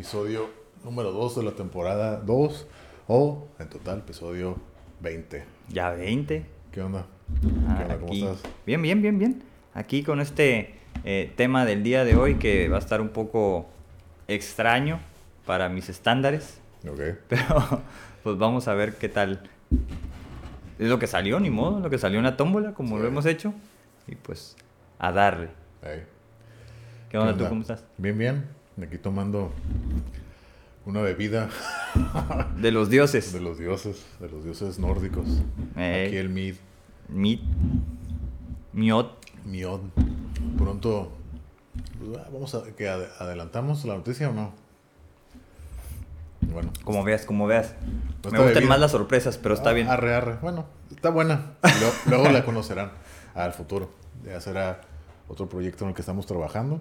Episodio número 2 de la temporada 2 o en total episodio 20. Ya 20. ¿Qué onda? Ah, ¿Qué onda? ¿Cómo aquí. estás? Bien, bien, bien, bien. Aquí con este eh, tema del día de hoy que va a estar un poco extraño para mis estándares, Ok. pero pues vamos a ver qué tal. Es lo que salió, ni modo, lo que salió en la tómbola, como Sí. lo hemos hecho. Y pues a darle. Hey. ¿Qué onda, tú cómo estás? Bien, bien. Aquí tomando una bebida De los dioses. de los dioses, de los dioses nórdicos. Ey. Aquí el Mid, Mit. Miot. Miod. Pronto, pues, ah, vamos a, que ade- adelantamos la noticia o no. Bueno. Como veas, como veas. No Me gustan bebida. más las sorpresas, pero está Ah, bien. Arre, arre. Bueno, está buena. Luego, luego la conocerán al futuro. Ya será otro proyecto en el que estamos trabajando.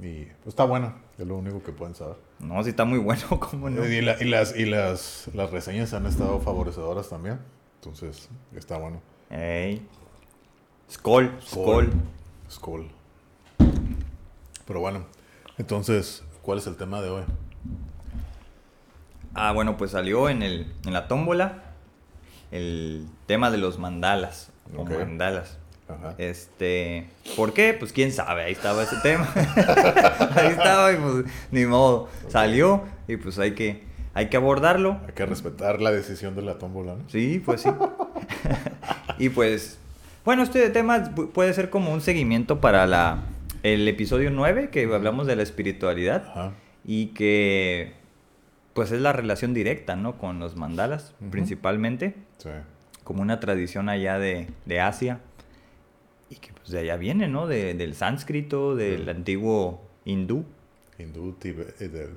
Y pues, está buena. Es lo único que pueden saber. No, si está muy bueno, ¿cómo no? Y, la- y las, y las, las reseñas han estado favorecedoras también. Entonces, está bueno. Ey. Skol, Skol. Skull. Pero bueno, entonces, ¿cuál es el tema de hoy? Ah, bueno, pues salió en, el, en la tómbola el tema de los mandalas. O Ok. mandalas. Ajá. Este, ¿por qué? Pues quién sabe, ahí estaba ese tema. ahí estaba y pues ni modo. Salió y pues hay que, hay que abordarlo. Hay que respetar la decisión de la tómbola, ¿no? Sí, pues sí. y pues, bueno, este tema pu- puede ser como un seguimiento para la, el episodio 9, que hablamos de la espiritualidad, Ajá. y que pues es la relación directa, ¿no? Con los mandalas, principalmente, Sí. como una tradición allá de, de Asia, y que pues de allá viene, ¿no? De- del sánscrito, del Sí. antiguo hindú. Hindú, Tibet, eh, del,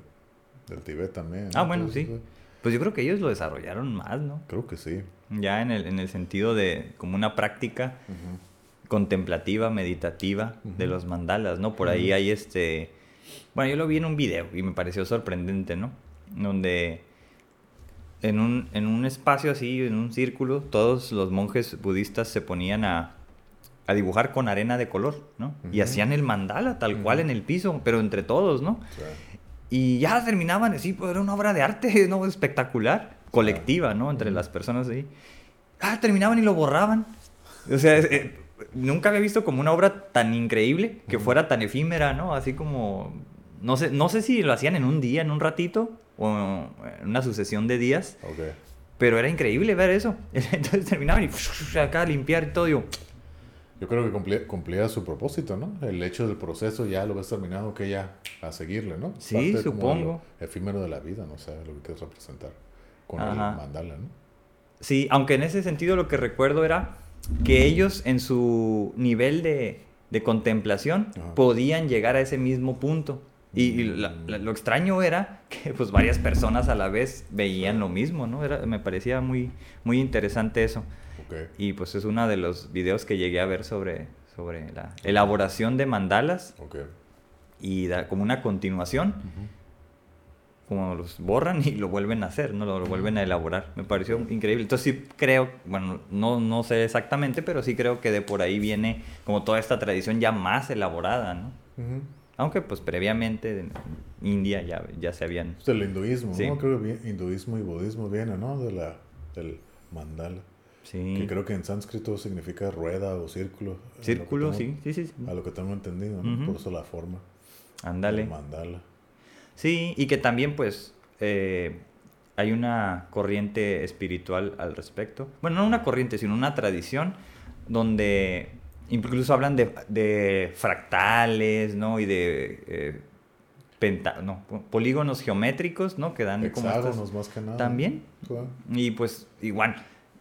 del Tibet también. Ah, ¿no? bueno, sí. eso. Pues yo creo que ellos lo desarrollaron más, ¿no? Creo que sí. Ya en el, en el sentido de como una práctica contemplativa, meditativa de los mandalas, ¿no? Por ahí hay este... Bueno, yo lo vi en un video y me pareció sorprendente, ¿no? Donde en un, en un espacio así, en un círculo, todos los monjes budistas se ponían a, a dibujar con arena de color, ¿no? Y Ujú. hacían el mandala tal cual Ujú. en el piso, pero entre todos, ¿no? Sí. Y ya terminaban así, pues era una obra de arte, ¿no? Espectacular, colectiva, ¿no? Entre Ujú. las personas ahí. Ah, terminaban y lo borraban. O sea, eh, nunca había visto como una obra tan increíble, que fuera tan efímera, ¿no? Así como, no sé, no sé si lo hacían en un día, en un ratito, o en una sucesión de días, Ok. pero era increíble ver eso. Entonces terminaban y acá limpiar y todo, digo, Yo creo que cumplía, cumplía su propósito, ¿no? El hecho del proceso ya lo ves terminado, que ya a seguirle, ¿no? Sí, supongo. efímero de la vida, no sé, lo que quieres representar con el mandala, ¿no? Sí, aunque en ese sentido lo que recuerdo era que ellos en su nivel de, de contemplación Ajá. podían llegar a ese mismo punto. Y, y la- Mm. la- lo extraño era que pues varias personas a la vez veían lo mismo, ¿no? Era, me parecía muy, muy interesante eso. Y pues es uno de los videos que llegué a ver sobre, sobre la elaboración de mandalas Ok. y da como una continuación, como los borran y lo vuelven a hacer, ¿no? Lo, lo vuelven a elaborar. Me pareció increíble. Entonces sí creo, bueno, no, no sé exactamente, pero sí creo que de por ahí viene como toda esta tradición ya más elaborada, ¿no? Aunque pues previamente en India ya, ya se habían... Es del hinduismo, Sí. ¿no? Creo que hinduismo y budismo vienen, ¿no? De la, del mandala. Sí. Que creo que en sánscrito significa rueda o círculo. Círculo, tengo- sí, sí, sí. A lo que tengo entendido. Por eso la forma. Ándale. mandala. Sí, y que también pues eh, hay una corriente espiritual al respecto. Bueno, no una corriente, sino una tradición donde incluso hablan de, de fractales, ¿no? Y de eh, penta- no, polígonos geométricos, ¿no? Que dan como estas- Hexágonos más que nada. También. Y pues igual,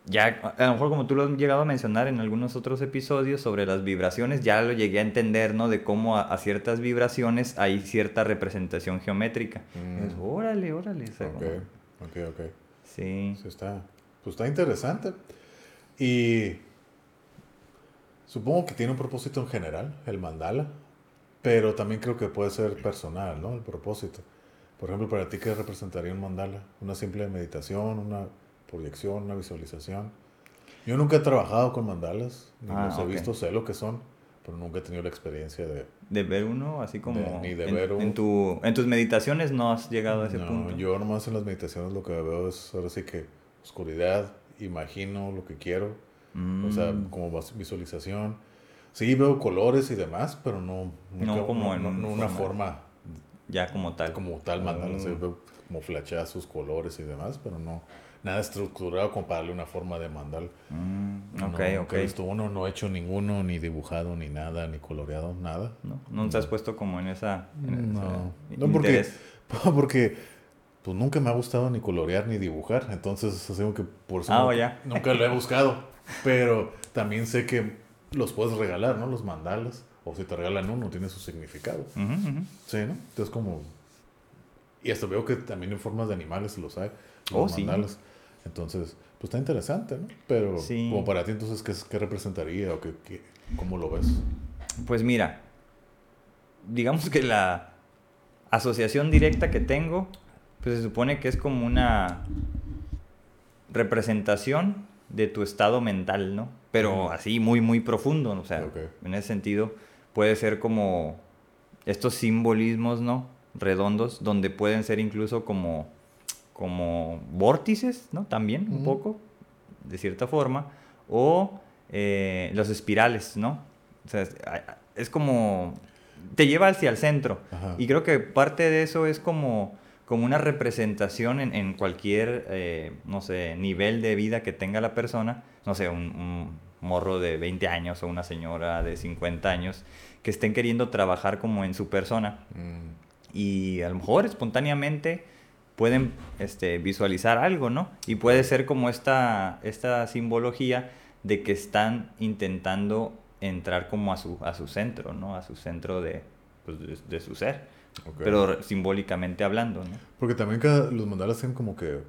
ya a lo mejor como tú lo has llegado a mencionar en algunos otros episodios sobre las vibraciones, ya lo llegué a entender, ¿no? De cómo a, a ciertas vibraciones hay cierta representación geométrica. Mm. Es, órale, órale. ok, ok. Sí. Sí, está, pues está interesante. Y supongo que tiene un propósito en general, el mandala, pero también creo que puede ser personal, ¿no? El propósito. Por ejemplo, para ti, ¿qué representaría un mandala? Una simple meditación, una proyección, una visualización. Yo nunca he trabajado con mandalas, ni Ah, los he ok. visto, sé lo que son, pero nunca he tenido la experiencia de... De ver uno, así como... De- ni de en, ver un- en tu, en tus meditaciones no has llegado a ese No, punto. yo nomás en las meditaciones lo que veo es ahora sí que oscuridad, imagino lo que quiero, o sea, Mm. como visualización. Sí, veo colores y demás, pero no, No nunca- como en no- no una forma- Ya como tal. como tal mandala, o sea, Mm. veo como flachazos, colores y demás, pero no nada estructurado como para darle una forma de mandal. Mm, No, ok, nunca ok. uno, no he hecho ninguno, ni dibujado, ni nada, ni coloreado, nada. ¿No? ¿No te has puesto como en esa... en No, ese no porque, pues nunca me ha gustado ni colorear ni dibujar, entonces así que por eso Ah, nunca, lo he buscado, pero también sé que los puedes regalar, ¿no? Los mandalas, o si te regalan uno, tiene su significado, sí, ¿no? Entonces como, y hasta veo que también en formas de animales los hay, Oh, sí. mandalas, entonces, pues está interesante, ¿no? Pero Sí. como para ti entonces, ¿qué, qué representaría o qué, qué- cómo lo ves? Pues mira, digamos que la asociación directa que tengo, pues se supone que es como una representación de tu estado mental, ¿no? Pero así muy, muy profundo, o sea, en ese sentido puede ser como estos simbolismos, ¿no? Redondos, donde pueden ser incluso como, como vórtices, ¿no? También un poco, de cierta forma, o eh, los espirales, ¿no? O sea, es, como, te lleva hacia el centro. Ajá. Y creo que parte de eso es como, como una representación en, en cualquier, eh, no sé, nivel de vida que tenga la persona. No sé, un, un morro de 20 años o una señora de 50 años que estén queriendo trabajar como en su persona. Mm, Y a lo mejor espontáneamente pueden este, visualizar algo, ¿no? Y puede ser como esta, esta simbología de que están intentando entrar como a su, a su centro, ¿no? A su centro de, pues, de, de su ser. Pero simbólicamente hablando, ¿no? Porque también cada, los mandalas tienen como que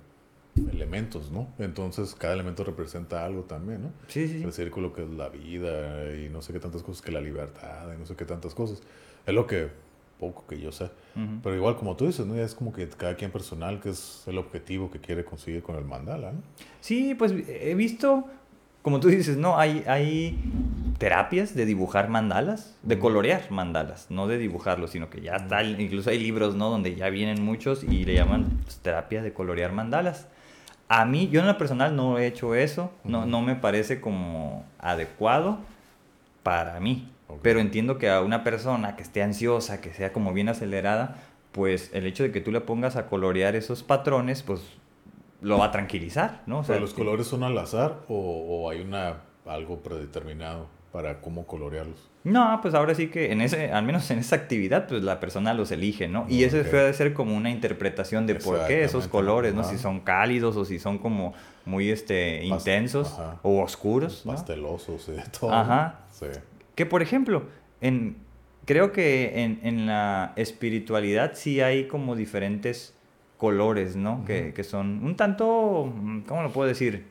elementos, ¿no? Entonces cada elemento representa algo también, ¿no? Sí, sí, El círculo que es la vida y no sé qué tantas cosas, que la libertad y no sé qué tantas cosas. Es lo que poco que yo sé. Pero igual como tú dices, ¿no? Es como que cada quien personal, que es el objetivo que quiere conseguir con el mandala, ¿no? Sí, pues he visto, como tú dices, ¿no? Hay, hay terapias de dibujar mandalas, de colorear mandalas, no de dibujarlos, sino que ya está, incluso hay libros, ¿no? Donde ya vienen muchos y le llaman pues, terapia de colorear mandalas. A mí, yo en lo personal no he hecho eso, no, no me parece como adecuado para mí. Pero entiendo que a una persona que esté ansiosa, que sea como bien acelerada, pues el hecho de que tú le pongas a colorear esos patrones, pues lo va a tranquilizar, ¿no? O sea, ¿Pero los que- colores son al azar o, o hay una algo predeterminado para cómo colorearlos? No, pues ahora sí que en ese, al menos en esa actividad, pues la persona los elige, ¿no? Y ese Ok. puede ser como una interpretación de por qué esos colores, ¿no? Ajá. Si son cálidos o si son como muy este, intensos ajá. o oscuros, ¿no? Pastelosos y todo. Ajá. Sí. Que por ejemplo, en, creo que en, en la espiritualidad sí hay como diferentes colores, ¿no? que, que son un tanto, ¿cómo lo puedo decir?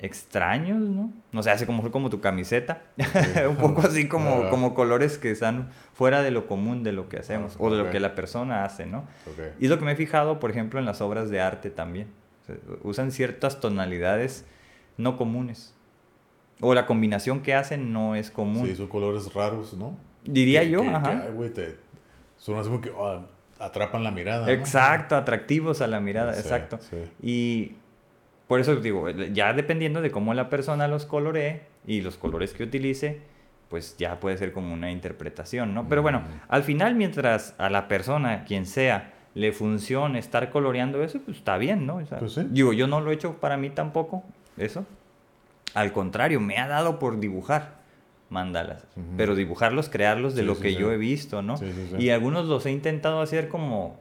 Extraños, ¿no? No sé, hace como, como tu camiseta. un poco así como, como colores que están fuera de lo común de lo que hacemos Ah, o de lo que la persona hace, ¿no? Y es lo que me he fijado, por ejemplo, en las obras de arte también. O sea, usan ciertas tonalidades no comunes. O la combinación que hacen no es común. Sí, son colores raros, ¿no? Diría Que- yo, que- que, ajá. güey, te, son así como que ah, atrapan la mirada. ¿no? Exacto, atractivos a la mirada, Sí, exacto. sí. Y por eso digo, ya dependiendo de cómo la persona los coloree y los colores que utilice, pues ya puede ser como una interpretación, ¿no? Pero bueno, Mm. al final mientras a la persona, quien sea, le funcione estar coloreando eso, pues está bien, ¿no? O sea, Pues sí. Digo, yo no lo he hecho para mí tampoco, eso. Al contrario, me ha dado por dibujar mandalas, pero dibujarlos, crearlos de Sí, lo sí, que sí. yo he visto, ¿no? Sí, sí, sí. Y algunos los he intentado hacer como,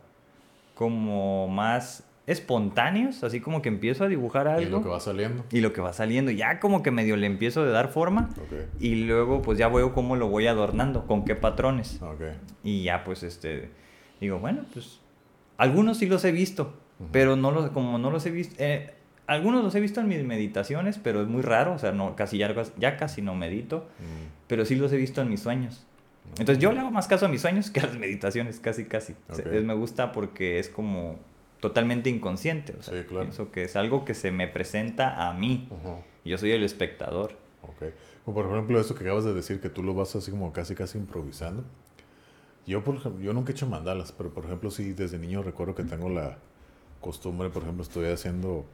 como más espontáneos, así como que empiezo a dibujar Y algo lo que va saliendo. y lo que va saliendo, ya como que medio le empiezo a dar forma Ok. y luego pues ya veo cómo lo voy adornando, con qué patrones. Y ya pues este, digo, bueno, pues algunos sí los he visto, pero no los, como no los he visto, eh, algunos los he visto en mis meditaciones, pero es muy raro, o sea, no, casi ya, ya casi no medito, Mm. pero sí los he visto en mis sueños. Entonces yo le hago más caso a mis sueños que a las meditaciones, casi, casi. O sea, Ok. es- me gusta porque es como totalmente inconsciente. O sea, Sí, claro. pienso que es algo que se me presenta a mí. Y Yo soy el espectador. Ok. O por ejemplo, eso que acabas de decir, que tú lo vas así como casi, casi improvisando. Yo, por ejemplo, yo nunca he hecho mandalas, pero por ejemplo, sí, desde niño recuerdo que tengo la costumbre, por ejemplo, estoy haciendo,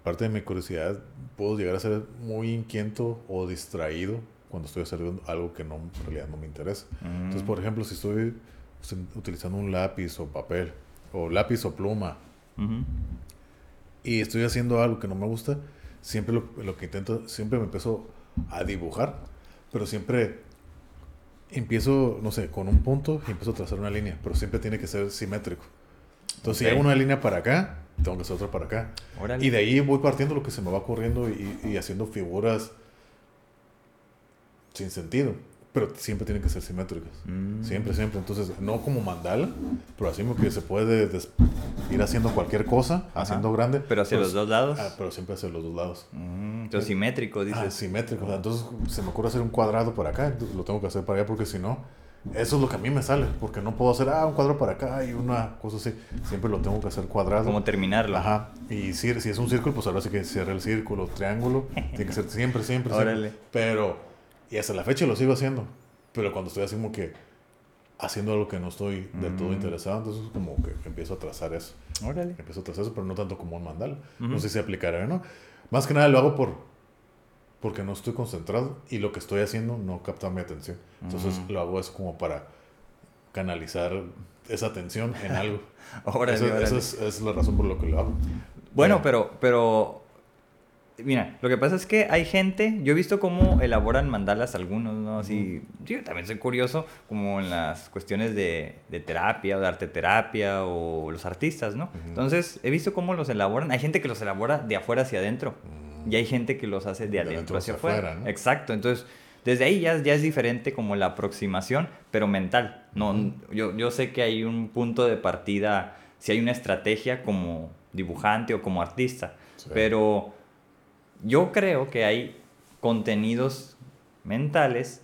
aparte de mi curiosidad, puedo llegar a ser muy inquieto o distraído cuando estoy haciendo algo que no, en realidad no me interesa. Entonces, Mm. por ejemplo, si estoy utilizando un lápiz o papel, o lápiz o pluma, y estoy haciendo algo que no me gusta, siempre lo, lo que intento, siempre me empiezo a dibujar, pero siempre empiezo, no sé, con un punto y empiezo a trazar una línea, pero siempre tiene que ser simétrico. Entonces, si hago una línea para acá, tengo que hacer otra para acá. Órale. Y de ahí voy partiendo lo que se me va ocurriendo y, y haciendo figuras sin sentido, pero siempre tienen que ser simétricas. Mm. Siempre, siempre. Entonces, no como mandala, pero así que se puede ir haciendo cualquier cosa, Ajá. haciendo grande. Pero hacia pues, los dos lados. Ah, pero siempre hacia los dos lados. Mm, entonces simétrico, dices. Ah, simétrico. Entonces se me ocurre hacer un cuadrado para acá, lo tengo que hacer para allá porque si no, eso es lo que a mí me sale. Porque no puedo hacer, ah, un cuadro para acá y una cosa así. Siempre lo tengo que hacer cuadrado. Como terminarlo. Ajá. Y si, si es un círculo, pues ahora sí que cierra el círculo, triángulo. tiene que ser siempre, siempre, siempre. Órale. Pero, y hasta la fecha lo sigo haciendo. Pero cuando estoy así como que haciendo algo que no estoy del todo Mm. interesado, entonces como que empiezo a trazar eso. Órale. Empiezo a trazar eso, pero no tanto como un mandala. No sé si aplicará, ¿no? Más que nada lo hago por porque no estoy concentrado y lo que estoy haciendo no capta mi atención. Entonces lo hago es como para canalizar esa atención en algo. Eso- órale. esa es, es la razón por lo que lo hago. Bueno, Eh, pero, pero, mira, lo que pasa es que hay gente, yo he visto cómo elaboran mandalas algunos, ¿no? Así, yo también soy curioso, como en las cuestiones de, de terapia, o de arte terapia, o los artistas, ¿no? Entonces, he visto cómo los elaboran. Hay gente que los elabora de afuera hacia adentro, Mm. Y hay gente que los hace de, De adentro hacia afuera. afuera, ¿no? Exacto, entonces... Desde ahí ya, ya es diferente como la aproximación, pero mental. No, yo, yo sé que hay un punto de partida, si hay una estrategia como dibujante o como artista, Sí. pero yo creo que hay contenidos mentales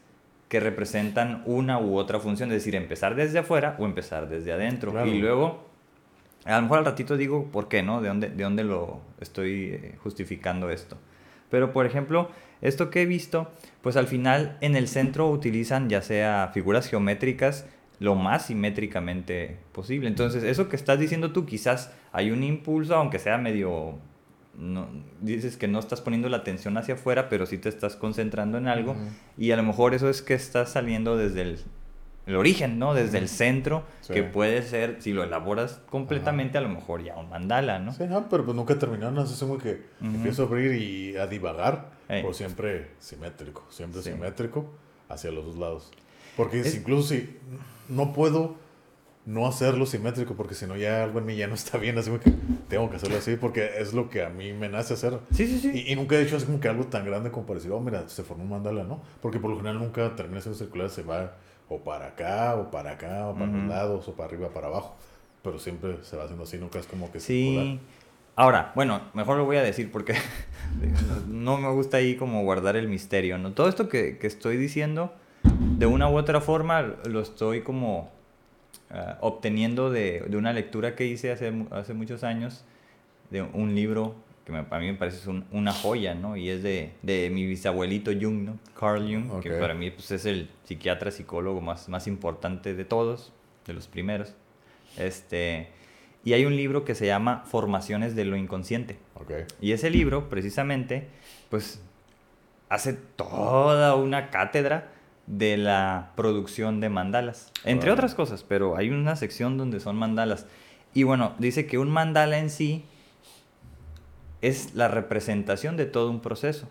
que representan una u otra función, es decir, empezar desde afuera o empezar desde adentro. Claro. Y luego, a lo mejor al ratito digo por qué, ¿no? De dónde, de dónde lo estoy eh, justificando esto. Pero, por ejemplo, esto que he visto, pues al final en el centro utilizan ya sea figuras geométricas lo más simétricamente posible. Entonces, eso que estás diciendo tú, quizás hay un impulso, aunque sea medio... No, dices que no estás poniendo la atención hacia afuera, pero sí te estás concentrando en algo. Y a lo mejor eso es que está saliendo desde el, el origen, ¿no? Desde el centro, Sí. que puede ser, si lo elaboras completamente, a lo mejor ya un mandala, ¿no? Sí, no, pero pues nunca terminaron. Es como que Ujú. empiezo a abrir y a divagar, Ey. pero siempre simétrico, siempre Sí. simétrico hacia los dos lados. Porque Es- incluso si no puedo no hacerlo simétrico, porque si no ya algo en mí ya no está bien, así como que tengo que hacerlo así, porque es lo que a mí me nace hacer. Sí, sí, sí. Y, y nunca he hecho así como que algo tan grande como para decir, oh, mira, se formó un mandala, ¿no? Porque por lo general nunca termina siendo circular, se va o para acá, o para acá, o para los lados, o para arriba, para abajo. Pero siempre se va haciendo así, nunca es como que Sí. circular. Ahora, bueno, mejor lo voy a decir porque no me gusta ahí como guardar el misterio, ¿no? Todo esto que, que estoy diciendo, de una u otra forma, lo estoy como ah, obteniendo de, de una lectura que hice hace, hace muchos años, de un libro que me- a mí me parece un- una joya, ¿no? Y es de, de mi bisabuelito Jung, ¿no? Carl Jung, que Ok. para mí pues, es el psiquiatra, psicólogo más, más importante de todos, de los primeros. Este, y hay un libro que se llama Formaciones de lo Inconsciente. Ok. Y ese libro, precisamente, pues hace toda una cátedra de la producción de mandalas, entre otras cosas, pero hay una sección donde son mandalas. Y bueno, dice que un mandala en sí es la representación de todo un proceso.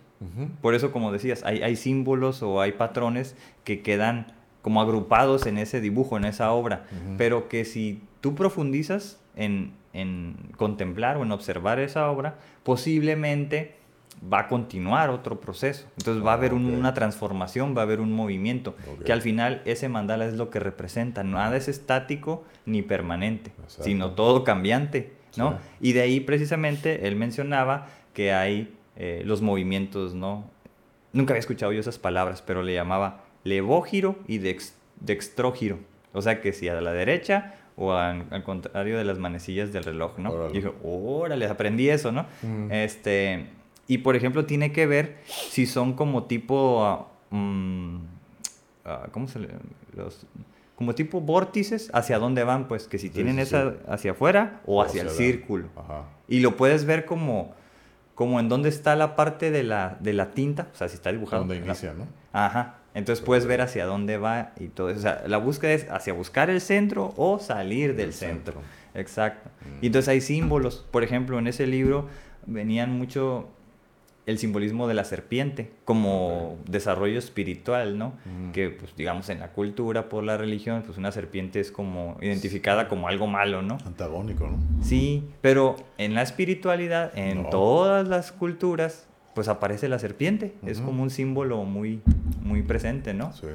Por eso, como decías, hay, hay símbolos o hay patrones que quedan como agrupados en ese dibujo, en esa obra, pero que si tú profundizas en, en contemplar o en observar esa obra, posiblemente va a continuar otro proceso. Entonces va a haber un- una transformación, va a haber un movimiento, que al final ese mandala es lo que representa. Nada es estático ni permanente, Exacto. sino todo cambiante, ¿no? Sí. Y de ahí precisamente él mencionaba que hay eh, los movimientos, ¿no? Nunca había escuchado yo esas palabras, pero le llamaba levógiro y dex- dextrógiro. O sea que si a la derecha o al, al contrario de las manecillas del reloj, ¿no? Órale. Y dije, órale, aprendí eso, ¿no? Mm. Este, Y por ejemplo, tiene que ver si son como tipo. ah, mm, ah, ¿Cómo se le.? Los, como tipo vórtices, hacia dónde van, pues, que si Sí, tienen sí, esa sí. hacia afuera o, O hacia, el círculo. Ajá. Y lo puedes ver como, como en dónde está la parte de la, de la tinta, o sea, si está dibujado. Donde inicia, ¿no? Ajá. Entonces puedes ver hacia dónde va y todo eso. O sea, la búsqueda es hacia buscar el centro o salir del Del centro. centro. Exacto. Mm. Y entonces hay símbolos. Por ejemplo, en ese libro venían mucho el simbolismo de la serpiente como desarrollo espiritual, ¿no? Mm. Que, pues, digamos, en la cultura, por la religión, pues una serpiente es como identificada como algo malo, ¿no? Antagónico, ¿no? Sí, pero en la espiritualidad, en No. todas las culturas, pues aparece la serpiente. Es como un símbolo muy, muy presente, ¿no? Sí.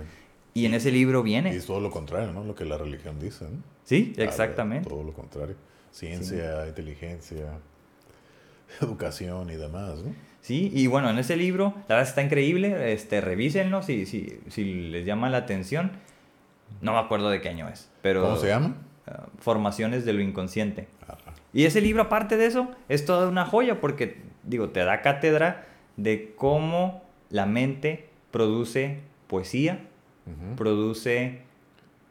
Y en ese libro Y viene. es todo lo contrario, ¿no? Lo que la religión dice, ¿no? Sí, exactamente. Todo lo contrario. Ciencia, inteligencia, educación y demás, ¿no? Sí, y bueno, en ese libro, la verdad está increíble, este, revísenlo si, si, si les llama la atención. No me acuerdo de qué año es, pero... ¿Cómo se llama? ah, Formaciones de lo inconsciente. Ajá. Y ese libro, aparte de eso, es toda una joya porque, digo, te da cátedra de cómo la mente produce poesía, produce,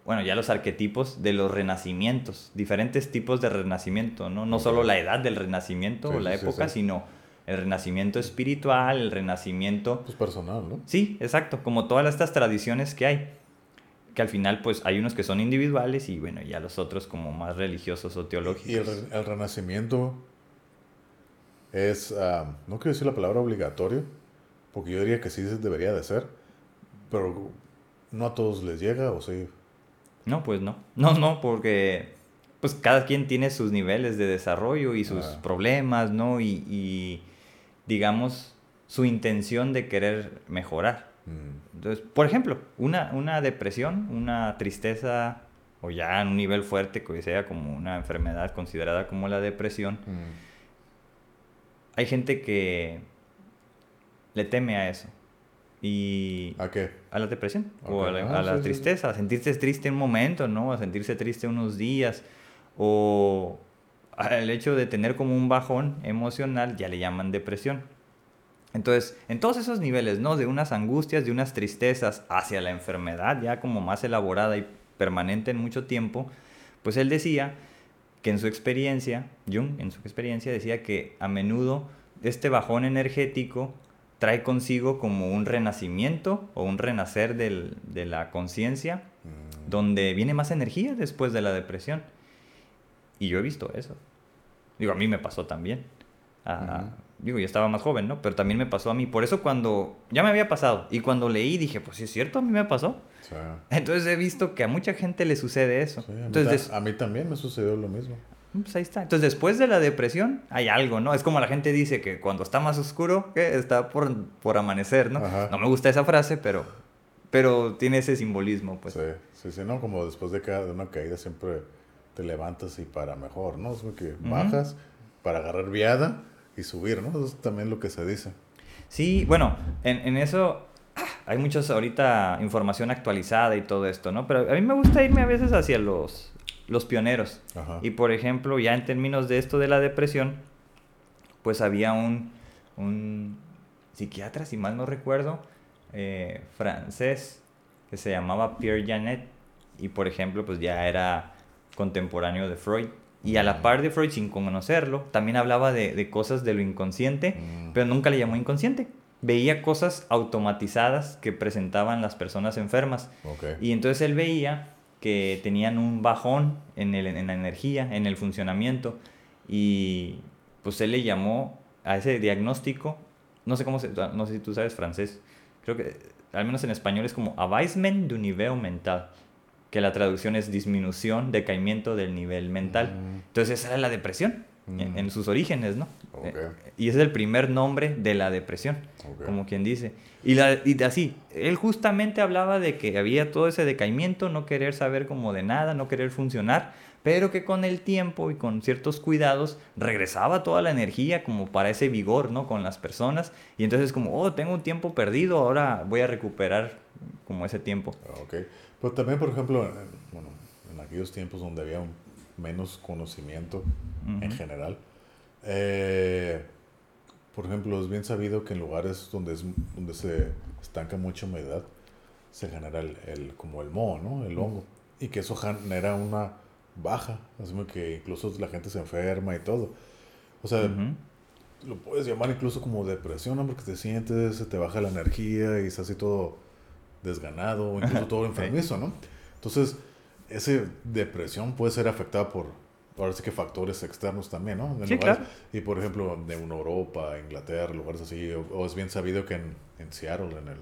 bueno, ya los arquetipos de los renacimientos, diferentes tipos de renacimiento, ¿no? No solo la edad del renacimiento Sí, o la sí, época, sí. sino el renacimiento espiritual, el renacimiento... Pues personal, ¿no? Sí, exacto, como todas estas tradiciones que hay, que al final pues hay unos que son individuales y bueno, ya los otros como más religiosos o teológicos. Y el, el renacimiento es, ah, no quiero decir la palabra obligatorio, porque yo diría que sí debería de ser, pero no a todos les llega, o sí. No, pues no. No, no, porque pues cada quien tiene sus niveles de desarrollo y sus Ah. problemas, ¿no? Y, y, digamos su intención de querer mejorar. Mm, Entonces, por ejemplo, una, una depresión, una tristeza o ya en un nivel fuerte que sea como una enfermedad considerada como la depresión, mm, hay gente que le teme a eso. Y ¿A qué? a la depresión o a la, Ah, a la sí, sí, sí. tristeza, a sentirse triste un momento, ¿no? A sentirse triste unos días o al hecho de tener como un bajón emocional, ya le llaman depresión. Entonces, en todos esos niveles, ¿no? De unas angustias, de unas tristezas hacia la enfermedad, ya como más elaborada y permanente en mucho tiempo, pues él decía que en su experiencia, Jung en su experiencia decía que a menudo este bajón energético trae consigo como un renacimiento o un renacer del- de la conciencia, Mm, donde viene más energía después de la depresión. Y yo he visto eso. Digo, a mí me pasó también. Ah, Ujú. Digo, yo estaba más joven, ¿no? Pero también me pasó a mí. Por eso cuando ya me había pasado y cuando leí dije, pues sí es cierto, a mí me pasó. sea, Entonces he visto que a mucha gente le sucede eso. sí, a, mí Entonces, a mí también me sucedió lo mismo. pues ahí está. Entonces, después de la depresión, hay algo, ¿no? Es como la gente dice que cuando está más oscuro, que está por, por amanecer, ¿no? Ajá. No me gusta esa frase, pero, pero tiene ese simbolismo, pues. Sí, sí, sí, no, como después de, cada, de una caída siempre te levantas y para mejor, ¿no? Es como que bajas para agarrar viada y subir, ¿no? Eso es también lo que se dice. Sí, bueno, en, en eso ah, hay muchos ahorita información actualizada y todo esto, ¿no? Pero a mí me gusta irme a veces hacia los, los pioneros. Ajá. Y por ejemplo, ya en términos de esto de la depresión, pues había un, un psiquiatra, si mal no recuerdo, eh, francés, que se llamaba Pierre Janet, y por ejemplo, pues ya era contemporáneo de Freud. Y a la par de Freud, sin conocerlo, también hablaba de, de cosas de lo inconsciente, Mm. pero nunca le llamó inconsciente. Veía cosas automatizadas que presentaban las personas enfermas. Y entonces él veía que tenían un bajón en, el, en la energía, en el funcionamiento. Y pues él le llamó a ese diagnóstico, no sé cómo se, no sé si tú sabes francés, creo que al menos en español es como abaissement du niveau mental, que la traducción es disminución, decaimiento del nivel mental. Mm. Entonces esa era la depresión, en, Mm. en sus orígenes, ¿no? Ok. Eh, Y ese es el primer nombre de la depresión Ok. como quien dice. Y, la, y así, él justamente hablaba de que había todo ese decaimiento, no querer saber como de nada, no querer funcionar, pero que con el tiempo y con ciertos cuidados regresaba toda la energía como para ese vigor, ¿no? Con las personas. Y entonces como, oh, tengo un tiempo perdido, ahora voy a recuperar como ese tiempo. Ok. Pero también, por ejemplo, en, bueno, en aquellos tiempos donde había un- menos conocimiento en Ujú. general, eh, por ejemplo, es bien sabido que en lugares donde, es, donde se estanca mucha humedad, se genera el, el como el moho, ¿no? El hongo. Y que eso genera una baja, así que incluso la gente se enferma y todo. O sea, lo puedes llamar incluso como depresión, ¿no? Porque te sientes, se te baja la energía y estás así todo desganado, o incluso todo enfermizo, ¿no? Entonces, esa depresión puede ser afectada por, ahora sí que factores externos también, ¿no? sí, claro. Y por ejemplo, en Europa, Inglaterra, lugares así, o, es bien sabido que en, en Seattle, en el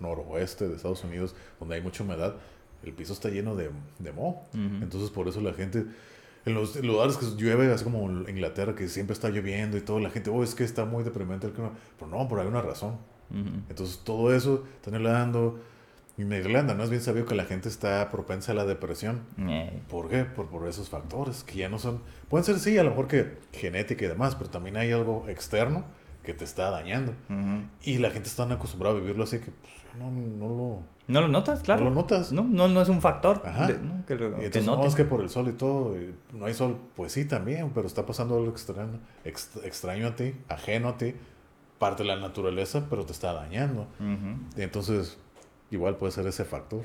noroeste de Estados Unidos, donde hay mucha humedad, el piso está lleno de, de moho. Entonces, por eso la gente en los, lugares que llueve, así como Inglaterra, que siempre está lloviendo y todo, la gente, oh, es que está muy deprimente el clima. Pero no, por hay una razón. Entonces, todo eso helando. Y en Irlanda, ¿no? Es bien sabido que la gente está propensa a la depresión. Eh. ¿Por qué? Por, por esos factores que ya no son... Pueden ser, sí, a lo mejor que genética y demás, pero también hay algo externo que te está dañando. Y la gente está acostumbrada a vivirlo así que pues, no, no lo no lo notas, claro. No lo notas. No, no, no es un factor. Ajá. ¿no? Que lo, y entonces, no, es que por el sol y todo, no hay sol. Pues sí, también, pero está pasando algo extraño, extraño a ti, ajeno a ti, parte de la naturaleza, pero te está dañando. entonces, igual puede ser ese factor.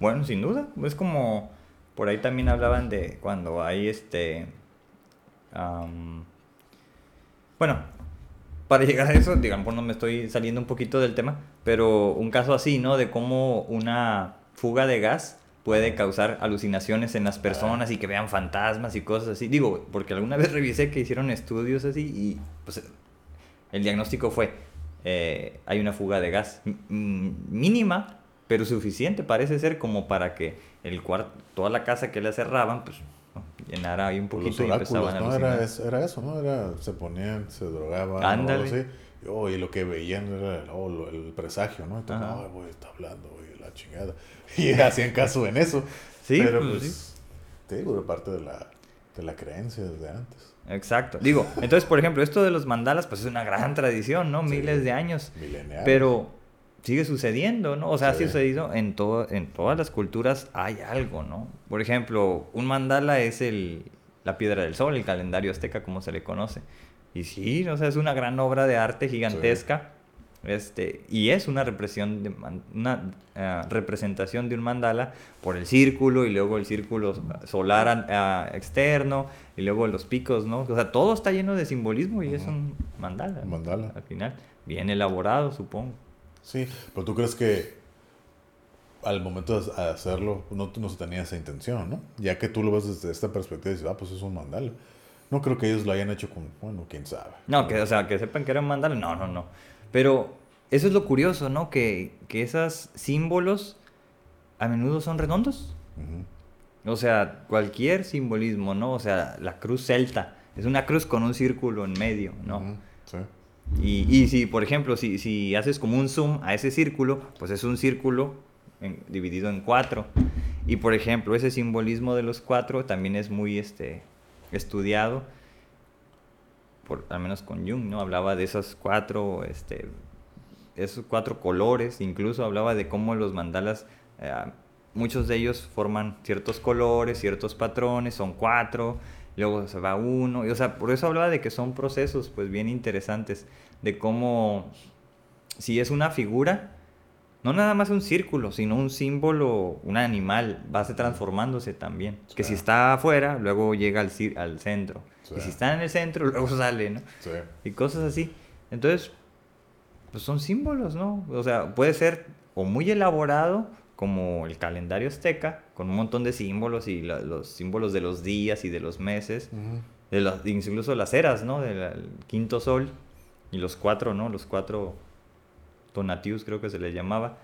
Bueno, sin duda. Es como, por ahí también hablaban de cuando hay este... bueno, para llegar a eso, digamos, no me estoy saliendo un poquito del tema, pero un caso así, ¿no? De cómo una fuga de gas puede causar alucinaciones en las personas y que vean fantasmas y cosas así. Digo, porque alguna vez revisé que hicieron estudios así y pues el diagnóstico fue, eh, hay una fuga de gas mínima, pero suficiente parece ser como para que el cuarto, toda la casa que le cerraban, pues llenara ahí un poquito y empezaban a ¿no? Era, era, eso, ¿no? Era, se ponían, se drogaban, Ándale. Oh, y lo que veían era oh, el presagio, ¿no? Entonces, no, güey, está hablando, güey, la chingada. Y hacían caso en eso. Sí, pero pues, pues te digo, de parte de la, de la creencia desde antes. Exacto. Digo, entonces, por ejemplo, esto de los mandalas, pues es una gran tradición, ¿no? Miles de años. Pero sigue sucediendo, ¿no? O sea, ha sucedido en, todo, en todas las culturas hay algo, ¿no? Por ejemplo, un mandala es el, la piedra del sol, el calendario azteca, como se le conoce. Y sí, o sea, es una gran obra de arte gigantesca. Este, y es una, represión de, una eh, representación de un mandala por el círculo y luego el círculo solar externo y luego los picos, ¿no? O sea, todo está lleno de simbolismo y es un mandala. Mandala. Al final, bien elaborado, supongo. Sí, pero tú crees que al momento de hacerlo no, no se tenía esa intención, ¿no? Ya que tú lo ves desde esta perspectiva y dices, ah, pues es un mandala. No creo que ellos lo hayan hecho con, bueno, quién sabe. No, que, o sea, que sepan que era un mandala, no, no, no. Pero eso es lo curioso, ¿no? Que, que esos símbolos a menudo son redondos. O sea, cualquier simbolismo, ¿no? O sea, la cruz celta es una cruz con un círculo en medio, ¿no? Sí. Y, y, si, por ejemplo, si, si, haces como un zoom a ese círculo, pues es un círculo dividido en cuatro. Y por ejemplo, ese simbolismo de los cuatro también es muy este, estudiado, por, al menos con Jung, ¿no? Hablaba de esos cuatro, este, esos cuatro colores, incluso hablaba de cómo los mandalas, eh, muchos de ellos forman ciertos colores, ciertos patrones, son cuatro, luego se va uno, y, o sea, por eso hablaba de que son procesos pues bien interesantes, de cómo si es una figura, no nada más un círculo, sino un símbolo, un animal, va transformándose también. Que si está afuera, luego llega al, al centro. Y si está en el centro, luego sale, ¿no? Y cosas así. Entonces, pues son símbolos, ¿no? O sea, puede ser o muy elaborado, como el calendario azteca, con un montón de símbolos y los símbolos de los días y de los meses, de los, incluso las eras, ¿no? Del quinto sol y los cuatro, ¿no? Los cuatro donativos creo que se les llamaba.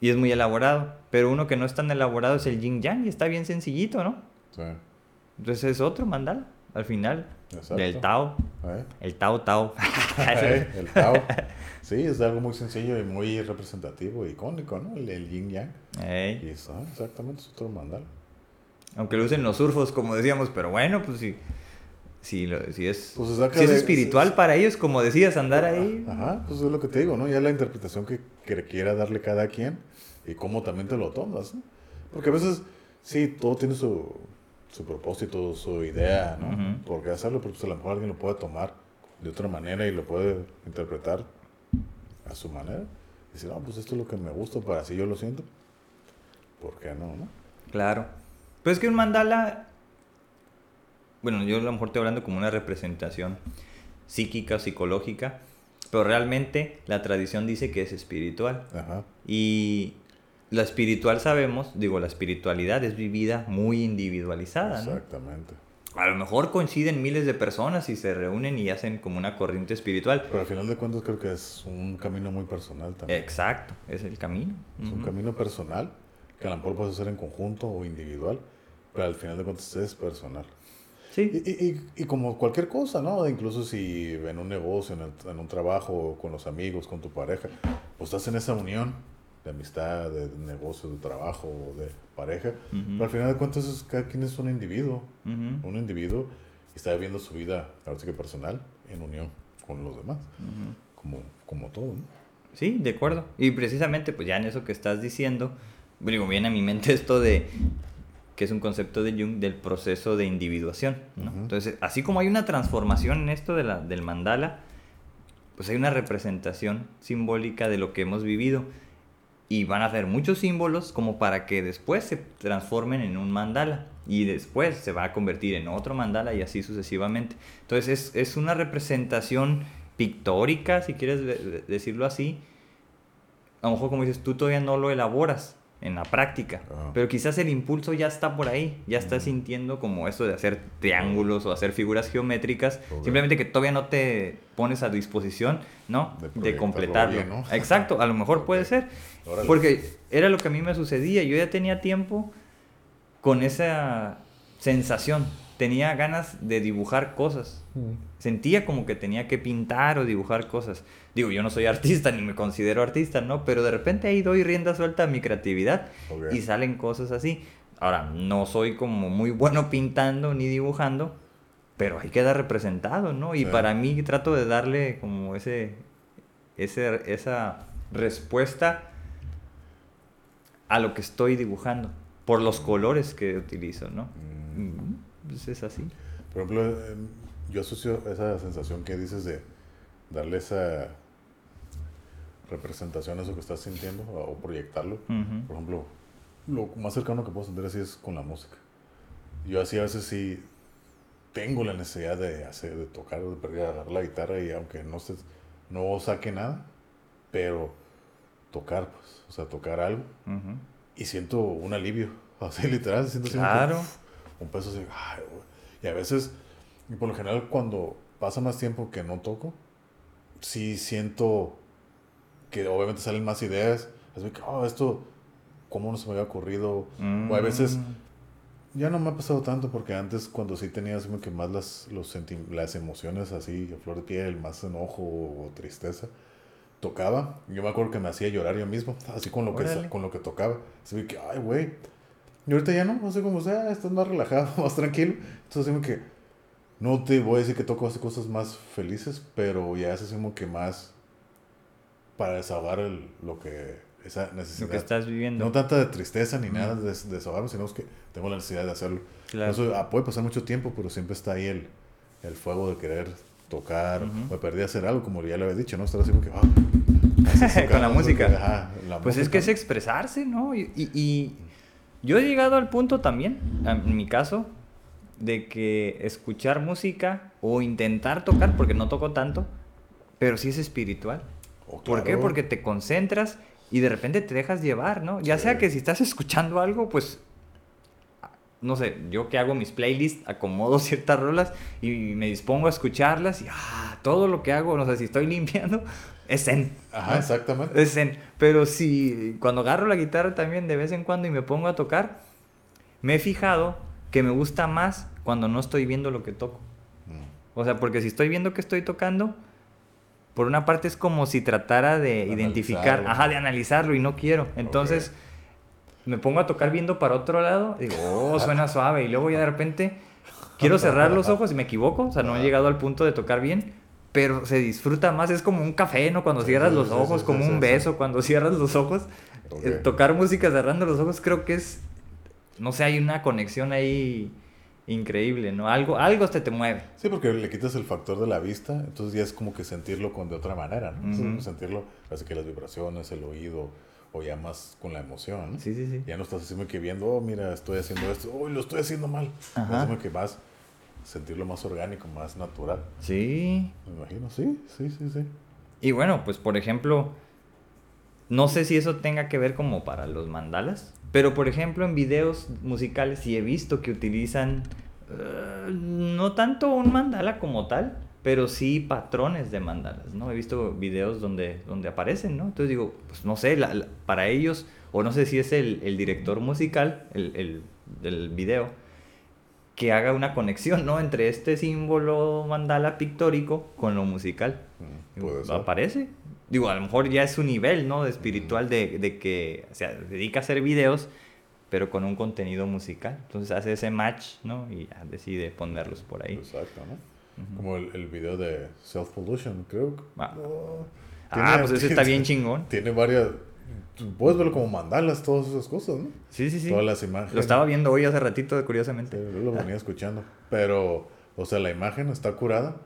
Y es muy elaborado, pero uno que no es tan elaborado es el yin yang y está bien sencillito, ¿no? Sí. Entonces es otro mandal, al final, del Tao. ¿Eh? El Tao Tao. ¿Eh? El Tao. Sí, es algo muy sencillo y muy representativo, icónico, ¿no? El, yin yang. Y eso, exactamente, es otro mandal. Aunque lo usen los surfos, como decíamos, pero bueno, pues sí. Si, si es, pues si es espiritual para ellos, como decías, andar ahí. Ajá, pues es lo que te digo, ¿no? Ya la interpretación que, que quiera darle cada quien y cómo también te lo tomas, ¿no? Porque a veces, sí, todo tiene su, su propósito, su idea, ¿no? Porque hacerlo, pues a lo mejor alguien lo puede tomar de otra manera y lo puede interpretar a su manera. Y decir, ah, pues esto es lo que me gusta, para así yo lo siento. ¿Por qué no, no? Claro. Pero es que un mandala, bueno, yo a lo mejor estoy hablando como una representación psíquica, psicológica, pero realmente la tradición dice que es espiritual. Ajá. Y la espiritual sabemos, digo, la espiritualidad es vivida muy individualizada, ¿no? Exactamente. A lo mejor coinciden miles de personas y se reúnen y hacen como una corriente espiritual. Pero al final de cuentas creo que es un camino muy personal también. Exacto, es el camino. Es un camino personal que a lo mejor puedes hacer en conjunto o individual, pero al final de cuentas es personal. Sí, Y, y, y, y como cualquier cosa, ¿no? Incluso si en un negocio, en, el- en un trabajo, con los amigos, con tu pareja, pues estás en esa unión de amistad, de negocio, de trabajo, de pareja. Pero al final de cuentas es, cada quien es un individuo, un individuo y está viviendo su vida, ahora sí que personal, en unión con los demás, como, como todo, ¿no? Sí, de acuerdo. Y precisamente, pues ya en eso que estás diciendo, digo, viene a mi mente esto de que es un concepto de Jung del proceso de individuación. Entonces, así como hay una transformación en esto de la, del mandala, pues hay una representación simbólica de lo que hemos vivido. Y van a hacer muchos símbolos como para que después se transformen en un mandala. Y después se va a convertir en otro mandala y así sucesivamente. Entonces es, es una representación pictórica, si quieres de- de- decirlo así. A lo mejor como dices, tú todavía no lo elaboras en la práctica. Ah. Pero quizás el impulso ya está por ahí. Ya estás sintiendo como eso de hacer triángulos o hacer figuras geométricas. Simplemente que todavía no te pones a disposición, ¿no? De De, completarlo. bien, ¿no? Exacto, a lo mejor puede ser. Órale. Porque era lo que a mí me sucedía. Yo ya tenía tiempo con esa sensación. Tenía ganas de dibujar cosas. Sentía como que tenía que pintar o dibujar cosas. Digo, yo no soy artista ni me considero artista, ¿no? Pero de repente ahí doy rienda suelta a mi creatividad Ok. y salen cosas así. Ahora, no soy como muy bueno pintando ni dibujando, pero ahí queda representado, ¿no? Y Sí. para mí trato de darle como ese, ese, esa respuesta a lo que estoy dibujando, por los colores que utilizo, ¿no? Mm. Pues es así. Por ejemplo, eh, yo asocio esa sensación que dices de darle esa representación a eso que estás sintiendo o proyectarlo. Ujú. Por ejemplo, lo más cercano que puedo sentir así es con la música. Yo así a veces sí tengo la necesidad de hacer, de tocar, de agarrar la guitarra y aunque no se, no saque nada, pero tocar, pues, o sea, tocar algo y siento un alivio, así literal, siento así Claro. un peso así, ay, y a veces, y por lo general cuando pasa más tiempo que no toco, sí siento que obviamente salen más ideas, es de que, oh, esto, ¿cómo no se me había ocurrido? O a veces, Mm. ya no me ha pasado tanto porque antes cuando sí tenía así como que más las, los las emociones así, a flor de piel, más enojo o tristeza, tocaba, yo me acuerdo que me hacía llorar yo mismo, así con lo que, con lo que tocaba, así que, ay, güey, y ahorita ya no, no sé cómo sea, estás más relajado, más tranquilo, entonces como que, no te voy a decir que toco hace cosas más felices, pero ya es así como que más para desahogar el- lo que, esa necesidad. Lo que estás viviendo. No tanta de tristeza ni Ujú. nada de, de desahogarme, sino que tengo la necesidad de hacerlo. Claro. Eso, ah, puede pasar mucho tiempo, pero siempre está ahí el, el fuego de querer tocar. Ujú. Me perdí hacer algo, como ya le había dicho, ¿no? Estar así como que... ah, Con la música. ajá, la Pues es que es expresarse, ¿no? Y, y- y yo he llegado al punto también, en mi caso, de que escuchar música o intentar tocar, porque no toco tanto, pero sí es espiritual. Oh, ¿Por qué? Porque te concentras y de repente te dejas llevar, ¿no? Ya Sí. sea que si estás escuchando algo, pues, no sé, yo que hago mis playlists, acomodo ciertas rolas y me dispongo a escucharlas y ah, todo lo que hago, no sé, si estoy limpiando, es zen. Ajá, ¿no? exactamente. Es zen. Pero si cuando agarro la guitarra también de vez en cuando y me pongo a tocar, me he fijado que me gusta más cuando no estoy viendo lo que toco. Mm. O sea, porque si estoy viendo que estoy tocando, por una parte es como si tratara de, De identificar, analizarlo. ajá, de analizarlo y no quiero. Entonces me pongo a tocar viendo para otro lado, y digo, oh, suena suave. Y luego ya de repente quiero cerrar los ojos y me equivoco, o sea, no he llegado al punto de tocar bien. Pero se disfruta más, es como un café, ¿no? Cuando cierras los ojos, como un beso, cuando cierras los ojos. Eh, tocar música cerrando los ojos creo que es, no sé, hay una conexión ahí increíble, ¿no? Algo, algo te te mueve. Sí, porque le quitas el factor de la vista, entonces ya es como que sentirlo con de otra manera, ¿no? Sentirlo, así que las vibraciones, el oído, o ya más con la emoción, ¿no? Sí, sí, sí. Ya no estás así como que viendo, oh, mira, estoy haciendo esto, oh, lo estoy haciendo mal. Ajá. Es que más, sentirlo más orgánico, más natural. Sí. Me imagino, sí, sí, sí, sí. Y bueno, pues por ejemplo, no sé si eso tenga que ver como para los mandalas, pero por ejemplo en videos musicales sí he visto que utilizan eh, no tanto un mandala como tal, pero sí patrones de mandalas, ¿no? He visto videos donde, donde aparecen, ¿no? Entonces digo, pues no sé, la- la- para ellos, o no sé si es el, el director musical, el, el del video, que haga una conexión, ¿no? Entre este símbolo mandala pictórico con lo musical. Mm, Puede ser. Aparece. Digo, a lo mejor ya es su nivel, ¿no? De espiritual de, de que o sea, dedica a hacer videos, pero con un contenido musical. Entonces hace ese match, ¿no? Y ya decide ponerlos por ahí. Exacto, ¿no? Como el, el video de Self Pollution, creo. que- Ah. Oh, Ah, tiene- pues ese está bien chingón. Tiene varias. Puedes verlo como mandalas, todas esas cosas, ¿no? Sí, sí, sí. Todas las imágenes. Lo estaba viendo hoy hace ratito, Sí, curiosamente. yo lo venía escuchando. Pero, o sea, la imagen está curada.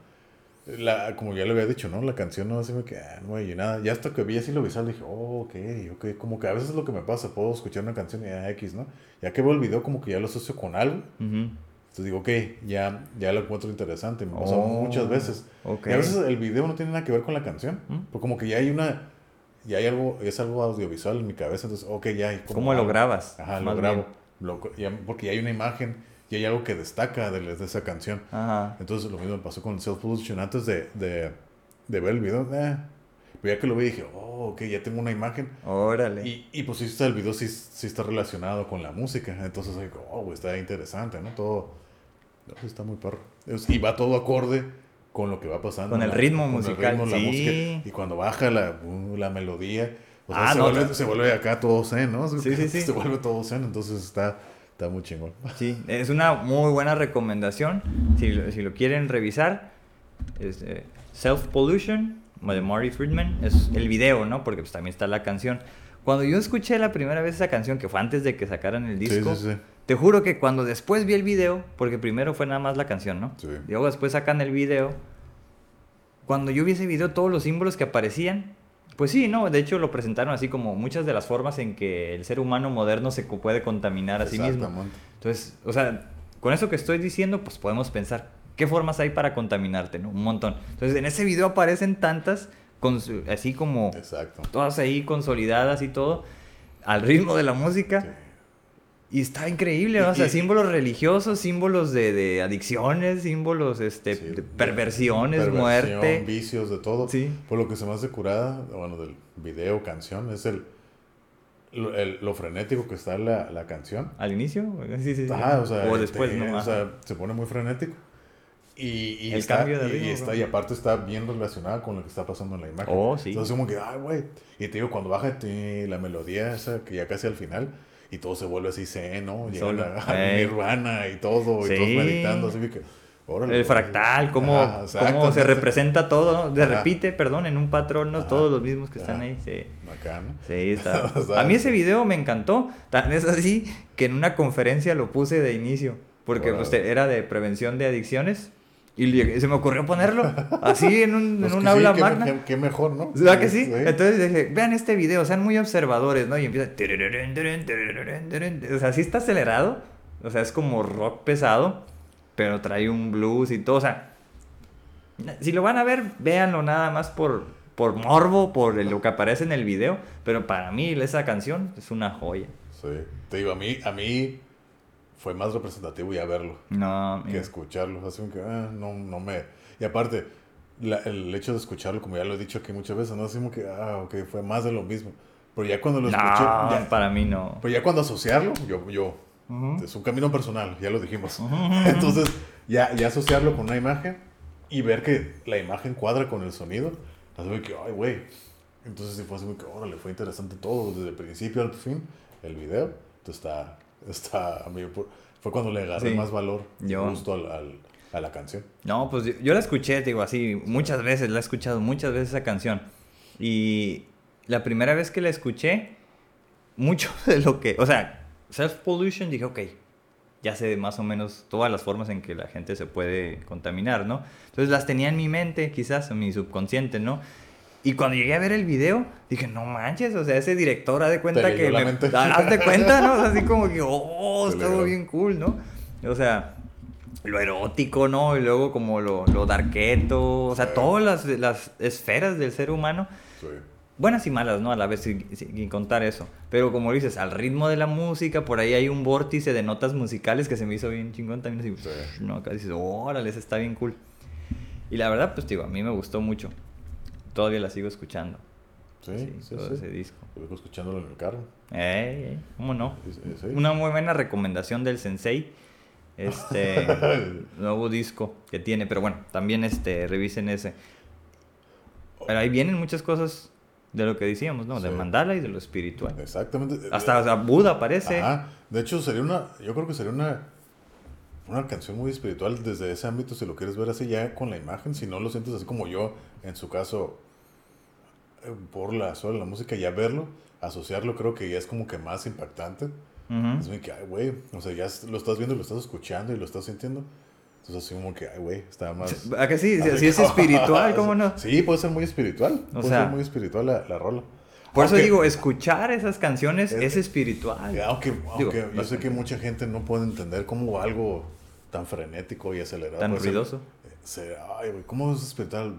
La, como ya le había dicho, ¿no? La canción no así me que, ah, no hay nada. Ya hasta que vi así lo visual dije, oh, ok, ok. Como que a veces es lo que me pasa, puedo escuchar una canción y ah, X, ¿no? Ya que veo el video, como que ya lo asocio con algo. Ujú. Entonces digo, ok, ya, ya lo encuentro interesante. Me pasó Oh, muchas veces. Y a veces el video no tiene nada que ver con la canción. ¿Mm? Porque como que ya hay una. Ya hay algo, es algo audiovisual en mi cabeza. Entonces, ok, ya hay. como ¿Cómo lo grabas? Ajá, lo grabo. bien. Lo- ya- porque ya hay una imagen y hay algo que destaca de, de esa canción. Ajá. Entonces lo mismo me pasó con Self Pollution antes de, de, de ver el video. eh. Pero ya que lo vi dije, oh, ok, ya tengo una imagen. Órale. Y, y pues sí el video, sí, sí está relacionado con la música. Entonces digo, oh, está interesante, ¿no? Todo. No, sí está muy perro. Y va todo acorde con lo que va pasando. Con el la- ritmo con el musical, ritmo, la sí. música. Y cuando baja la, uh, la melodía, o sea, Ah, se, no, vuelve, ta- se vuelve acá todo zen, ¿no? Sí, sí, sí. Se vuelve todo zen, entonces está, está muy chingón. Sí, es una muy buena recomendación. Si, si lo quieren revisar, es eh, Self Pollution de Marty Friedman. Es el video, ¿no? Porque pues, también está la canción. Cuando yo escuché la primera vez esa canción, que fue antes de que sacaran el Sí, disco, sí, sí. Te juro que cuando después vi el video, porque primero fue nada más la canción, ¿no? Sí. Y luego después sacan el video. Cuando yo vi ese video, todos los símbolos que aparecían, pues sí, ¿no? De hecho lo presentaron así como muchas de las formas en que el ser humano moderno se puede contaminar a sí mismo. Entonces, o sea, con eso que estoy diciendo, pues podemos pensar, ¿qué formas hay para contaminarte, no? Un montón. Entonces, en ese video aparecen tantas, así como Exacto. todas ahí consolidadas y todo, al ritmo de la música. Sí. Y está increíble, ¿no? O sea, símbolos religiosos, símbolos de, de adicciones, símbolos este, Sí, de perversiones, perversión, muerte. vicios, de todo. Sí. Por lo que se me hace curada, bueno, del video, canción, es el lo, el- lo frenético que está la, la canción. ¿Al inicio? Sí, sí, sí. Ajá, o sea, después, te- ¿no? o sea, se pone muy frenético. Y, y El está, cambio de ritmo, y, está, y aparte está bien relacionada con lo que está pasando en la imagen. Oh, sí. Entonces como que, ay, güey. Y te digo, cuando baja la melodía esa, que ya casi al final, y todo se vuelve así zen, ¿no? Llegan Solo. a, a Ey. Nirvana y todo, Sí. y todos meditando, así que, órale. El fractal, cómo, cómo se representa todo, ¿no? Se Ajá. repite, perdón, en un patrón, ¿no? Ajá. Todos los mismos que están Ajá. ahí. Sí. Acá, ¿no? Sí, está. A mí ese video me encantó. Tan es así que en una conferencia lo puse de inicio. Porque pues, era de prevención de adicciones. Y se me ocurrió ponerlo así en un, Pues en un que aula sí, qué- magna. Qué, qué mejor, ¿no? ¿Verdad que sí? Sí. Entonces dije, vean este video, sean muy observadores, ¿no? Y empieza... O sea, sí está acelerado. O sea, es como rock pesado. Pero trae un blues y todo. O sea, si lo van a ver, véanlo nada más por, por morbo, por lo que aparece en el video. Pero para mí esa canción es una joya. Sí. Te digo, a mí, a mí fue más representativo ya verlo No, que escucharlo. Así que ah, no, no me... Y aparte, la- el hecho de escucharlo, como ya lo he dicho aquí muchas veces, no así como que, ah, ok, fue más de lo mismo. Pero ya cuando lo No, escuché, ya, para mí no. pero ya cuando asociarlo, yo, yo, Ujú. es un camino personal, ya lo dijimos. Ujú. Entonces, ya, ya asociarlo con una imagen y ver que la imagen cuadra con el sonido, así que, ay, güey. Entonces, sí fue así como que, órale, fue interesante todo, desde el principio al fin, el video. Entonces, está, está, fue cuando le agarré Sí. más valor Yo- gusto al, al- a la canción. No, pues yo, yo la escuché, digo así, muchas veces, la he escuchado muchas veces esa canción. Y la primera vez que la escuché, mucho de lo que, o sea, Self Pollution, dije, ok, ya sé más o menos todas las formas en que la gente se puede contaminar, ¿no? Entonces las tenía en mi mente, quizás, en mi subconsciente, ¿no? Y cuando llegué a ver el video, dije, no manches, o sea, ese director ha de cuenta Te que... me- haz de cuenta, ¿no? O sea, así como que, oh, estuvo bien cool, ¿no? O sea, lo erótico, ¿no? Y luego como lo, lo darketo, o sea, Sí. todas las, las esferas del ser humano Sí. buenas y malas, ¿no? A la vez, sin, sin- sin contar eso. Pero como dices, al ritmo de la música, por ahí hay un vórtice de notas musicales que se me hizo bien chingón también. Así, Sí. ¿no? Acá dices, órale, ese está bien cool. Y la verdad, pues digo, a mí me gustó mucho. Todavía la sigo escuchando. Sí, sí, todo sí. ese disco. Vengo escuchándolo en el carro. Ey, ¿Cómo no? Sí. Una muy buena recomendación del Sensei. Este nuevo disco que tiene. Pero bueno, también este, revisen ese. Pero ahí vienen muchas cosas de lo que decíamos, ¿no? De mandala y de lo espiritual. Exactamente. Hasta Buda aparece. Ajá. De hecho, sería una. Yo creo que sería una. Una canción muy espiritual desde ese ámbito, si lo quieres ver así ya con la imagen, si no lo sientes así como yo, en su caso, eh, por la sola la música, ya verlo, asociarlo, creo que ya es como que más impactante. Ujú. Es muy que, ay, güey, o sea, ya lo estás viendo, lo estás escuchando y lo estás sintiendo. Entonces, así como que, ay, güey, está más. ¿A que sí? Así es espiritual, ¿cómo no? Sí, puede ser muy espiritual. O puede sea- ser muy espiritual la, la rola. Por eso Aunque- digo, escuchar esas canciones Es- es, espiritual. Aunque, Digo, aunque yo las sé que mucha gente no puede entender cómo algo tan frenético y acelerado. Tan ser- ruidoso. eh, se- ay, güey, ¿cómo es espiritual?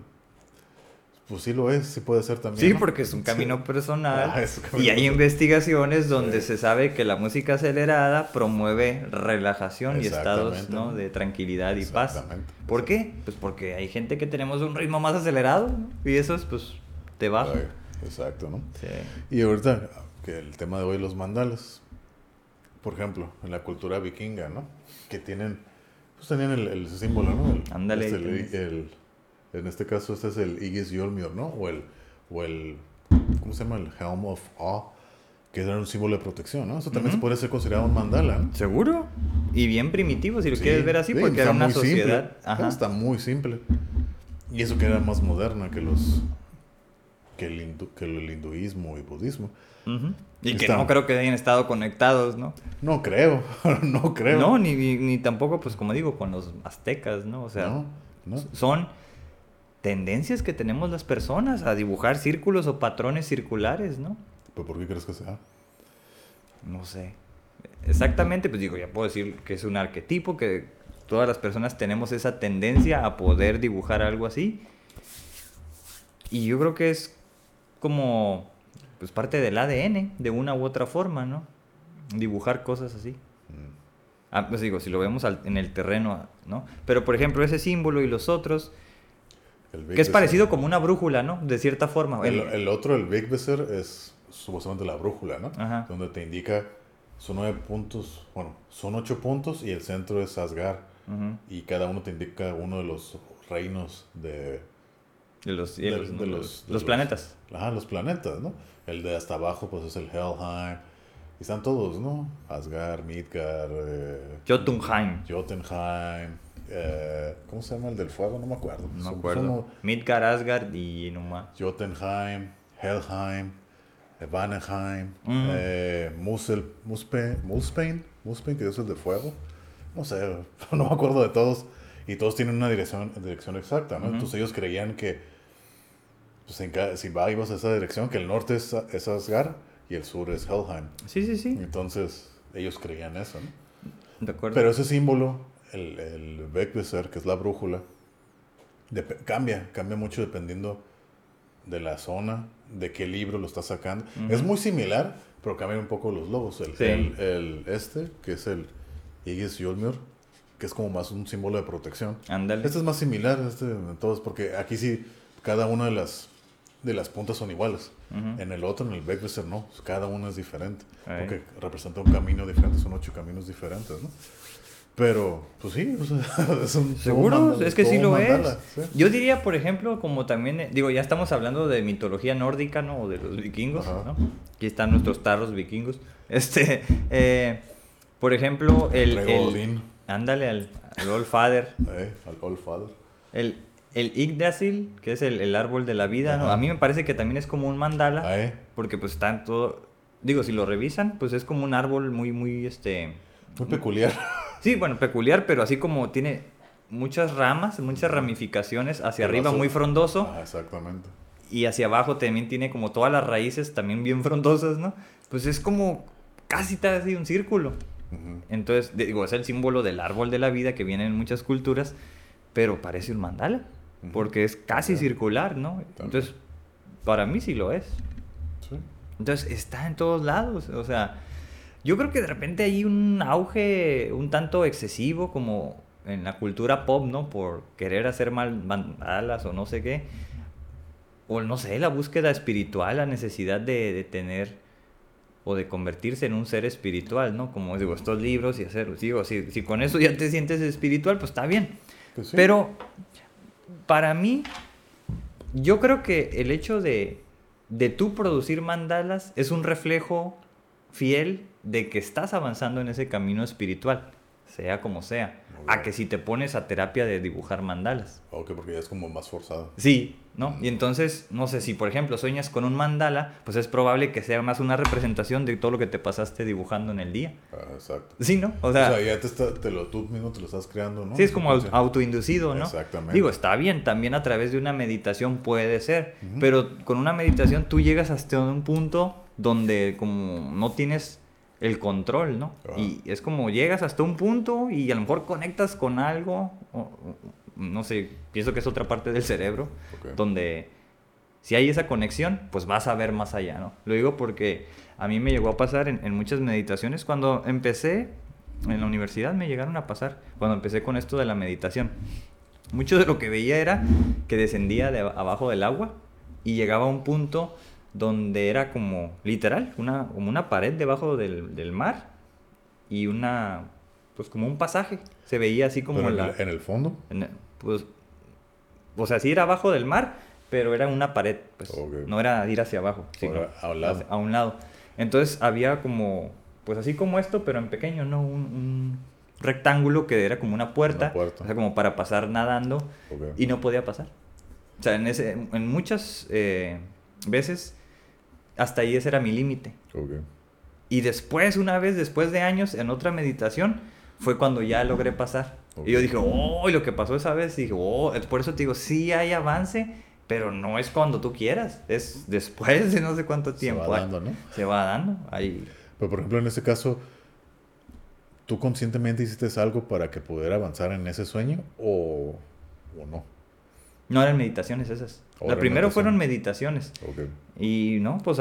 Pues sí lo es, sí puede ser también. Sí, ¿no? porque es un camino personal. Ah, es un camino y hay personal. investigaciones donde Sí. se sabe que la música acelerada promueve relajación y estados. ¿no? de tranquilidad y paz. Exactamente. ¿Por qué? Pues porque hay gente que tenemos un ritmo más acelerado ¿no? y eso es, pues te baja. Exacto, ¿no? Sí. Y ahorita, que el tema de hoy, los mandalas. Por ejemplo, en la cultura vikinga, ¿no? Que tienen, pues tenían el, el símbolo, ¿no? El- Ándale, este, el- en este caso, este es el Igis Yolmir, ¿no? O el, o el, ¿cómo se llama? El Helm of Awe, que era un símbolo de protección, ¿no? Eso también Ujú. puede ser considerado un mandala, ¿no? ¿Seguro? Y bien primitivo, si lo Sí, quieres ver así, sí, porque era una sociedad. Ajá. Está muy simple. Y eso que era más moderna que los que el, hindu- que el hinduismo y budismo. Y que no creo que hayan estado conectados, ¿no? No creo, no creo. No, ni, ni, ni tampoco, pues como digo, con los aztecas, ¿no? O sea, no, no. son tendencias que tenemos las personas a dibujar círculos o patrones circulares, ¿no? ¿Pero por qué crees que sea? No sé. Exactamente, pues digo, ya puedo decir que es un arquetipo, que todas las personas tenemos esa tendencia a poder dibujar algo así. Y yo creo que es como pues parte del ADN, de una u otra forma, ¿no? Dibujar cosas así. Mm. Ah, pues digo, si lo vemos al- en el terreno, ¿no? Pero por ejemplo, ese símbolo y los otros, El que es parecido como una brújula, ¿no? De cierta forma. El, otro, el Big Becer, es supuestamente la brújula, ¿no? Ajá. Donde te indica, son nueve puntos, bueno, son ocho puntos y el centro es Asgard. Y cada uno te indica uno de los reinos de, de los de- cielos, de ¿no? los- los, de los planetas. Ajá, los planetas, ¿no? El de hasta abajo, pues es el Helheim. Y están todos, ¿no? Asgard, Midgard, eh, Jotunheim. Jotunheim. Eh, ¿Cómo se llama el del fuego? No me acuerdo. No me acuerdo. son Midgard, Asgard y Numa. Jotunheim, Helheim, Vanaheim, Mm. eh, Musel, Muspe, Muspelheim, Muspelheim, que es el de fuego. No sé, no me acuerdo de todos. Y todos tienen una dirección, dirección exacta, ¿no? Entonces ellos creían que pues, en cada- si va, ibas a esa dirección, que el norte es, es Asgard y el sur es Helheim. Sí, sí, sí. Entonces ellos creían eso, ¿no? De acuerdo. Pero ese símbolo, el, el Vecbeser, que es la brújula, cambia, cambia mucho dependiendo de la zona, de qué libro lo estás sacando. Ujú. Es muy similar, pero cambian un poco los logos. El, Sí. el, el este, que es el Igis Yolmir, que es como más un símbolo de protección. Ándale. Este es más similar este, en todos, porque aquí sí, cada una de las, de las puntas son iguales. Ujú. En el otro, en el Beckbesser, no. Cada uno es diferente. Ahí. Porque representa un camino diferente. Son ocho caminos diferentes, ¿no? Pero, pues sí. o sea, es un, Seguro, es que sí lo es. sí. Yo diría, por ejemplo, como también, eh, digo, ya estamos hablando de mitología nórdica, ¿no? O de los vikingos, Ajá. ¿no? Aquí están nuestros tarros vikingos. Este, eh, por ejemplo, el... El- ándale al, al All Father. eh, al All Father. El, el Yggdrasil, que es el, el árbol de la vida, ¿no? A mí me parece que también es como un mandala. Ah, eh, Porque pues está en todo... Digo, si lo revisan, pues es como un árbol muy, muy, este... Muy peculiar. Sí, bueno, peculiar, pero así como tiene muchas ramas, muchas ramificaciones, hacia arriba muy frondoso. Ah, exactamente. Y hacia abajo también tiene como todas las raíces también bien frondosas, ¿no? Pues es como casi casi un círculo. Entonces, digo, es el símbolo del árbol de la vida que viene en muchas culturas, pero parece un mandala, porque es casi circular, ¿no? Entonces, para mí sí lo es. Sí. Entonces, está en todos lados, o sea, yo creo que de repente hay un auge un tanto excesivo como en la cultura pop, ¿no? Por querer hacer mal mandalas o no sé qué. O no sé, la búsqueda espiritual, la necesidad de, de tener o de convertirse en un ser espiritual, ¿no? Como digo, estos libros y hacer, digo, si, si con eso ya te sientes espiritual, pues está bien. Pues Pero para mí, yo creo que el hecho de, de tú producir mandalas es un reflejo fiel de que estás avanzando en ese camino espiritual, sea como sea a que si te pones a terapia de dibujar mandalas. Ok, porque ya es como más forzado. Sí, ¿no? Y entonces, no sé, si por ejemplo sueñas con un mandala, pues es probable que sea más una representación de todo lo que te pasaste dibujando en el día. Ah, exacto. Sí, ¿no? O sea, ya te, está, te lo, tú mismo te lo estás creando, ¿no? Sí, es como autoinducido, ¿no? Exactamente. Digo, está bien, también a través de una meditación puede ser, pero con una meditación tú llegas hasta un punto donde como no tienes el control, ¿no? Y es como llegas hasta un punto y a lo mejor conectas con algo, no sé, pienso que es otra parte del cerebro, donde si hay esa conexión, pues vas a ver más allá, ¿no? Lo digo porque a mí me llegó a pasar en, muchas meditaciones, cuando empecé en la universidad me llegaron a pasar, cuando empecé con esto de la meditación. Mucho de lo que veía era que descendía de abajo del agua y llegaba a un punto donde era como literal, una, como una pared debajo del, del mar y una, pues como un pasaje. Se veía así como en, la, en el fondo. pues, o sea, sí era abajo del mar, pero era una pared, pues no era ir hacia abajo, sino a, un lado. a un lado. Entonces había como, pues así como esto, pero en pequeño, ¿no? Un, rectángulo que era como una puerta, o sea, como para pasar nadando y no podía pasar. O sea, en, ese, en muchas eh, veces hasta ahí ese era mi límite. Y después, una vez, después de años, en otra meditación, fue cuando ya logré pasar. Y yo dije, oh, y lo que pasó esa vez, dije, oh, por eso te digo, sí hay avance, pero no es cuando tú quieras, es después de no sé cuánto tiempo. Se va dando, ¿no? Se va dando. Ahí. Pero, por ejemplo, en este caso, ¿tú conscientemente hiciste algo para que pudiera avanzar en ese sueño o, o no? No eran meditaciones esas. la primera fueron meditaciones. Y no, pues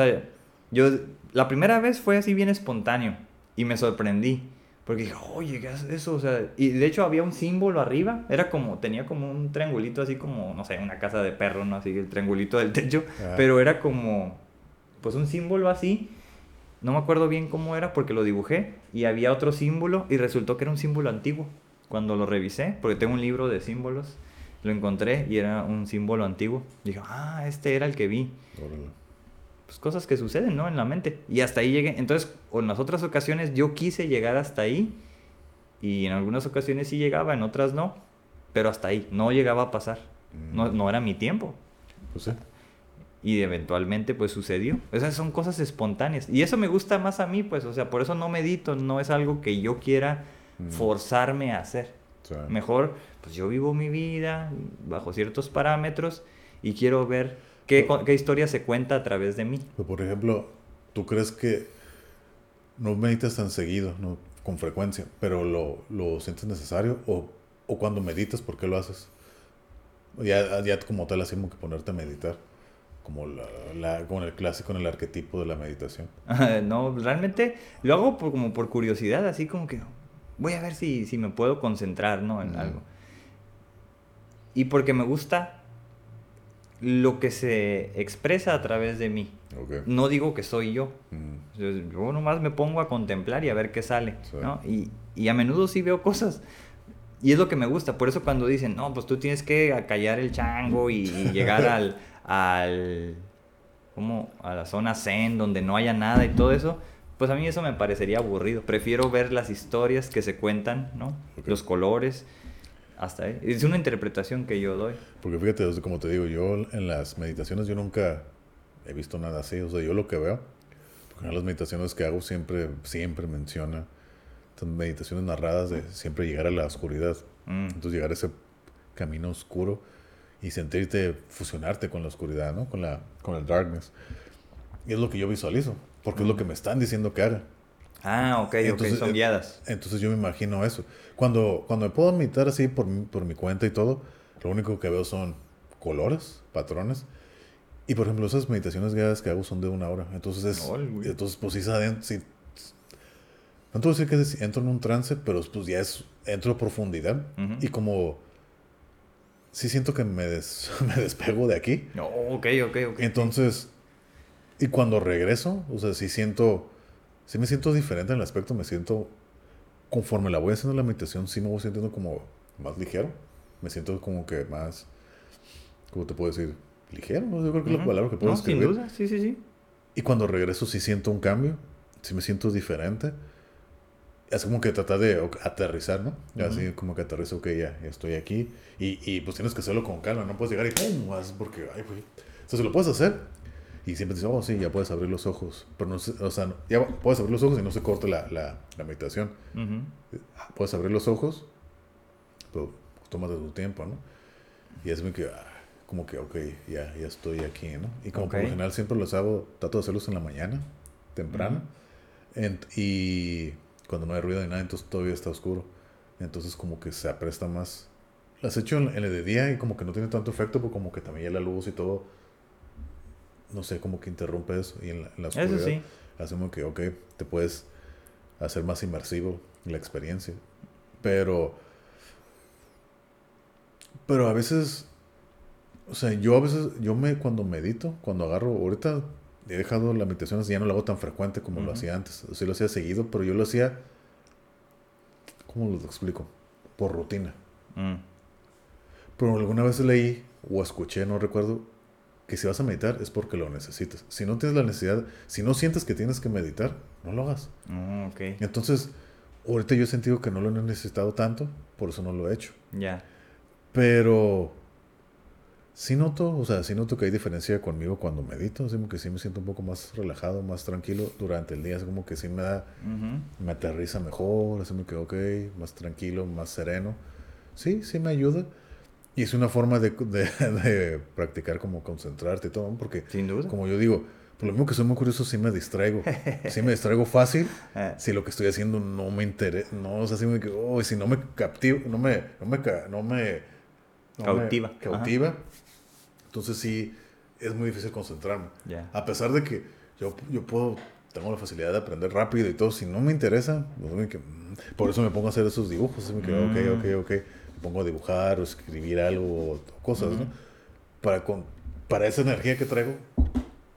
yo, la primera vez fue así bien espontáneo y me sorprendí. Porque dije, oye, ¿qué es eso? O sea, y de hecho había un símbolo arriba, era como, tenía como un triangulito así como, no sé, una casa de perro, ¿no? Así, el triangulito del techo, ah. pero era como, pues un símbolo así, no me acuerdo bien cómo era porque lo dibujé, y había otro símbolo y resultó que era un símbolo antiguo. Cuando lo revisé, porque tengo un libro de símbolos, lo encontré y era un símbolo antiguo. Dije, ah, este era el que vi. Pues cosas que suceden, ¿no? En la mente. Y hasta ahí llegué. Entonces, en las otras ocasiones yo quise llegar hasta ahí. Y en algunas ocasiones sí llegaba, en otras no. Pero hasta ahí, no llegaba a pasar. No, mm. no era mi tiempo. Pues sí. Y eventualmente pues sucedió. Esas son cosas espontáneas. Y eso me gusta más a mí, pues, o sea, por eso no medito, no es algo que yo quiera mm. forzarme a hacer. Mejor, pues yo vivo mi vida bajo ciertos parámetros y quiero ver qué, qué historia se cuenta a través de mí. por ejemplo, ¿tú crees que no meditas tan seguido, no, con frecuencia, pero lo, lo sientes necesario? ¿O, o cuando meditas, por qué lo haces? Ya, ya como tal, así como que ponerte a meditar como la, con el clásico, en el arquetipo de la meditación. no, realmente lo hago por, como por curiosidad, así como que, voy a ver si, si me puedo concentrar, ¿no? En algo. Y porque me gusta lo que se expresa a través de mí. No digo que soy yo. Yo nomás me pongo a contemplar y a ver qué sale. ¿no? Y, y, a menudo sí veo cosas. Y es lo que me gusta. Por eso cuando dicen, no, pues tú tienes que acallar el chango y, llegar al, al, como a la zona zen donde no haya nada y todo eso pues a mí eso me parecería aburrido. Prefiero ver las historias que se cuentan, ¿no? Los colores. Hasta ahí. Es una interpretación que yo doy. Porque fíjate, como te digo, yo en las meditaciones yo nunca he visto nada así. O sea, yo lo que veo, porque en las meditaciones que hago siempre, siempre menciona meditaciones narradas de siempre llegar a la oscuridad. Mm. Entonces llegar a ese camino oscuro y sentirte, fusionarte con la oscuridad, ¿no? Con, la, con el darkness. Y es lo que yo visualizo, porque es lo que me están diciendo que haga. Ah, ok, Entonces, ok, son eh, guiadas. Entonces yo me imagino eso. Cuando, cuando me puedo meditar así por, por mi cuenta y todo, lo único que veo son colores, patrones. Y por ejemplo, esas meditaciones guiadas que hago son de una hora. Entonces, es, güey. entonces pues sí, sí- no te voy a decir que es- entro en un trance, pero pues ya es, entro a profundidad. Ujú. Y como, sí siento que me, des- me despego de aquí. No, ok, ok, ok. Entonces, y cuando regreso, o sea, sí siento, sí me siento diferente en el aspecto, me siento, conforme la voy haciendo la meditación, sí me voy sintiendo como más ligero, me siento como que más, ¿cómo te puedo decir? Ligero, ¿no? yo creo que es la palabra que puedo No, sin escribir. duda, sí, sí, sí. Y cuando regreso sí siento un cambio, sí me siento diferente. Es como que tratar de aterrizar, ¿no? Ya Así como que aterrizo, ok, ya, ya estoy aquí. Y, y pues tienes que hacerlo con calma, no puedes llegar y ¡pum! Porque, ay, güey. Entonces lo puedes hacer. Y siempre dices, oh, sí, ya puedes abrir los ojos. Pero no o sea, ya puedes abrir los ojos y no se corta la, la, la meditación. Ujú. Puedes abrir los ojos, pero tómate tu tiempo, ¿no? Y es muy que, ah, como que, ok, ya, ya estoy aquí, ¿no? Y como por Ok. lo general siempre los hago, trato de hacerlos en la mañana, temprano. Y cuando no hay ruido ni nada, entonces todavía está oscuro. Entonces como que se apresta más. Las he hecho en, en el de día y como que no tiene tanto efecto, porque como que también ya la luz y todo, no sé, como que interrumpe eso. Y en la, en la oscuridad Eso sí. hacemos que, ok, te puedes hacer más inmersivo la experiencia. Pero, pero a veces, o sea, yo a veces, yo me, cuando medito, cuando agarro, ahorita he dejado la meditación, así, ya no lo hago tan frecuente como lo hacía antes. O sea, lo hacía seguido, pero yo lo hacía, ¿cómo lo explico? Por rutina. Mm. Pero alguna vez leí o escuché, no recuerdo, que si vas a meditar es porque lo necesitas. Si no tienes la necesidad, si no sientes que tienes que meditar, no lo hagas. Mm, ok. Entonces, ahorita yo he sentido que no lo he necesitado tanto, por eso no lo he hecho. Ya. Pero sí noto, o sea, sí noto que hay diferencia conmigo cuando medito, así como que sí me siento un poco más relajado, más tranquilo durante el día, es como que sí me da, Ujú. me aterriza mejor, así como que, ok, más tranquilo, más sereno. Sí, sí me ayuda. Y es una forma de, de- de practicar como concentrarte y todo, ¿no? porque Sin duda. como yo digo, por lo mismo que soy muy curioso, sí me distraigo. Sí me distraigo fácil Eh, si lo que estoy haciendo no me interesa, no, o sea, si me, oh, si no me captiva, no me, no me, no me, no me Cautiva. cautiva, entonces sí, es muy difícil concentrarme. A pesar de que yo, yo puedo, tengo la facilidad de aprender rápido y todo, si no me interesa, pues, mm, por eso me pongo a hacer esos dibujos, me quedo, Mm. ok, ok, ok, pongo a dibujar o escribir algo, o cosas, ¿no? Ujú. Para, con, para esa energía que traigo,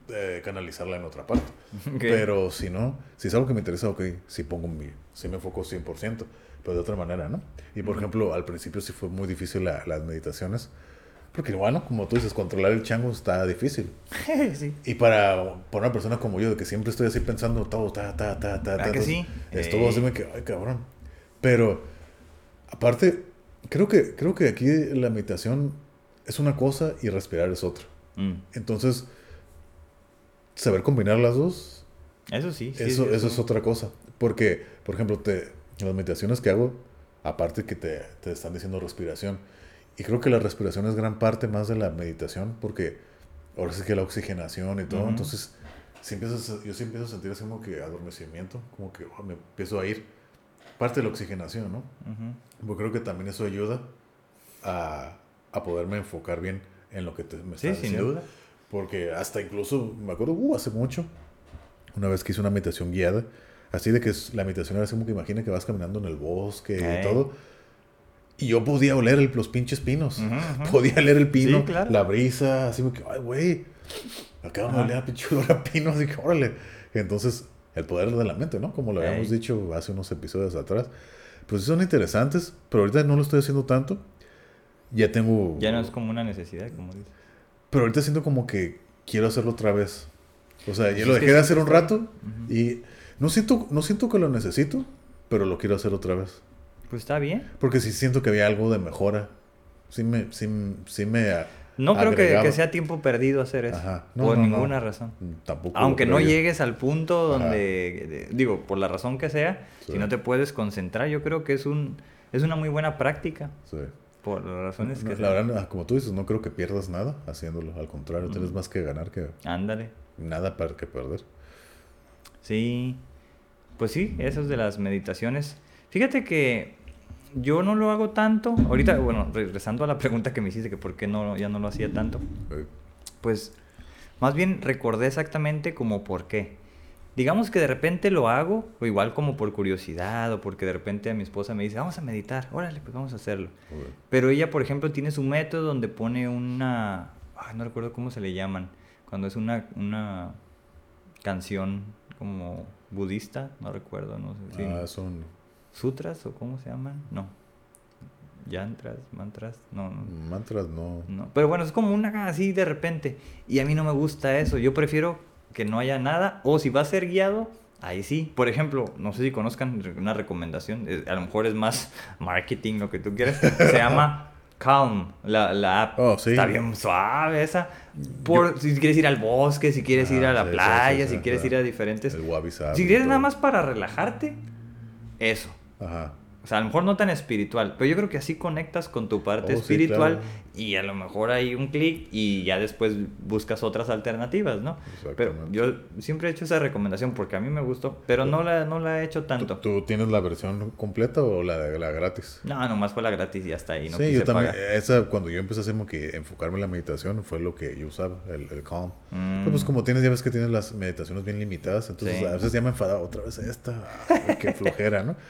eh, canalizarla en otra parte. Ok. Pero si no, si es algo que me interesa, ok, sí pongo mi, sí me enfoco 100%, pero de otra manera, ¿no? Y por ejemplo, al principio sí fue muy difícil la- las meditaciones, porque bueno, como tú dices, controlar el chango está difícil. sí. Y para, para una persona como yo, de que siempre estoy así pensando todo, ta, ta, ta, ta, ¿Verdad ta, que ta, sí? Estuvo así, me que, ay, cabrón. Pero, aparte, creo que, creo que aquí la meditación es una cosa y respirar es otra. Mm. Entonces, saber combinar las dos Eso sí. sí, eso, sí, eso es otra cosa. Porque, por ejemplo, te, las meditaciones que hago, aparte que te, te están diciendo respiración, y creo que la respiración es gran parte más de la meditación, porque ahora sí que la oxigenación y todo, entonces sí empiezas yo sí empiezo a sentir así como que adormecimiento, como que oh, me empiezo a ir. Parte de la oxigenación, ¿no? Ujú. Porque creo que también eso ayuda a, a poderme enfocar bien en lo que te, me Sí, estás sin diciendo. duda. Porque hasta incluso, me acuerdo, uh, hace mucho, una vez que hice una meditación guiada, así de que es- la meditación era así como que imagina que vas caminando en el bosque y todo. Y yo podía oler el- los pinches pinos. Podía oler el pino, Sí, claro. la brisa, así como que, ay, güey, acabo de oler a pinche olor a pino, así que órale. Entonces, el poder de la mente, ¿no? Como lo habíamos dicho hace unos episodios atrás. Pues son interesantes, pero ahorita no lo estoy haciendo tanto. Ya tengo... Ya no es como una necesidad, como dices. Pero ahorita siento como que quiero hacerlo otra vez. O sea, Pues ya es lo dejé de hacer un rato y no siento, no siento que lo necesito, pero lo quiero hacer otra vez. Pues está bien. Porque sí siento que había algo de mejora. Sí me, sí, sí me, No creo que, sea tiempo perdido hacer eso. Ajá. No, por no, no. ninguna razón. Tampoco. Aunque no llegues al punto donde, de- digo, por la razón que sea, Sí. si no te puedes concentrar, yo creo que es un es una muy buena práctica. Sí. Por las razones que la verdad, como tú dices, no creo que pierdas nada haciéndolo. Al contrario, tienes más que ganar que Ándale. nada para que perder. Sí. Pues sí, eso es de las meditaciones. Fíjate que yo no lo hago tanto. Ahorita, bueno, regresando a la pregunta que me hiciste, que por qué no, ya no lo hacía tanto. Pues más bien recordé exactamente como por qué. Digamos que de repente lo hago, o igual como por curiosidad, o porque de repente mi esposa me dice, vamos a meditar, órale, pues vamos a hacerlo. Pero ella, por ejemplo, tiene su método donde pone una... ay, no recuerdo cómo se le llaman. Cuando es una, una canción como budista, no recuerdo, no sé si... Ah, son ¿Sutras o cómo se llaman? No. Yantras, mantras, no, no. mantras, no. No, pero bueno, es como una así de repente. Y a mí no me gusta eso. Yo prefiero que no haya nada. O si va a ser guiado, ahí sí. Por ejemplo, no sé si conozcan una recomendación. A lo mejor es más marketing, lo que tú quieras. Se llama Calm, la, la app. Oh, sí. Está bien suave esa. Por, si quieres ir al bosque, si quieres ir Ah, a la sí, sí, playa, sí, si quieres ir a diferentes... El wabi sabi Si quieres nada más para relajarte, eso. Ajá. O sea, a lo mejor no tan espiritual, pero yo creo que así conectas con tu parte Oh, sí, espiritual claro. y a lo mejor hay un clic y ya después buscas otras alternativas, ¿no? Pero yo siempre he hecho esa recomendación porque a mí me gustó, pero no la, no la he hecho ¿Tú, tanto. tú tienes la versión completa o la, de la gratis? No, nomás fue la gratis y ya está ahí, no sí, quise yo también. pagar. Esa, cuando yo empecé a hacer como que enfocarme en la meditación, fue lo que yo usaba, el, el Calm. Mm. Pero pues como tienes, ya ves que tienes las meditaciones bien limitadas, entonces Sí. a veces ya me enfadaba otra vez esta, qué flojera, ¿no?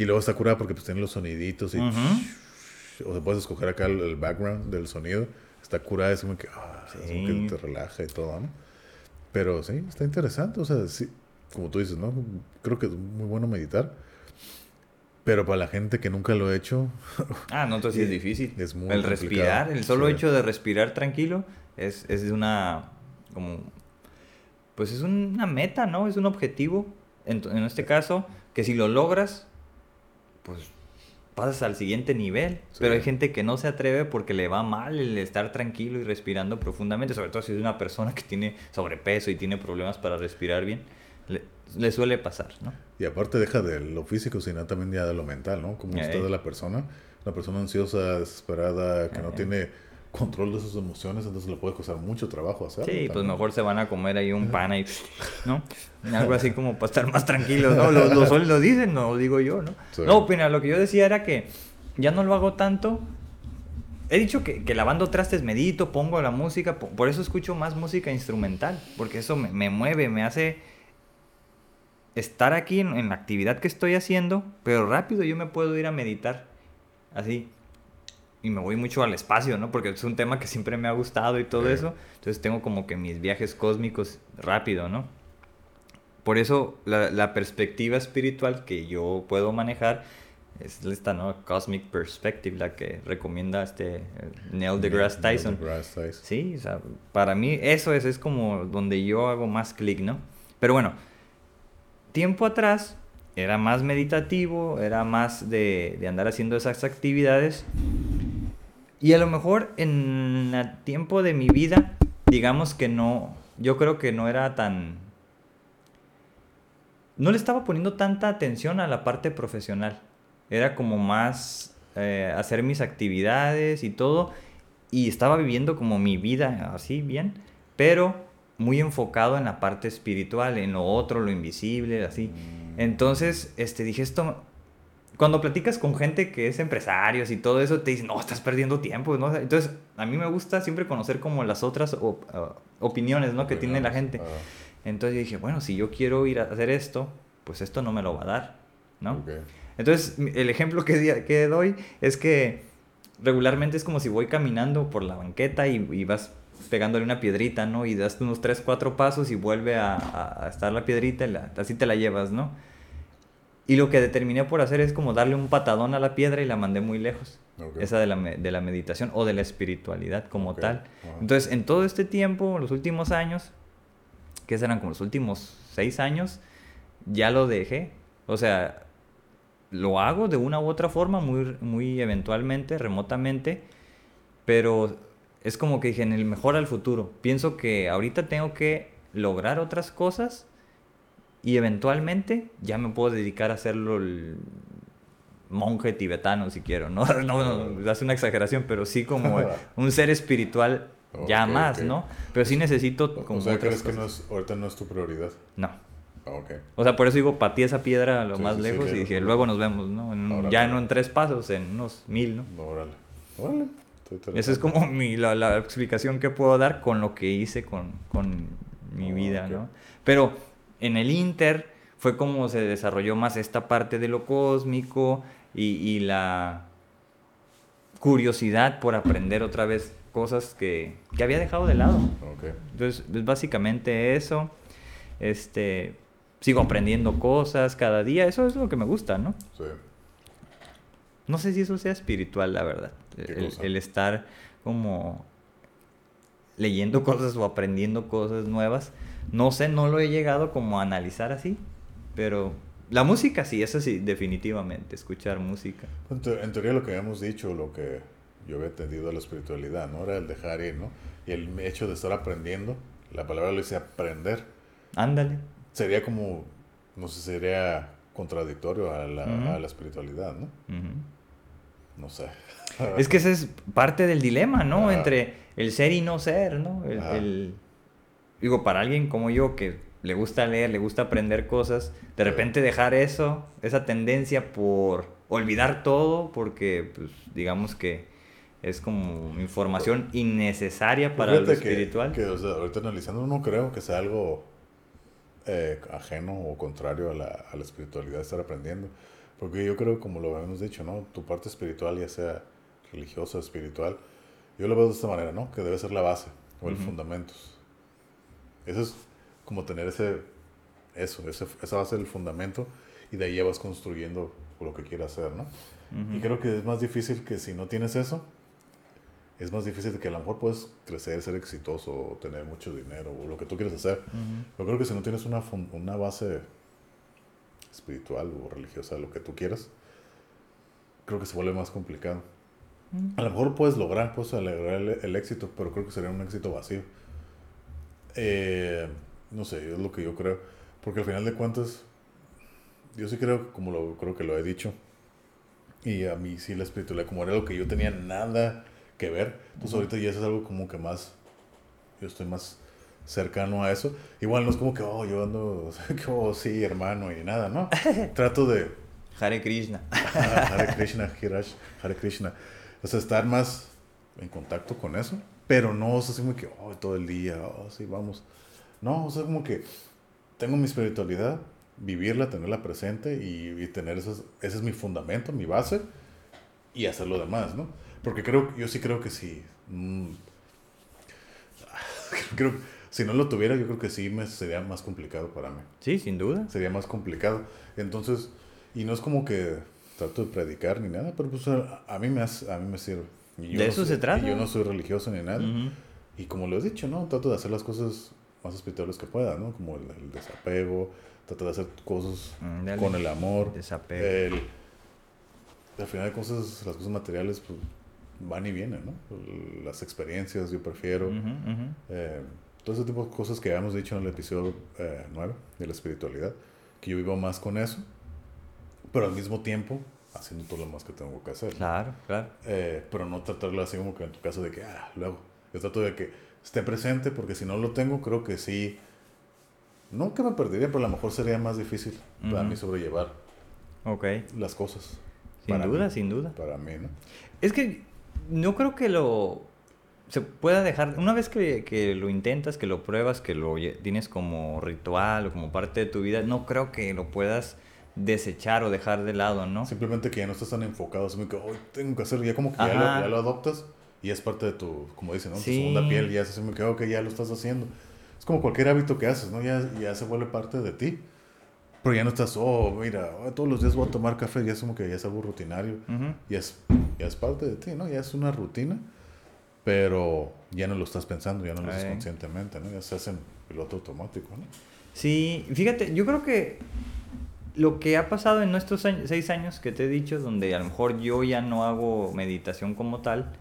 Y luego está curada porque pues tiene los soniditos y... Ujú. O sea, puedes escoger acá el, el background del sonido. Está curada, es como que, ah, es como Sí. que te relaja y todo, ¿no? Pero sí, está interesante. O sea, sí, como tú dices, ¿no? Creo que es muy bueno meditar. Pero para la gente que nunca lo ha hecho, Ah, no, entonces sí es difícil. Es muy el complicado. respirar, el solo Sí. hecho de respirar tranquilo es, es de una, como, pues es una meta, ¿no? Es un objetivo. En, en este caso, que si lo logras, pues pasas al siguiente nivel. Sí. Pero hay gente que no se atreve porque le va mal el estar tranquilo y respirando profundamente, sobre todo si es una persona que tiene sobrepeso y tiene problemas para respirar bien. Le, le suele pasar, ¿no? y aparte deja de lo físico, sino también ya de lo mental, ¿no? Como está de la persona. Una persona ansiosa, desesperada, que no tiene control de sus emociones, entonces le puede costar mucho trabajo hacerlo. Sí, pues mejor se van a comer ahí un pan ahí, ¿no? Algo así como para estar más tranquilos, ¿no? Lo, lo, suelen- lo dicen, no lo digo yo, ¿no? Sí. No, opina, lo que yo decía era que ya no lo hago tanto. He dicho que, que lavando trastes medito, pongo la música, po- por eso escucho más música instrumental, porque eso me, me mueve, me hace estar aquí en, en la actividad que estoy haciendo, pero rápido yo me puedo ir a meditar, así. Y me voy mucho al espacio, ¿no? Porque es un tema que siempre me ha gustado y todo Sí. eso. Entonces tengo como que mis viajes cósmicos rápido, ¿no? Por eso la, la perspectiva espiritual que yo puedo manejar es esta, ¿no? Cosmic Perspective, la que recomienda este eh, Neil deGrasse Neil Tyson. deGrasse Tyson. Sí, o sea, para mí eso es, es como donde yo hago más clic, ¿no? Pero bueno, tiempo atrás era más meditativo, era más de, de andar haciendo esas actividades. Y a lo mejor en el tiempo de mi vida, digamos que no, yo creo que no era tan... No le estaba poniendo tanta atención a la parte profesional. Era como más eh, hacer mis actividades y todo. Y estaba viviendo como mi vida así bien, pero muy enfocado en la parte espiritual, en lo otro, lo invisible, así. Entonces, este, dije esto, cuando platicas con gente que es empresarios y todo eso, te dicen, no, estás perdiendo tiempo, ¿no? Entonces, a mí me gusta siempre conocer como las otras op- ah, opiniones, ¿no? Que tiene la gente. Ah, Entonces dije, bueno, si yo quiero ir a hacer esto, pues esto no me lo va a dar, ¿no? ok. Entonces, mi- el ejemplo que, di- que doy es que regularmente es como si voy caminando por la banqueta y, y vas pegándole una piedrita, ¿no? Y das unos 3, 4 pasos y vuelve a, a- a estar la piedrita y la- así te la llevas, ¿no? Y lo que determiné por hacer es como darle un patadón a la piedra y la mandé muy lejos. Ok. Esa de la, de la meditación o de la espiritualidad como Ok, tal. ajá. Entonces, en todo este tiempo, los últimos años, que serán como los últimos seis años, ya lo dejé. O sea, lo hago de una u otra forma, muy, muy eventualmente, remotamente, pero es como que dije, en el mejor al futuro. Pienso que ahorita tengo que lograr otras cosas y eventualmente ya me puedo dedicar a hacerlo el monje tibetano si quiero, ¿no? No, no, hace una exageración, pero sí como un ser espiritual ya más, ¿no? Pero sí necesito como... O sea, ¿crees que no es, ahorita no es tu prioridad? No. Ah, okay. O sea, por eso digo, patí esa piedra lo más lejos y dije, luego nos vemos, ¿no? ya no en tres pasos, en unos mil, ¿no? Órale. Órale. Esa es como mi, la, la, explicación que puedo dar con lo que hice con, con mi ah, vida, ¿no? Pero en el Inter fue como se desarrolló más esta parte de lo cósmico y, y la curiosidad por aprender otra vez cosas que, que había dejado de lado. Okay. Entonces, es básicamente eso. Este, sigo aprendiendo cosas cada día. Eso es lo que me gusta, ¿no? Sí. No sé si eso sea espiritual, la verdad. El, el, estar como leyendo cosas o aprendiendo cosas nuevas. No sé, no lo he llegado como a analizar así, pero la música sí, eso sí, definitivamente, escuchar música. En, teoría lo que habíamos dicho, lo que yo había entendido de la espiritualidad, ¿no? Era el dejar ir, ¿no? Y el hecho de estar aprendiendo, la palabra lo dice aprender. Ándale. Sería como, no sé, sería contradictorio a la, a la espiritualidad, ¿no? No sé. es que ese es parte del dilema, ¿no? Entre el ser y no ser, ¿no? el, digo, para alguien como yo que le gusta leer, le gusta aprender cosas, de repente dejar eso, esa tendencia por olvidar todo, porque pues digamos que es como información innecesaria para lo espiritual. Que, ahorita analizando no creo que sea algo eh, ajeno o contrario a la, a la espiritualidad estar aprendiendo. Porque yo creo, como lo habíamos dicho, ¿no? Tu parte espiritual, ya sea religiosa, espiritual, yo lo veo de esta manera, ¿no? Que debe ser la base o el fundamento. Eso es como tener ese, eso, ese, esa base del fundamento y de ahí ya vas construyendo lo que quieras hacer, ¿no? Y creo que es más difícil que si no tienes eso, es más difícil que a lo mejor puedes crecer, ser exitoso, o tener mucho dinero o lo que tú quieres hacer. Yo creo que si no tienes una, una base espiritual o religiosa, lo que tú quieras, creo que se vuelve más complicado. A lo mejor puedes lograr, puedes lograr el, éxito, pero creo que sería un éxito vacío. Eh, no sé, es lo que yo creo. Porque al final de cuentas, yo sí creo, como lo, creo que lo he dicho, y a mí sí la espiritualidad, como era lo que yo tenía nada que ver, entonces ahorita ya es algo como que más, yo estoy más cercano a eso. Igual no es como que, oh, yo ando, que, oh, sí, hermano, y nada, ¿no? Trato de... Hare Krishna. Hare Krishna, Hirash, Hare Krishna. O sea, estar más en contacto con eso, pero no o sea, así como que, oh, todo el día, oh, sí, vamos. No, o sea, como que tengo mi espiritualidad, vivirla, tenerla presente y, tener eso, ese es mi fundamento, mi base y hacer lo demás, ¿no? Porque creo, yo sí creo que si, mm, creo, si no lo tuviera, yo creo que sí me sería más complicado para mí. Sí, sin duda. Sería más complicado. Entonces, y no es como que trato de predicar ni nada, pero pues a, mí me, a mí me sirve. De eso se trata. Y yo no soy religioso ni nada. Y como lo he dicho, ¿no? Trato de hacer las cosas más espirituales que pueda, ¿no? Como el, desapego, trato de hacer cosas con el amor. Desapego. El, al final de cosas, las cosas materiales, pues van y vienen, ¿no? Las experiencias, yo prefiero. Eh, todo ese tipo de cosas que habíamos dicho en el episodio eh, 9 de la espiritualidad, que yo vivo más con eso pero al mismo tiempo haciendo todo lo más que tengo que hacer. Claro, claro. Eh, pero no tratarlo así como que en tu caso de que, ah, luego. Yo trato de que esté presente porque si no lo tengo, creo que sí. No que me perdería, pero a lo mejor sería más difícil para mí sobrellevar okay. las cosas. Sin duda, sin duda. Para mí, ¿no? Es que no creo que lo se pueda dejar. Una vez que, que, lo intentas, que lo pruebas, que lo tienes como ritual o como parte de tu vida, no creo que lo puedas desechar o dejar de lado, ¿no? Simplemente que ya no estás tan enfocado, es que hoy tengo que hacer, ya como que ya lo, adoptas y es parte de tu, como dicen, ¿no? Tu segunda piel, ya se me quedó que ya lo estás haciendo. Es como cualquier hábito que haces, ¿no? Ya, ya se vuelve parte de ti. Pero ya no estás, oh, mira, todos los días voy a tomar café, ya es como que ya es algo rutinario, ya, es, ya es parte de ti, ¿no? Ya es una rutina, pero ya no lo estás pensando, ya no lo haces conscientemente, ¿no? Ya se hace en piloto automático, ¿no? Sí, fíjate, yo creo que lo que ha pasado en nuestros seis años que te he dicho, donde a lo mejor yo ya no hago meditación como tal,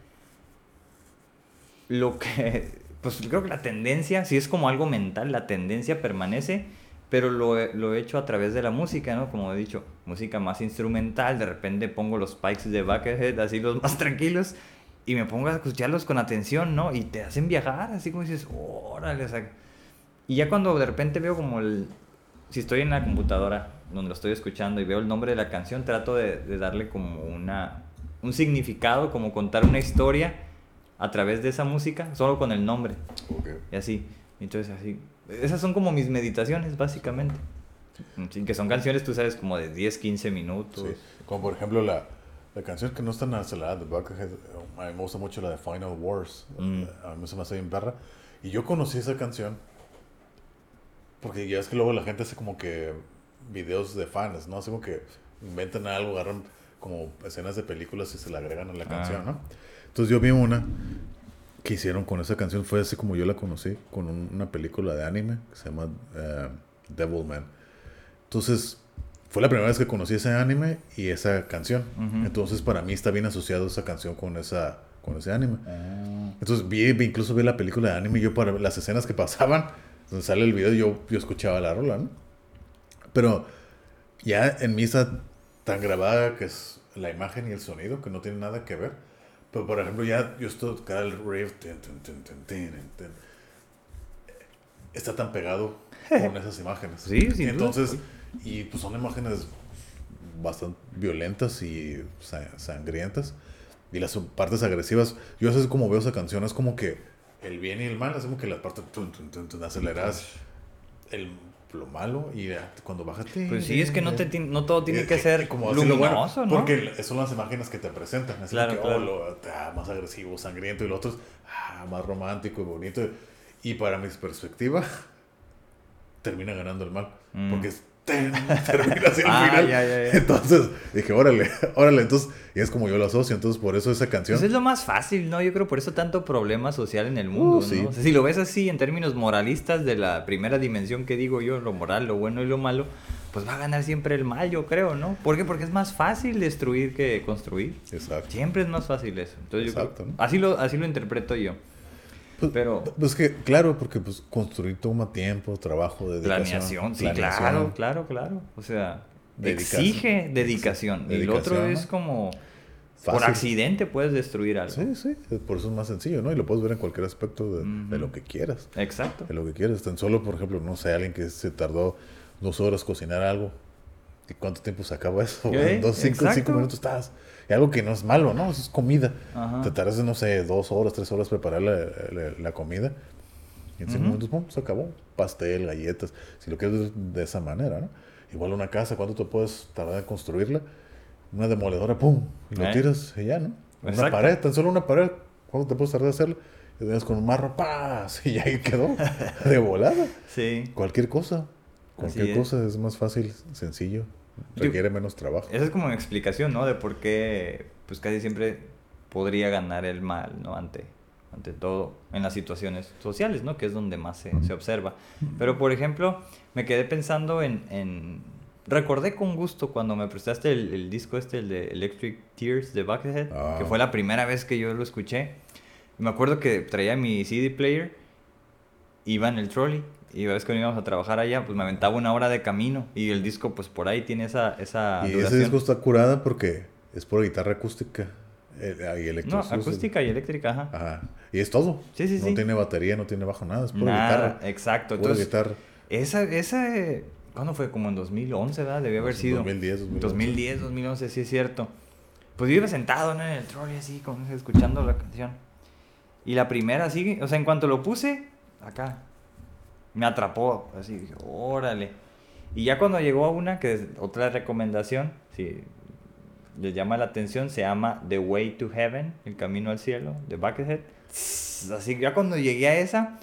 lo que, pues creo que la tendencia, si es como algo mental, la tendencia permanece, pero lo, lo he hecho a través de la música, ¿no? Como he dicho, música más instrumental, de repente pongo los spikes de Buckethead, así los más tranquilos, y me pongo a escucharlos con atención, ¿no? Y te hacen viajar, así como dices, órale, o sea, y ya cuando de repente veo como el... Si estoy en la computadora donde lo estoy escuchando y veo el nombre de la canción, trato de, de darle como una, un significado, como contar una historia a través de esa música, solo con el nombre. Ok. Y así. Entonces así. Esas son como mis meditaciones, básicamente. Sí, que son canciones, tú sabes, como de 10, 15 minutos. Sí. Como por ejemplo la, la canción que no es tan acelerada de Buckethead, a mí me gusta mucho la de Final Wars. Mm. A mí se me hace bien perra. Y yo conocí esa canción porque ya es que luego la gente hace como que videos de fans, ¿no? Así como que inventan algo, agarran como escenas de películas y se la agregan a la Ah. canción, ¿no? Entonces yo vi una que hicieron con esa canción, fue así como yo la conocí, con un- una película de anime que se llama eh, Devilman. Entonces, fue la primera vez que conocí ese anime y esa canción. Ujú. Entonces, para mí está bien asociado esa canción con, esa, con ese anime. Ah. Entonces, vi, vi- incluso vi la película de anime y yo para las escenas que pasaban, donde sale el video, yo, yo escuchaba la rola, ¿no? Pero ya en mí está tan grabada que es la imagen y el sonido, que no tiene nada que ver. Pero, por ejemplo, ya yo estoy cada el riff, tin, tin, tin, tin, tin, tin, está tan pegado con esas imágenes. Sí, duda. Entonces, y pues son imágenes bastante violentas y sa- sangrientas. Y las partes agresivas, yo así es como veo esa canción, es como que el bien y el mal, es como que las partes tun, tun, tun, tun, aceleradas, el, lo malo y cuando baja... Pues sí, es que no, te, no todo tiene Eh, que eh, ser como bueno, luminoso, ¿no? Porque son las imágenes que te presentan. Así Claro, que, claro. oh, lo- ah, más agresivo, sangriento, y lo otro es ah, más romántico y bonito. Y para mi perspectiva, termina ganando el mal. Mm. Porque es, ten, termina así al Ah, final. ya, ya, ya. Entonces dije, órale, órale. Entonces, y es como yo lo asocio. Entonces, por eso esa canción. Pues es lo más fácil, ¿no? Yo creo por eso tanto problema social en el mundo, Uh, sí. ¿no? O sea, si lo ves así en términos moralistas de la primera dimensión que digo yo, lo moral, lo bueno y lo malo, pues va a ganar siempre el mal, yo creo, ¿no? ¿Por qué? Porque es más fácil destruir que construir. Exacto. Siempre es más fácil eso. Entonces yo creo- Exacto, ¿no? así, lo, así lo interpreto yo. Pues, Pero- Pues que, claro, porque pues construir toma tiempo, trabajo, dedicación. Planeación, sí, planeación. claro, claro, claro. O sea, Dedicación. exige dedicación. Y lo otro es como... Por accidente puedes destruir algo. Sí, sí, por eso es más sencillo, ¿no? Y lo puedes ver en cualquier aspecto de, lo que quieras. Exacto. De lo que quieras. Tan solo, por ejemplo, no sé, alguien que se tardó dos horas cocinar algo. ¿Y cuánto tiempo se acaba eso? En dos, cinco, Exacto. cinco minutos estás. Y algo que no es malo, ¿no? Eso es comida. Ajá. Te tardas, no sé, dos horas, tres horas preparar la, la- la comida. Y en cinco minutos, pum, se acabó. Pastel, galletas. Si lo quieres de esa manera, ¿no? Igual una casa, ¿cuánto te puedes tardar en construirla? Una demoledora, pum, y lo ¿Eh? tiras y ya, ¿no? Una Exacto. pared, tan solo una pared. ¿Cuánto te puedes tardar en hacerla? Y vienes con un marro, ¡paz! Y ahí quedó. De volada. Sí. Cualquier cosa. Cualquier es. cosa es más fácil, sencillo. Requiere menos trabajo. Esa es como una explicación, ¿no? De por qué, pues casi siempre podría ganar el mal, ¿no? Ante, ante todo en las situaciones sociales, ¿no? Que es donde más se, se observa. Pero, por ejemplo, me quedé pensando en, en- Recordé con gusto cuando me prestaste el, el disco este, el de Electric Tears de Buckethead, Ah. que fue la primera vez que yo lo escuché. Me acuerdo que traía mi CD player, iba en el trolley, y la vez que íbamos a trabajar allá, pues me aventaba una hora de camino, y el disco, pues por ahí tiene esa, esa y ese disco está curada porque es por guitarra acústica eh, y No, electro. acústica y eléctrica, ajá. Ajá. Y es todo. Sí, sí, no sí. tiene batería, no tiene bajo, nada. Es pura Nada, guitarra. exacto. Pura Entonces, guitarra. esa, esa, ¿cuándo fue? Como en 2011, ¿verdad? Debió haber sido. 2010, 2011. 2010, 2011, sí es cierto. Pues yo iba sentado ¿no? en el trolley así, como escuchando la canción. Y la primera, así, o sea, en cuanto lo puse, acá, me atrapó. Así dije, órale. Y ya cuando llegó a una, que es otra recomendación, si les llama la atención, se llama The Way to Heaven, El Camino al Cielo, de Buckethead. Así que ya cuando llegué a esa,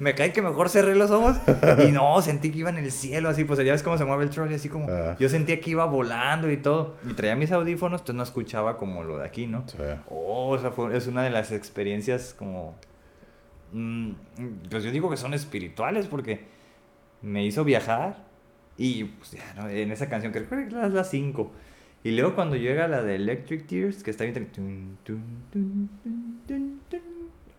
me cae que mejor cerré los ojos y no, sentí que iba en el cielo, así, pues ya ves cómo se mueve el troll, así como yo sentía que iba volando y todo. Y traía mis audífonos, entonces no escuchaba como lo de aquí, ¿no? Oh, o sea, fue, es una de las experiencias como mm, pues yo digo que son espirituales porque me hizo viajar y pues ya, ¿no? en esa canción creo que es la 5 Y luego cuando llega la de Electric Tears, que está bien... tun, tun, tun.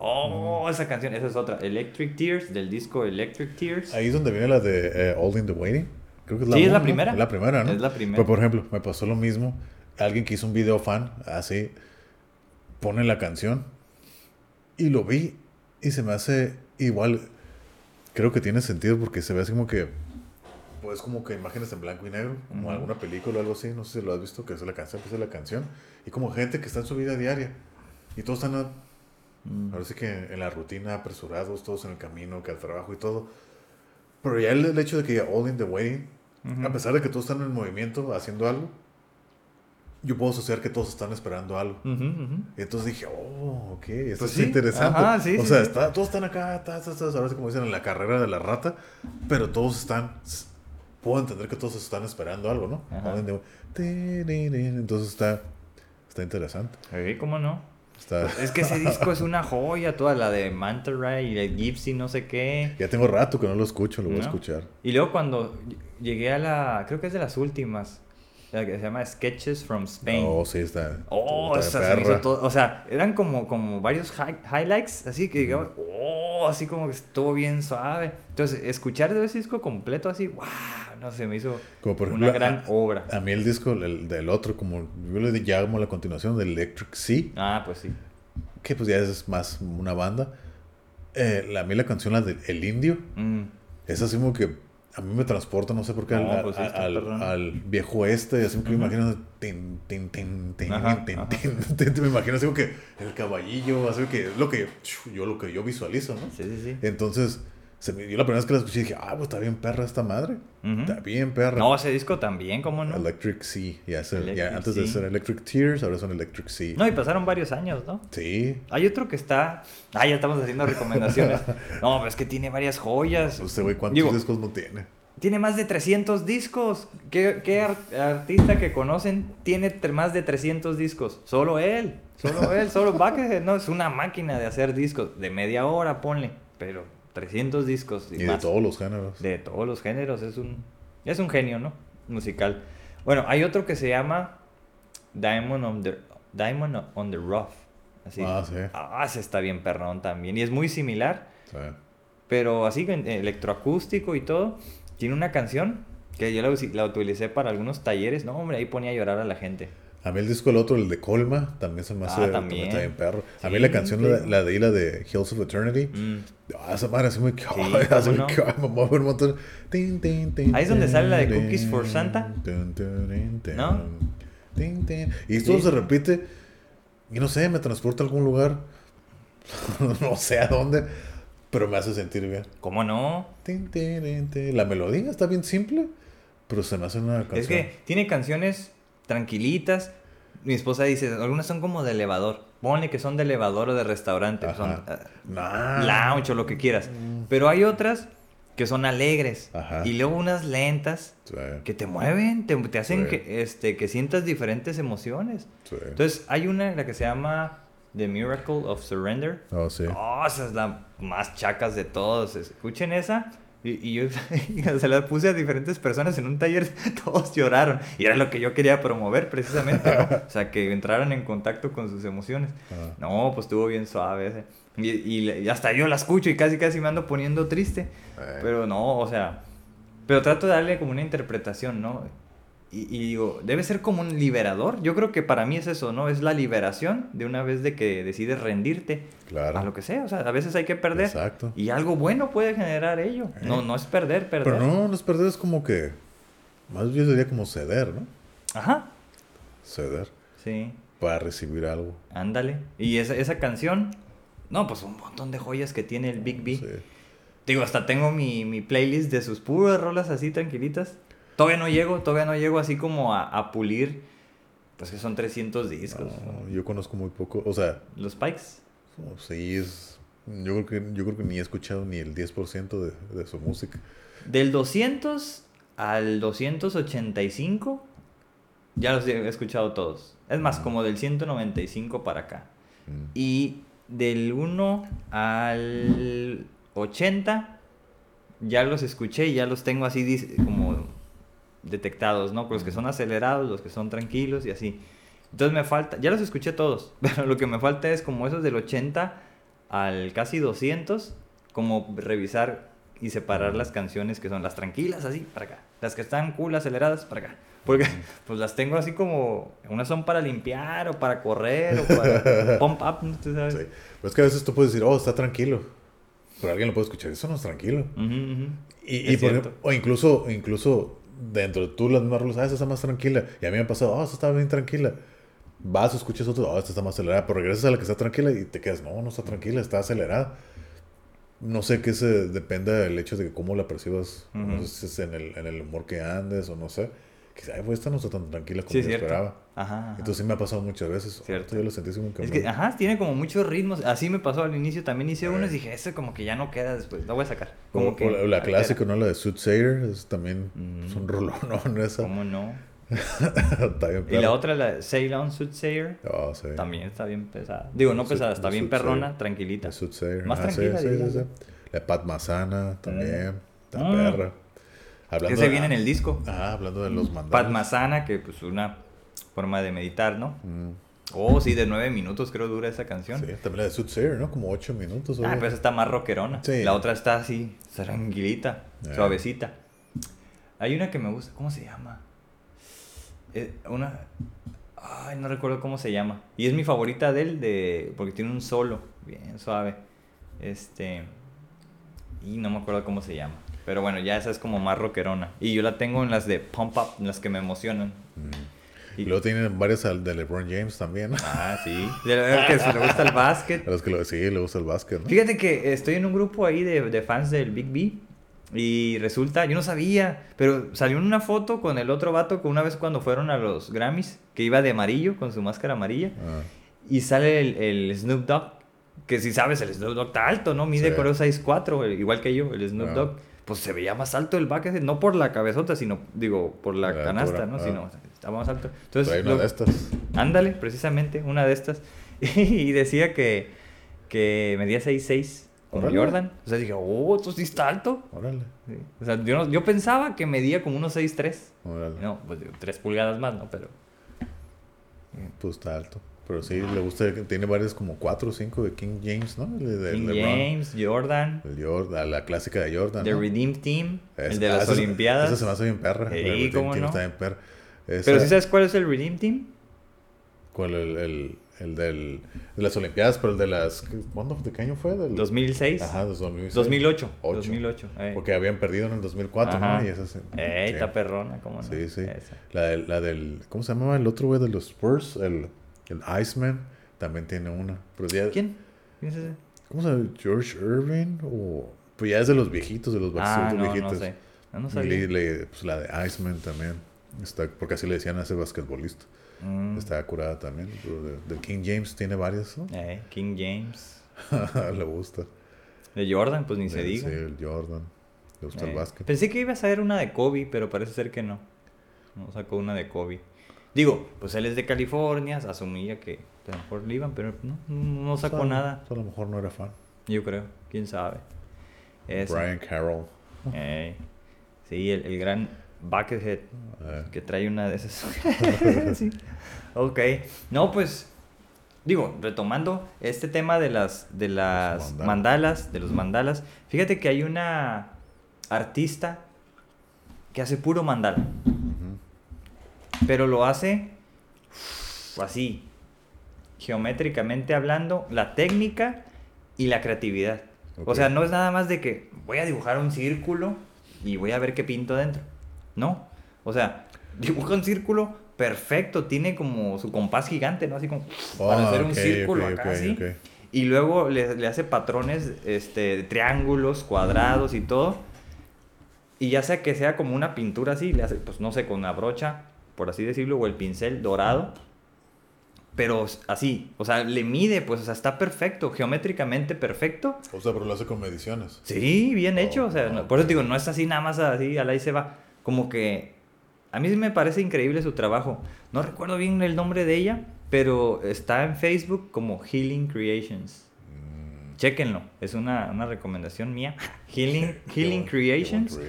Oh, esa canción, esa es otra. Electric Tears, del disco Electric Tears. Ahí es donde viene la de eh, All in the Waiting. Creo que es la Sí, es uno, la ¿no? primera. Es la primera, ¿no? Es la primera. Pero por ejemplo, me pasó lo mismo. Alguien que hizo un video fan, así, pone la canción y lo vi y se me hace igual. Creo que tiene sentido porque se ve así como que, pues como que imágenes en blanco y negro, como Ujú. alguna película o algo así. No sé si lo has visto, que es la canción, pues es la canción. Y como gente que está en su vida diaria y todos están, a- Mm. ahora sí que en la rutina, apresurados, todos en el camino, que al trabajo y todo. Pero ya el, el hecho de que All in the Waiting Ujú. a pesar de que todos están en movimiento haciendo algo, yo puedo asociar que todos están esperando algo. Ujú, ujú. Y entonces dije, oh, ok, eso Pues es sí, interesante. ajá, sí, o sí, sea, está- todos están acá, ta, ta, ahora sí como dicen en la carrera de la rata, pero todos están, puedo entender que todos están esperando algo, ¿no? Ajá. Entonces está, está interesante. Sí, ¿cómo no? Está, Es que ese disco es una joya, toda la de Manta Ray y el Gypsy, no sé qué. ya tengo rato que no lo escucho, lo voy a escuchar. Y luego cuando llegué a la, creo que es de las últimas, la que se llama Sketches from Spain. Oh, sí, está. Oh, está esa se me hizo todo- o sea, eran como, como varios hi- highlights, así que digamos, oh, así como que estuvo bien suave. Entonces, escuchar de ese disco completo así, wow, no sé, me hizo Como por una gran a- obra. A mí el disco el, del otro, como yo le llamo la continuación del Electric Sea, Ah, pues sí. que pues ya es más una banda. Eh, la- a mí la canción, la de El Indio, Mm, es así como que a mí me transporta, no sé por qué, No, al, pues al- al viejo oeste, así que me imagino, tin, tin, tin, tin, Ajá, tin, ajá. tin, tin, me imagino así como que el caballillo, así que es lo que yo, lo que yo visualizo, ¿no? sí, sí, sí. Entonces, se me, yo la primera vez que la escuché dije, ah, pues está bien perra esta madre, está bien perra. No, ese disco también, ¿cómo no? Electric Sea, ya, es el- ya Electric antes de ser Electric Tears, ahora son Electric Sea. No, y pasaron varios años, ¿no? Sí, Hay otro que está... Ah, ya estamos haciendo recomendaciones. No, pero es que tiene varias joyas. usted, güey, ¿cuántos Digo, discos no tiene? Tiene más de 300 discos. ¿Qué, qué ar- artista que conocen tiene más de 300 discos? Solo él. Solo él. Solo Buckethead. No, es una máquina de hacer discos. De media hora, ponle. Pero 300 discos. Y, Y de todos los géneros. De todos los géneros. Es un, es un genio, ¿no? Musical. Bueno, hay otro que se llama Diamond on the, Diamond on the Rough. Así. Ah, sí. Ah, ese está bien perrón también. Y es muy similar. Sí. Pero así, electroacústico y todo. Tiene una canción que yo la, la utilicé para algunos talleres. No, hombre, ahí ponía a llorar a la gente. A mí el disco el otro, el de Colma, también se me hace Ah, también. también. perro. A mí la canción, sí. la, la de la de Hills of Eternity, Mm. ah, esa madre así muy que, Sí, así ¿cómo muy que, ay, me mueve un montón. Tin, tin, tin, Ahí es donde sale la de Cookies for Santa. ¿No? Y todo Sí. se repite, y no sé, me transporta a algún lugar, no sé a dónde, pero me hace sentir bien. ¿Cómo no? La melodía está bien simple, pero se me hace una canción. Es que tiene canciones tranquilitas. Mi esposa dice, algunas son como de elevador. Ponle que son de elevador o de restaurante. Ajá. Son ah, Nah. lounge o lo que quieras. Pero hay otras que son alegres. Ajá. Y luego unas lentas Sí, que te mueven, te, te hacen Sí. que, este, que sientas diferentes emociones. sí. Entonces, hay una la que se llama The Miracle of Surrender. Oh, sí. Oh, esa es la más chacas de todos. Escuchen esa. Y, y yo se la puse a diferentes personas en un taller, todos lloraron. Y era lo que yo quería promover precisamente, ¿no? O sea, que entraran en contacto con sus emociones. No, pues estuvo bien suave ese. Y, y- y hasta yo la escucho y casi casi me ando poniendo triste. Eh. Pero no, o sea, pero trato de darle como una interpretación, ¿no? Y, y digo, debe ser como un liberador. Yo creo que para mí es eso, ¿no? Es la liberación de una vez de que decides rendirte Claro. a lo que sea. O sea, a veces hay que perder. Exacto. Y algo bueno puede generar ello. No, no es perder, perder. Pero no, no es perder, es como que. Más bien diría como ceder, ¿no? Ajá. Ceder. Sí, Para recibir algo. ándale. Y esa, esa canción, no, pues un montón de joyas que tiene el Big B. Sí. Digo, hasta tengo mi, mi playlist de sus puras rolas así tranquilitas. Todavía no llego, todavía no llego así como a, a pulir. Pues que son 300 discos. No, yo conozco muy poco. O sea, Los Pikes. oh, sí, es. Yo creo que, yo creo que ni he escuchado ni el 10% de, de su música. Del 200 al 285, ya los he escuchado todos. Es más, como del 195 para acá. Mm. Y del 1 al 80, ya los escuché y ya los tengo así como detectados, ¿no? Los que son acelerados, los que son tranquilos y así. Entonces me falta, ya los escuché todos, pero lo que me falta es como esos del 80 al casi 200, como revisar y separar las canciones que son las tranquilas, así, para acá. Las que están cool, aceleradas, para acá. Porque pues las tengo así como, unas son para limpiar o para correr o para pump up, ¿no? ¿Tú sabes? Sí. Pero es que a veces tú puedes decir, oh, está tranquilo. Pero alguien lo puede escuchar, eso no es tranquilo. Ujú, ujú. Y, Es y por cierto. ejemplo, o incluso, incluso dentro de tú las mismas rolas, ah, esta está más tranquila. Y a mí me ha pasado, oh, esta está bien tranquila. Vas, escuchas otro, oh, esta está más acelerada. Pero regresas a la que está tranquila y te quedas, no, no está tranquila, está acelerada. No sé qué se depende del hecho de cómo la percibas. No sé si es en el, en el humor que andes o no sé. Pues esta no está tan tranquila como Sí, es yo cierto. esperaba. Ajá. ajá. Entonces sí me ha pasado muchas veces. Cierto. Yo lo sentí así como que... Es que, ajá, tiene como muchos ritmos. Así me pasó al inicio. También hice Eh. uno y dije, ese como que ya no queda después. Lo voy a sacar. Como o que. la, la clásica, ¿no? La de Soothsayer. Es también Mm. es un rolón, ¿no? Esa. ¿Cómo no? está bien Y la otra, la Ceylon Soothsayer, Oh, sí. también está bien pesada. Digo, no pesada, está bien perrona, tranquilita. Más Ah, tranquila, sí, sí. La de Pat Masana también. Está Mm. perra. Que se de- viene en el disco. Ah, hablando de los mandados. Padmasana, que pues una forma de meditar, ¿no? Mm, Oh, sí, de nueve minutos creo dura esa canción. sí, también la de Soothsayer, ¿no? Como ocho minutos. Ah, oye. pues está más rockerona. Sí. La otra está así, tranquilita, Eh. suavecita. Hay una que me gusta, ¿cómo se llama? Eh, una... Ay, no recuerdo cómo se llama. Y es mi favorita de él, de... porque tiene un solo, bien suave. Este... Y no me acuerdo cómo se llama. Pero bueno, ya esa es como más rockerona. Y yo la tengo en las de Pump Up, en las que me emocionan. Mm. Y- luego tienen varias de LeBron James también. Ah, sí. De la- que se le gusta el básquet. A los que lo sí, le gusta el básquet, ¿no? Fíjate que estoy en un grupo ahí de, de fans del Big B. Y resulta, yo no sabía, pero salió una foto con el otro vato que una vez cuando fueron a los Grammys, que iba de amarillo, con su máscara amarilla. Ah, Y sale el, el Snoop Dogg, que si sabes, el Snoop Dogg está alto, ¿no? Mide Sí. creo 6'4", eh, igual que yo, el Snoop Ah. Dogg. Pues se veía más alto el back, no por la cabezota, sino, digo, por la La canasta, altura, ¿no? ah. Sino, estaba más alto. Entonces, una lo- de estas. Ándale, precisamente, una de estas. Y decía que, que medía 6'6", como. Jordan. O sea, dije, oh, esto sí está alto. Órale, Sí. O sea, yo, no- yo pensaba que medía como unos 6'3". órale. No, pues 3 pulgadas más, ¿no? Pero... Pues está alto. Pero sí, le gusta, tiene varios como cuatro o cinco de King James, ¿no? El de King LeBron. James, Jordan, El Jordan, la clásica de Jordan. The ¿no? Redeem Team, Es- el de ah, las esa Olimpiadas. Esa se me hace bien perra. Sí, ¿cómo Team no? Está bien perra. Esa- Pero sí sabes cuál es el Redeem Team? ¿Cuál? El, el, el del, de las Olimpiadas, pero el de las... ¿qué- ¿Cuándo? ¿De qué año fue? Del, 2006. Ajá, de 2006. 2008. Ocho. 2008. eh. Porque habían perdido en el 2004, Ajá. ¿no? Y esa se- Eh, sí. está perrona, ¿cómo no? Sí, sí. Esa. La, del- la del... ¿Cómo se llamaba el otro güey de los Spurs? El, el Iceman también tiene una. Pero ya, ¿Quién? ¿Quién es ese? ¿Cómo se llama? ¿George Irving? O... Pues ya es de los viejitos, de los Ah, no, no viejitos. sé. No, no sabía. le- le- pues la de Iceman también. Está, porque así le decían a ese basquetbolista. Mm. Está curada también. Pero de- del King James tiene varias, ¿no? Eh, King James. le gusta. De Jordan, pues ni se Sí, diga. el Jordan. Le gusta Eh, el básquet. Pensé que iba a saber una de Kobe, pero parece ser que no. No sacó una de Kobe. Digo, pues él es de California, asumía que a lo mejor le iban, pero no, no sacó O sea, nada. A lo mejor no era fan. Yo creo, quién sabe. Brian Carroll. Eh, sí, el, el gran Buckethead Eh, que trae una de esas. sí. Ok. No, pues. Digo, retomando este tema de las, de las mandalas. mandalas, de los mandalas. Fíjate que hay una artista que hace puro mandala. Pero lo hace así, geométricamente hablando, la técnica y la creatividad. O sea, no es nada más de que voy a dibujar un círculo y voy a ver qué pinto dentro. No. O sea, dibuja un círculo perfecto, tiene como su compás gigante, ¿no? Así como para Ah, hacer un círculo acá, así. Y luego le, le hace patrones este, de triángulos, cuadrados y todo. Y ya sea que sea como una pintura así, le hace, pues no sé, con una brocha, por así decirlo, o el pincel dorado. Pero así, o sea, le mide, pues, o sea, está perfecto, geométricamente perfecto. O sea, pero lo hace con mediciones. Sí, bien hecho, o sea, Oh, no- por eso digo, no es así nada más así, al ahí se va. Como que a mí sí me parece increíble su trabajo. No recuerdo bien el nombre de ella, pero está en Facebook como Healing Creations. Chéquenlo, es una, una recomendación mía. Healing, Healing Creations.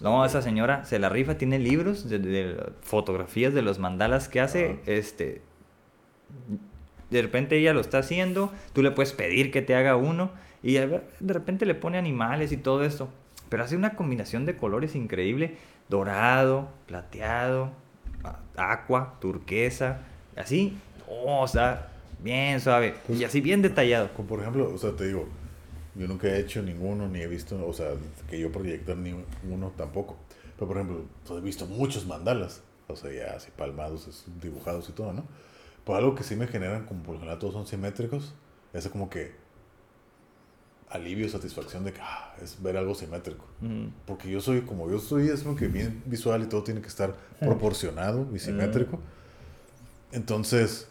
No, esa señora se la rifa, tiene libros de, de fotografías de los mandalas que hace. Ajá. Este, de repente ella lo está haciendo, tú le puedes pedir que te haga uno y de repente le pone animales y todo esto. Pero hace una combinación de colores increíble, dorado, plateado, aqua, turquesa, así, oh, o sea, bien suave y así bien detallado. Como por ejemplo, o sea, te digo, yo nunca he hecho ninguno, ni he visto, o sea, que yo proyectar ni uno tampoco. Pero por ejemplo, pues, he visto muchos mandalas, o sea, ya así palmados, dibujados y todo, ¿no? Pero algo que sí me generan, como por lo general todos son simétricos, es como que alivio, satisfacción de que ah, es ver algo simétrico. Mm, Porque yo soy, como yo soy, es como que bien visual y todo tiene que estar proporcionado y simétrico. Entonces,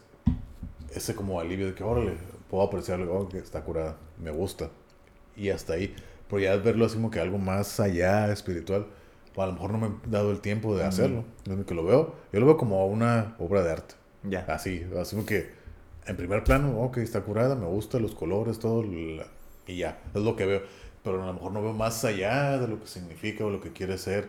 ese como alivio de que, órale, puedo apreciar algo que está curada, me gusta. Y hasta ahí. Pero ya verlo así como que algo más allá, espiritual, pues, a lo mejor no me he dado el tiempo de hacerlo. Desde que lo veo, yo lo veo como una obra de arte. ya. Así, así como que en primer plano, ok, está curada, me gusta los colores, todo, la- y ya, es lo que veo. Pero a lo mejor no veo más allá de lo que significa o lo que quiere ser.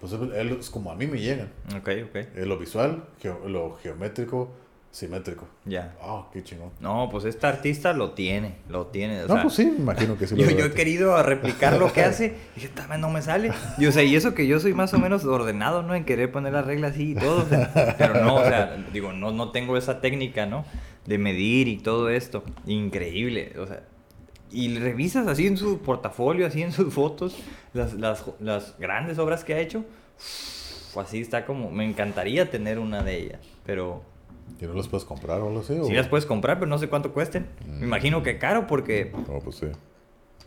Pues es como a mí me llegan. Ok, ok, Eh, lo visual, lo geométrico, simétrico. ya. Ah, qué chingón. No, pues esta artista lo tiene, lo tiene. o No, sea, pues sí, me imagino que sí. lo Yo, yo he querido replicar lo que hace y vez no me sale. Y, o sea, y eso que yo soy más o menos ordenado, ¿no? En querer poner las reglas así y todo. o sea, pero no, o sea, digo, no, no tengo esa técnica, ¿no? De medir y todo esto. Increíble, o sea. Y revisas así en su portafolio, así en sus fotos, las, las, las grandes obras que ha hecho. uf, así está como, me encantaría tener una de ellas, pero ¿Y no las puedes comprar o algo así? sí las puedes comprar, pero no sé cuánto cuesten. Me imagino que caro porque No, pues sí.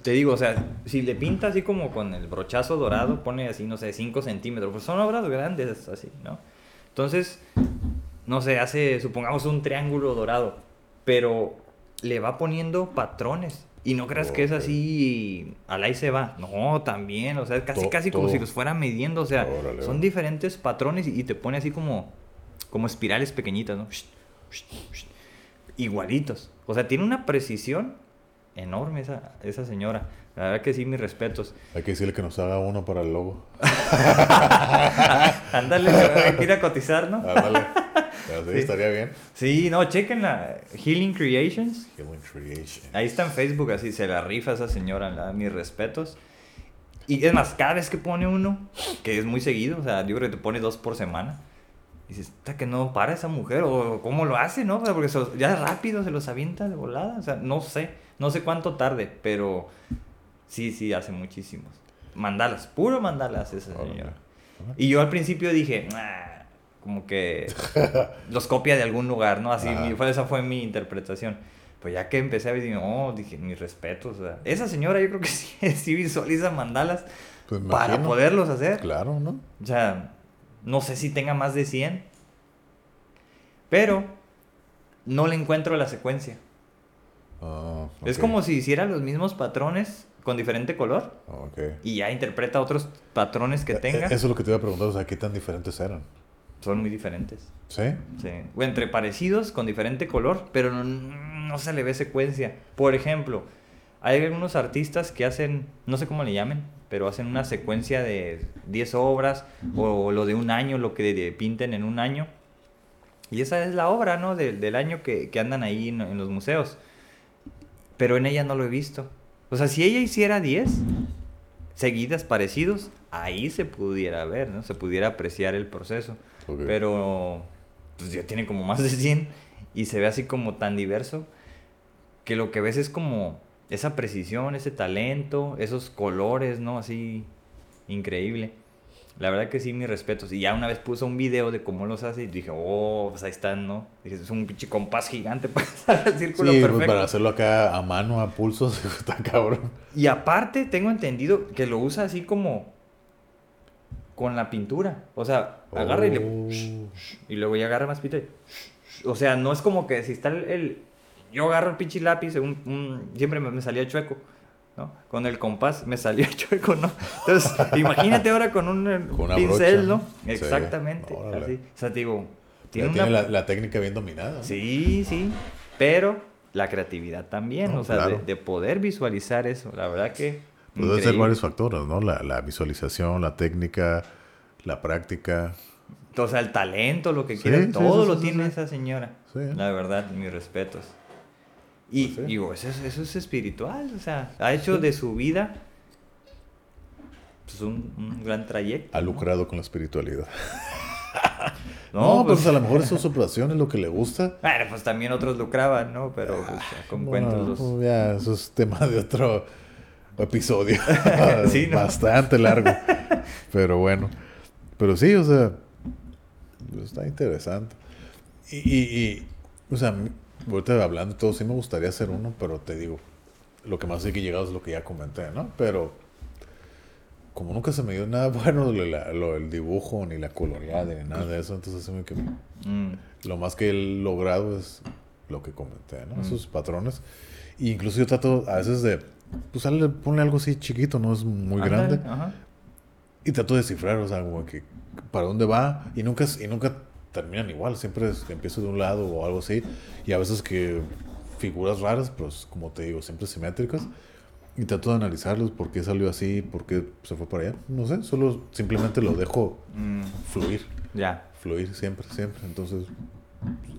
te digo, o sea, si le pinta así como con el brochazo dorado, pone así, no sé, 5 centímetros, pues son obras grandes así, ¿no? Entonces, no sé, hace, supongamos, un triángulo dorado, pero le va poniendo patrones. Y no creas que es así, al ahí se va. No, también, o sea, casi, casi como todo. si los fuera midiendo, o sea, son diferentes patrones y, y te pone así como, como espirales pequeñitas, ¿no? Igualitos. O sea, tiene una precisión enorme esa, esa señora. La verdad que sí, mis respetos. Hay que decirle que nos haga uno para el logo. Ándale, hay que ir a cotizar, ¿no? Ándale. Pero sí, Sí. estaría bien. Sí, no, chequenla. Healing Creations. Human Creation. Ahí está en Facebook, así se la rifa esa señora, la, mis respetos. Y es más, cada vez que pone uno, que es muy seguido, o sea, yo creo que te pone dos por semana, dices, "Está que no para esa mujer, o cómo lo hace, ¿no? O sea, porque se los- ya rápido se los avienta de volada, o sea, no sé, no sé cuánto tarde, pero sí, sí, hace muchísimos. Mandalas, puro mandalas esa señora. Y yo al principio dije, "Ah", como que los copia de algún lugar, ¿no? Así, mi- fue, esa fue mi interpretación. Pues ya que empecé a ver, dije, oh, dije, mis respetos. o sea, esa señora yo creo que sí, sí visualiza mandalas Pues para poderlos hacer. Claro, ¿no? O sea, no sé si tenga más de 100. Pero no le encuentro la secuencia. Ah, Es como si hiciera los mismos patrones con diferente color Ok. y ya interpreta otros patrones que Eh, tenga. Eso es lo que te iba a preguntar, o sea, ¿qué tan diferentes eran? Son muy diferentes. ¿Sí? Sí. O entre parecidos con diferente color, pero no, no se le ve secuencia. Por ejemplo, hay algunos artistas que hacen, no sé cómo le llamen, pero hacen una secuencia de 10 obras o lo de un año, lo que de- pinten en un año. Y esa es la obra, ¿no? De- del año que, que andan ahí en, en los museos. Pero en ella no lo he visto. O sea, si ella hiciera 10 seguidas parecidos, ahí se pudiera ver, ¿no? Se pudiera apreciar el proceso. Ok. Pero pues ya tiene como más de 100 y se ve así como tan diverso que lo que ves es como esa precisión, ese talento, esos colores, ¿no? Así increíble. La verdad que sí, mis respetos. Y ya una vez puso un video de cómo los hace y dije, oh, pues ahí están, ¿no? Dije, es un pinche compás gigante para hacer el círculo Sí, pues, perfecto. para hacerlo acá a mano, a pulsos, está cabrón. Y aparte, tengo entendido que lo usa así como con la pintura. O sea, agarra y le... Oh. Y luego ya agarra más pita y... O sea, no es como que si está el... el- yo agarro el pinche lápiz, un, un- siempre me, me salía chueco, ¿no? Con el compás me salía chueco, ¿no? Entonces, imagínate ahora con un eh, Con pincel, brocha, ¿no? Exactamente, así. O sea, digo, Tiene, la, la técnica bien dominada. ¿no? Sí, sí, pero la creatividad también, No, o sea, de, claro. de poder visualizar eso. La verdad que... Puede ser increíble. varios factores, ¿no? La, la visualización, la técnica, la práctica. O sea, el talento, lo que Sí, quieras, sí, todo lo tiene esa señora. La verdad, mis respetos. Y Pues sí. digo, eso es, eso es espiritual, o sea, ha hecho de su vida pues, un, un gran trayecto. Ha ¿no? lucrado con la espiritualidad. No, No, pues, pues a lo mejor eso es su pasión, es lo que le gusta. bueno, pues también otros lucraban, ¿no? Pero pues, ya con Bueno, cuentos los... pues, ya, eso es tema de otro episodio. Sí, ¿no? Bastante largo. Pero bueno. Pero sí, o sea, pues, está interesante. Y, y, y, o sea, ahorita hablando y todo, sí me gustaría hacer uno, pero te digo, lo que más he que llegado es lo que ya comenté, ¿no? Pero como nunca se me dio nada bueno lo, el dibujo, ni la coloreada, ni nada de eso, entonces me que Mm, lo más que he logrado es lo que comenté, ¿no? Mm. Esos patrones. Y incluso yo trato a veces de, pues hazle- ponle algo así chiquito, no es muy grande. ajá. Y trato de descifrar, o sea, como que para dónde va. Y nunca, y nunca terminan igual, siempre es empiezo de un lado o algo así. Y a veces que figuras raras, pues como te digo, siempre simétricas. Y trato de analizarlos, por qué salió así, por qué se fue para allá. No sé, solo simplemente lo dejo Mm, fluir ya, fluir siempre, siempre. Entonces,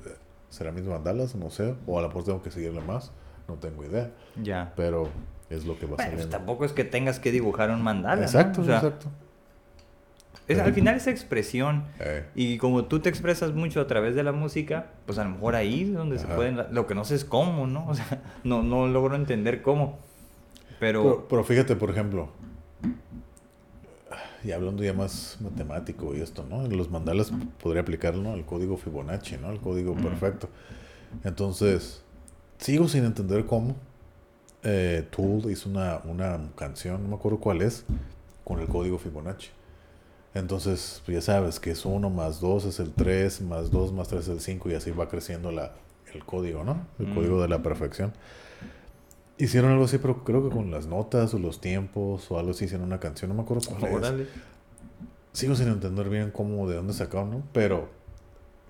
pues, ¿será mis mandalas? No sé. O a lo mejor tengo que seguirle más. No tengo idea. ya. Pero es lo que va Bueno, pues saliendo. tampoco es que tengas que dibujar un mandala, ¿no? exacto, O sea, exacto. Es- al final es expresión. Eh, Y como tú te expresas mucho a través de la música, pues a lo mejor ahí es donde se pueden... Lo que no sé es cómo, ¿no? O sea, no, no logro entender cómo. Pero... pero, pero fíjate, por ejemplo, y hablando ya más matemático y esto, ¿no? En los mandalas podría aplicarlo al código Fibonacci, ¿no? Al código perfecto. Entonces, sigo sin entender cómo eh, Tool hizo una, una canción, no me acuerdo cuál es, con el código Fibonacci. Entonces, pues ya sabes que es 1 más 2 es el 3, más 2 más 3 es el 5 y así va creciendo la, el código, ¿no? El Mm. código de la perfección. Hicieron algo así, pero creo que con las notas o los tiempos o algo así hicieron una canción, no me acuerdo cuál es. Órale. Sigo sin entender bien cómo, de dónde sacaron, ¿no? Pero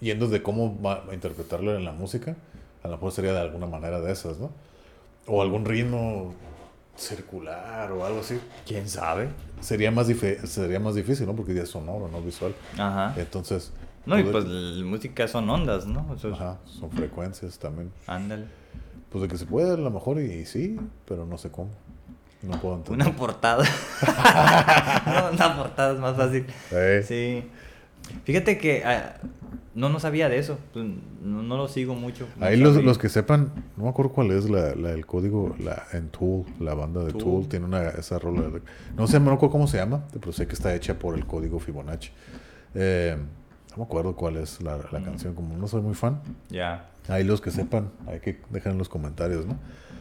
yendo de cómo va a interpretarlo en la música, a lo mejor sería de alguna manera de esas, ¿no? O algún ritmo circular o algo así. ¿Quién sabe? Sería más, sería más difícil, ¿no? Porque ya es sonoro, no visual. Ajá. Entonces... No, y pude- pues la música son ondas, ¿no? Ajá, son frecuencias también. Ándale. Pues de que se puede, a lo mejor, y, sí, pero no sé cómo. No puedo entender. Una portada. no, una portada es más fácil. Eh, Sí. Fíjate que ah, no, no sabía de eso. Pues, No, no lo sigo mucho. no Ahí los, los que sepan, no me acuerdo cuál es la, la- el código la, en Tool, la banda de Tool. Tool, tiene una, esa rola. de- no sé, no me acuerdo cómo se llama, pero sé que está hecha por el código Fibonacci. Eh, no me acuerdo cuál es la, la Mm. canción, como no soy muy fan. Ya. Ahí los que sepan, hay que dejar en los comentarios, ¿no?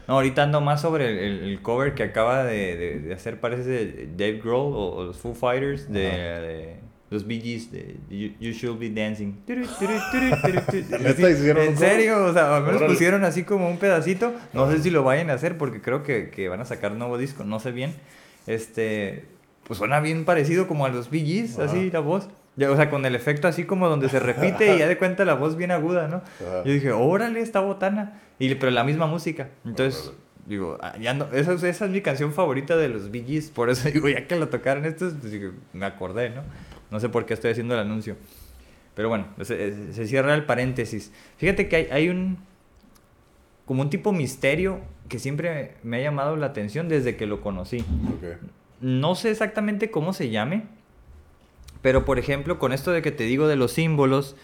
No, ahorita ando más sobre el, el- el cover que acaba de, de- de hacer, parece Dave Grohl o, o los Foo Fighters de, Ajá. de los Bee Gees de You, You Should Be Dancing. Turu, turu, turu, turu, turu. ¿Neta hicieron un ¿En serio? O sea, al menos Órale. pusieron así como un pedacito. No sé si lo vayan a hacer porque creo que, que van a sacar un nuevo disco, no sé bien. Este, pues suena bien parecido como a los Bee Gees, Ajá. así la voz. Ya, o sea, con el efecto así como donde se repite y ya de cuenta la voz bien aguda, ¿no? Ajá. Yo dije, órale, esta botana. Y, pero la misma música. Entonces, Órale. digo, ah, ya no, esa, es- esa es mi canción favorita de los Bee Gees. Por eso digo, ya que lo tocaron estos, pues, me acordé, ¿no? No sé por qué estoy haciendo el anuncio. Pero bueno, se, se cierra el paréntesis. Fíjate que hay, hay un. como un tipo misterio que siempre me ha llamado la atención desde que lo conocí. No sé exactamente cómo se llame, pero por ejemplo, con esto de que te digo de los símbolos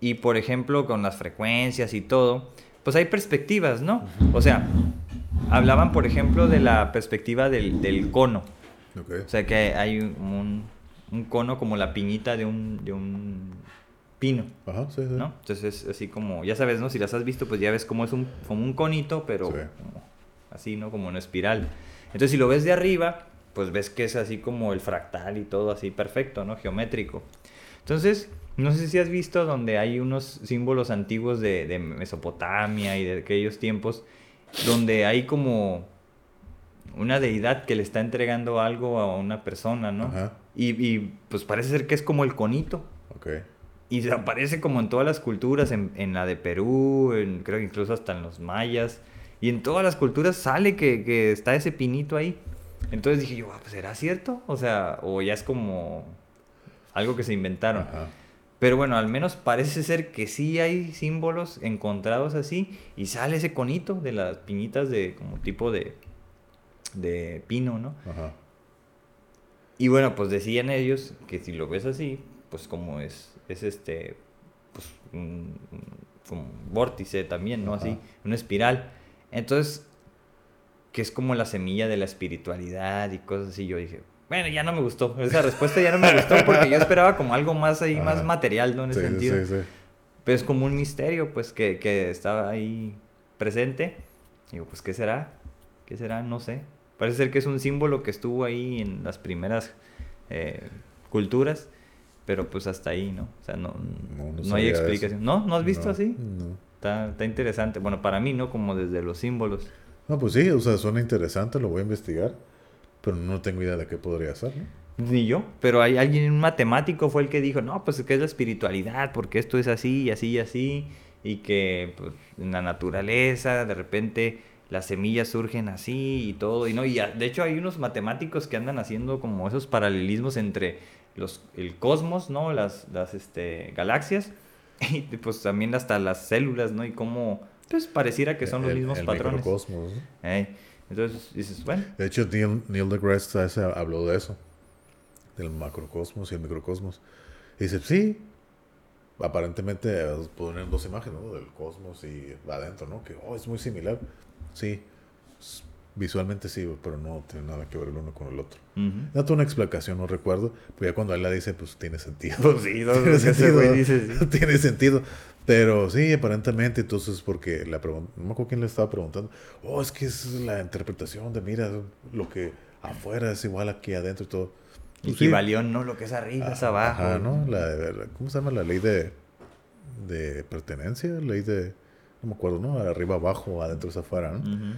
y por ejemplo con las frecuencias y todo, pues hay perspectivas, ¿no? O sea, hablaban por ejemplo de la perspectiva del, del cono. O sea, que hay un, un cono como la piñita de un, de un pino. Ajá, sí, sí. ¿no? Entonces es así como, ya sabes, ¿no? Si las has visto, pues ya ves cómo es un, como un conito, pero Sí. como así, ¿no? Como en espiral. Entonces si lo ves de arriba, pues ves que es así como el fractal y todo así perfecto, ¿no? Geométrico. Entonces, no sé si has visto donde hay unos símbolos antiguos de, de Mesopotamia y de aquellos tiempos, donde hay como una deidad que le está entregando algo a una persona, ¿no? Ajá. Y, y, pues parece ser que es como el conito. Ok. y aparece como en todas las culturas, en, en la de Perú, en, creo que incluso hasta en los mayas. Y en todas las culturas sale que, que está ese pinito ahí. Entonces dije yo, ah, pues ¿será cierto? O sea, o ya es como algo que se inventaron. Ajá. Pero bueno, al menos parece ser que sí hay símbolos encontrados así y sale ese conito de las piñitas de como tipo de, de pino, ¿no? Ajá. Y bueno, pues decían ellos que si lo ves así, pues como es, es este, pues un, un- como un vórtice también, ¿no? Así, una espiral. Entonces, que es como la semilla de la espiritualidad y cosas así. Yo dije, bueno, ya no me gustó. Esa respuesta ya no me gustó porque yo esperaba como algo más ahí, más material, ¿no? En ese Sí, sí, sentido. sí, sí. Pero es como un misterio, pues, que, que estaba ahí presente. Digo, pues, ¿qué será? ¿Qué será? No sé. Parece ser que es un símbolo que estuvo ahí en las primeras eh, culturas, pero pues hasta ahí, ¿no? O sea, no, No, no no, hay sabía eso. explicación. ¿No? ¿No has visto No, así? No. Está, está interesante. Bueno, para mí, ¿no? Como desde los símbolos. No, pues sí, o sea, suena interesante, lo voy a investigar, pero no tengo idea de qué podría ser, ¿no? Ni yo, pero hay alguien, un matemático fue el que dijo, no, pues que es la espiritualidad, porque esto es así y así y así, y que pues, en la naturaleza de repente las semillas surgen así y todo, y no, y de hecho hay unos matemáticos que andan haciendo como esos paralelismos entre los, el cosmos, ¿no? Las, las este, galaxias, y pues también hasta las células, ¿no? Y cómo, pues pareciera que son los El- mismos el patrones. microcosmos, Entonces dices, bueno, De hecho, Neil, Neil deGrasse Tyson habló de eso, del macrocosmos y el microcosmos. Y dice, sí, aparentemente eh, ponen dos imágenes, ¿no? Del cosmos y adentro, ¿no? Que, oh, es muy similar. Sí, visualmente sí, pero no tiene nada que ver el uno con el otro. ujú. Date una explicación, no recuerdo, pero ya cuando él la dice, pues tiene sentido. Pues sí, no, tiene sentido. dice, sí. tiene sentido. Pero sí, aparentemente, entonces, porque la pregunta, no me acuerdo quién le estaba preguntando, oh, es que es la interpretación de, mira, lo que afuera es igual aquí adentro y todo. Pues sí. Equivalión, ¿no? Lo que es arriba es abajo. Ajá, ¿no? La, ¿Cómo se llama? La ley de, de pertenencia, ley de, no me acuerdo, ¿no? Arriba, abajo, adentro es afuera, ¿no? Ujú.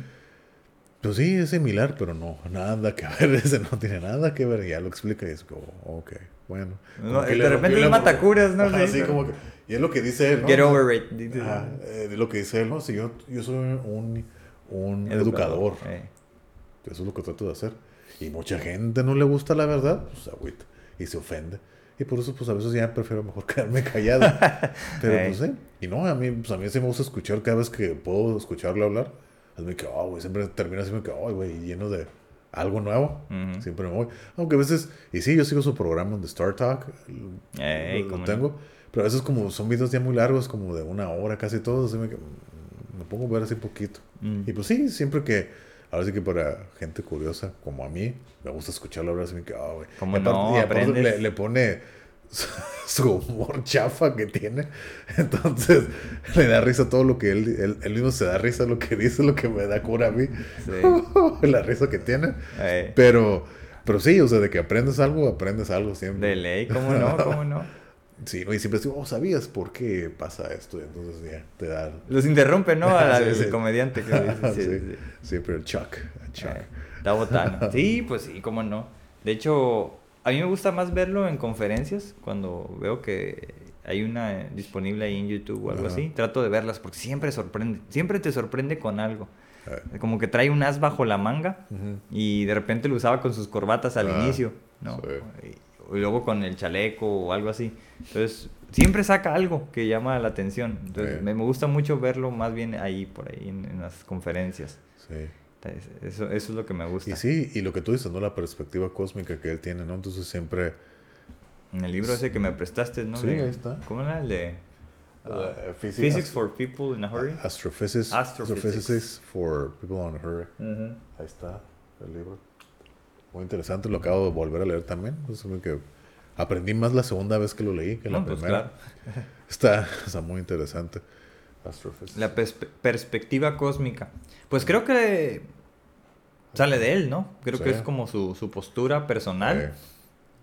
Pues sí, es similar, pero no, nada que ver, ese no tiene nada que ver, ya lo explica y es como, ok, bueno. No, de repente es matacuras, ¿no? Ajá, Sí, sí, ¿no? como que, y es lo que dice él, ¿no? Get over it. Ajá, eh, de lo que dice él, ¿no? Si yo, yo soy un, un Educador. educador, Eh. eso es lo que trato de hacer. Y mucha gente no le gusta la verdad, pues agüita, y se ofende. Y por eso, pues a veces ya prefiero mejor quedarme callado. Pero Ey. pues sí. Y no, a mí, pues, a mí sí me gusta escuchar cada vez que puedo escucharlo hablar. A mí que, oh, güey, siempre termina así, que, oh, güey, lleno de algo nuevo. Siempre me voy. Aunque a veces, y sí, yo sigo su programa de Star Talk. Lo, lo cómo no. tengo. Pero a veces, como son videos ya muy largos, como de una hora casi todos, así me, me pongo a ver así poquito. Mm. Y pues sí, siempre que, ahora sí que para gente curiosa como a mí, me gusta escucharlo hablar así, que, ah, güey. ¿Cómo Y aparte- no? y aparte Aprendes. le, le pone su, humor chafa que tiene. Entonces, le da risa todo lo que él, él, él mismo se da risa lo que dice, lo que me da cura a mí. Sí. La risa que tiene. Eh, Pero, pero sí, o sea, de que aprendes algo, aprendes algo siempre. de ley, ¿cómo no? ¿Cómo no? Sí, ¿no? y siempre digo, oh, ¿sabías por qué pasa esto? Y entonces ya te da Los interrumpe, ¿no? Al Sí, sí. comediante que dice. Sí, Sí, sí. siempre el Chuck. el Chuck. Eh, Está botano. Sí, pues sí, cómo no. De hecho, a mí me gusta más verlo en conferencias, cuando veo que hay una eh, disponible ahí en YouTube o algo así. Trato de verlas porque siempre sorprende. Siempre te sorprende con algo. Eh, Como que trae un as bajo la manga y de repente lo usaba con sus corbatas al Ah, inicio, ¿no? sí. Y, luego con el chaleco o algo así. Entonces, siempre saca algo que llama la atención. Entonces, Sí. me, me gusta mucho verlo más bien ahí, por ahí, en, en las conferencias. Sí. Entonces, Eso, eso es lo que me gusta. Y sí, y lo que tú dices, ¿no? La perspectiva cósmica que él tiene, ¿no? Entonces siempre... En el libro ese que me prestaste, ¿no? Sí, De- ahí está. ¿Cómo era el de Uh, physics- Physics for People in a Hurry? Astrophysics, Astrophysics. Astrophysics for People on a Hurry. Ujú. Ahí está el libro. Muy interesante, lo acabo de volver a leer también. Es como que aprendí más la segunda vez que lo leí que la No, pues primera. Está, está muy interesante. La perspe- perspectiva cósmica. Pues creo que sale de él, ¿no? Creo que es como su, su postura personal.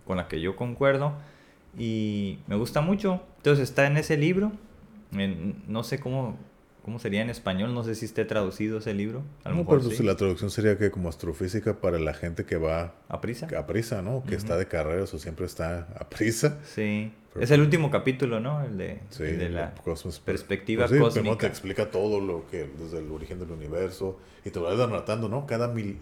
Con la que yo concuerdo y me gusta mucho. Entonces está en ese libro. En- no sé cómo, cómo sería en español, no sé si esté traducido ese libro. A lo no, mejor pero sí. pues la traducción sería que como astrofísica para la gente que va ¿A prisa? a prisa, ¿no? Que está de carreras o siempre está a prisa. Sí. Es el último capítulo, ¿no? El de, Sí, el de la Cosmos. perspectiva Pues sí, primero te cósmica. explica todo lo que, desde el origen del universo, y te lo va relatando, ¿no? Cada mil,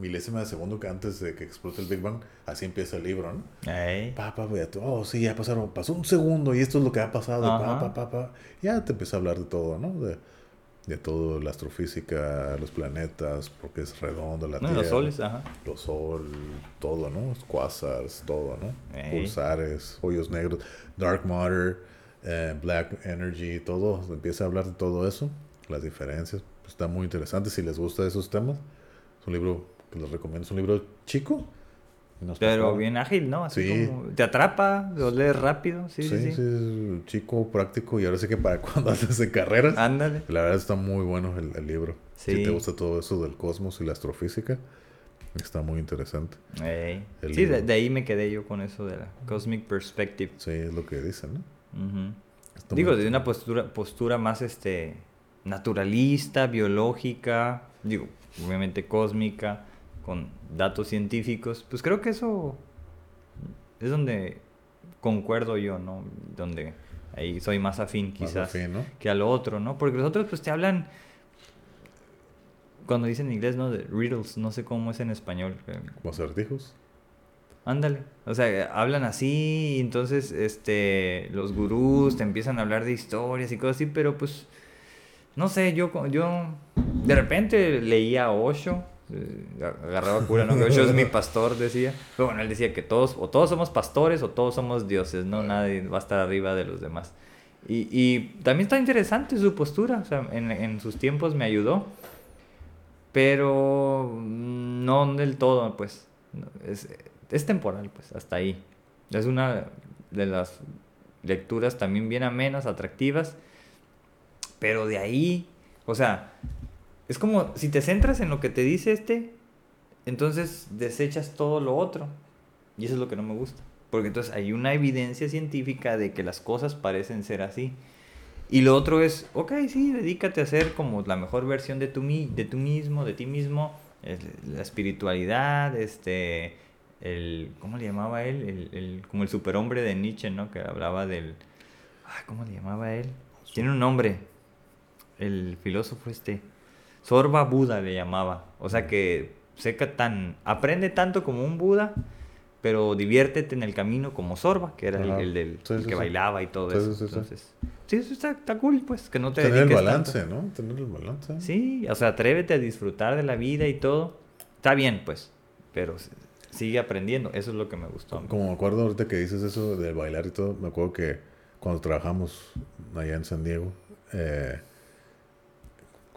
milésima de segundo que antes de que explote el Big Bang, así empieza el libro, ¿no? Ey. Pa, pa, ya, oh, sí, ya pasaron, pasó un segundo y esto es lo que ha pasado, pa, Ajá. pa, pa. Ya te empieza a hablar de todo, ¿no? De, de todo, la astrofísica, los planetas, porque es redondo la No, Tierra. los soles, ajá. Los sol, todo, ¿no? Los quasars, todo, ¿no? Ey. Pulsares, hoyos negros, dark matter, eh, black energy, todo. Empieza a hablar de todo eso, las diferencias. Está muy interesante si les gusta esos temas. Es un libro que les recomiendo. Es un libro chico. Pero bien ágil, ¿no? Así Sí. como te atrapa, lo lees rápido. Sí, sí, sí. es chico, práctico y ahora sí que para cuando haces de carreras. Ándale. La verdad está muy bueno el, el libro. Si Sí. te gusta todo eso del cosmos y la astrofísica, está muy interesante. Sí, de, de ahí me quedé yo con eso de la Cosmic Perspective. Sí, es lo que dicen, ¿no? Digo, desde una postura, postura más este naturalista, biológica, digo, obviamente cósmica, con datos científicos, pues creo que eso es donde concuerdo yo, ¿no? Donde ahí soy más afín más quizás afín, ¿no? que a lo otro, ¿no? Porque los otros pues te hablan, cuando dicen en inglés, ¿no? De riddles, no sé cómo es en español. eh, Como acertijos. Ándale. O sea, hablan así, y entonces este los gurús te empiezan a hablar de historias y cosas así, pero pues no sé, yo yo de repente leía a Osho, agarraba cura, ¿no? Osho es mi pastor, decía. Pero bueno, él decía que todos o todos somos pastores o todos somos dioses, no nadie va a estar arriba de los demás. Y, y también está interesante su postura, o sea, en, en sus tiempos me ayudó, pero no del todo, pues. Es, es temporal, pues, hasta ahí. Es una de las lecturas también bien amenas, atractivas, pero de ahí, o sea, es como si te centras en lo que te dice este, entonces desechas todo lo otro. Y eso es lo que no me gusta. Porque entonces hay una evidencia científica de que las cosas parecen ser así. Y lo otro es, ok, sí, dedícate a ser como la mejor versión de tu, de tú mismo, de ti mismo, la espiritualidad, este, el, ¿cómo le llamaba él? El, el- como el superhombre de Nietzsche, ¿no? Que hablaba del, ¿cómo le llamaba él? Tiene un nombre, el filósofo este, Sorba Buda le llamaba, o sea que seca tan, aprende tanto como un Buda, pero diviértete en el camino como Sorba, que era el, el del Sí, el sí, que sí. bailaba y todo eso. Entonces, sí, eso está, está cool, pues, que no te Tener el balance, tanto. ¿no? Tener el balance. Sí, o sea, atrévete a disfrutar de la vida y todo. Está bien, pues, pero sigue aprendiendo. Eso es lo que me gustó. Como me acuerdo ahorita que dices eso del bailar y todo, me acuerdo que cuando trabajamos allá en San Diego, eh,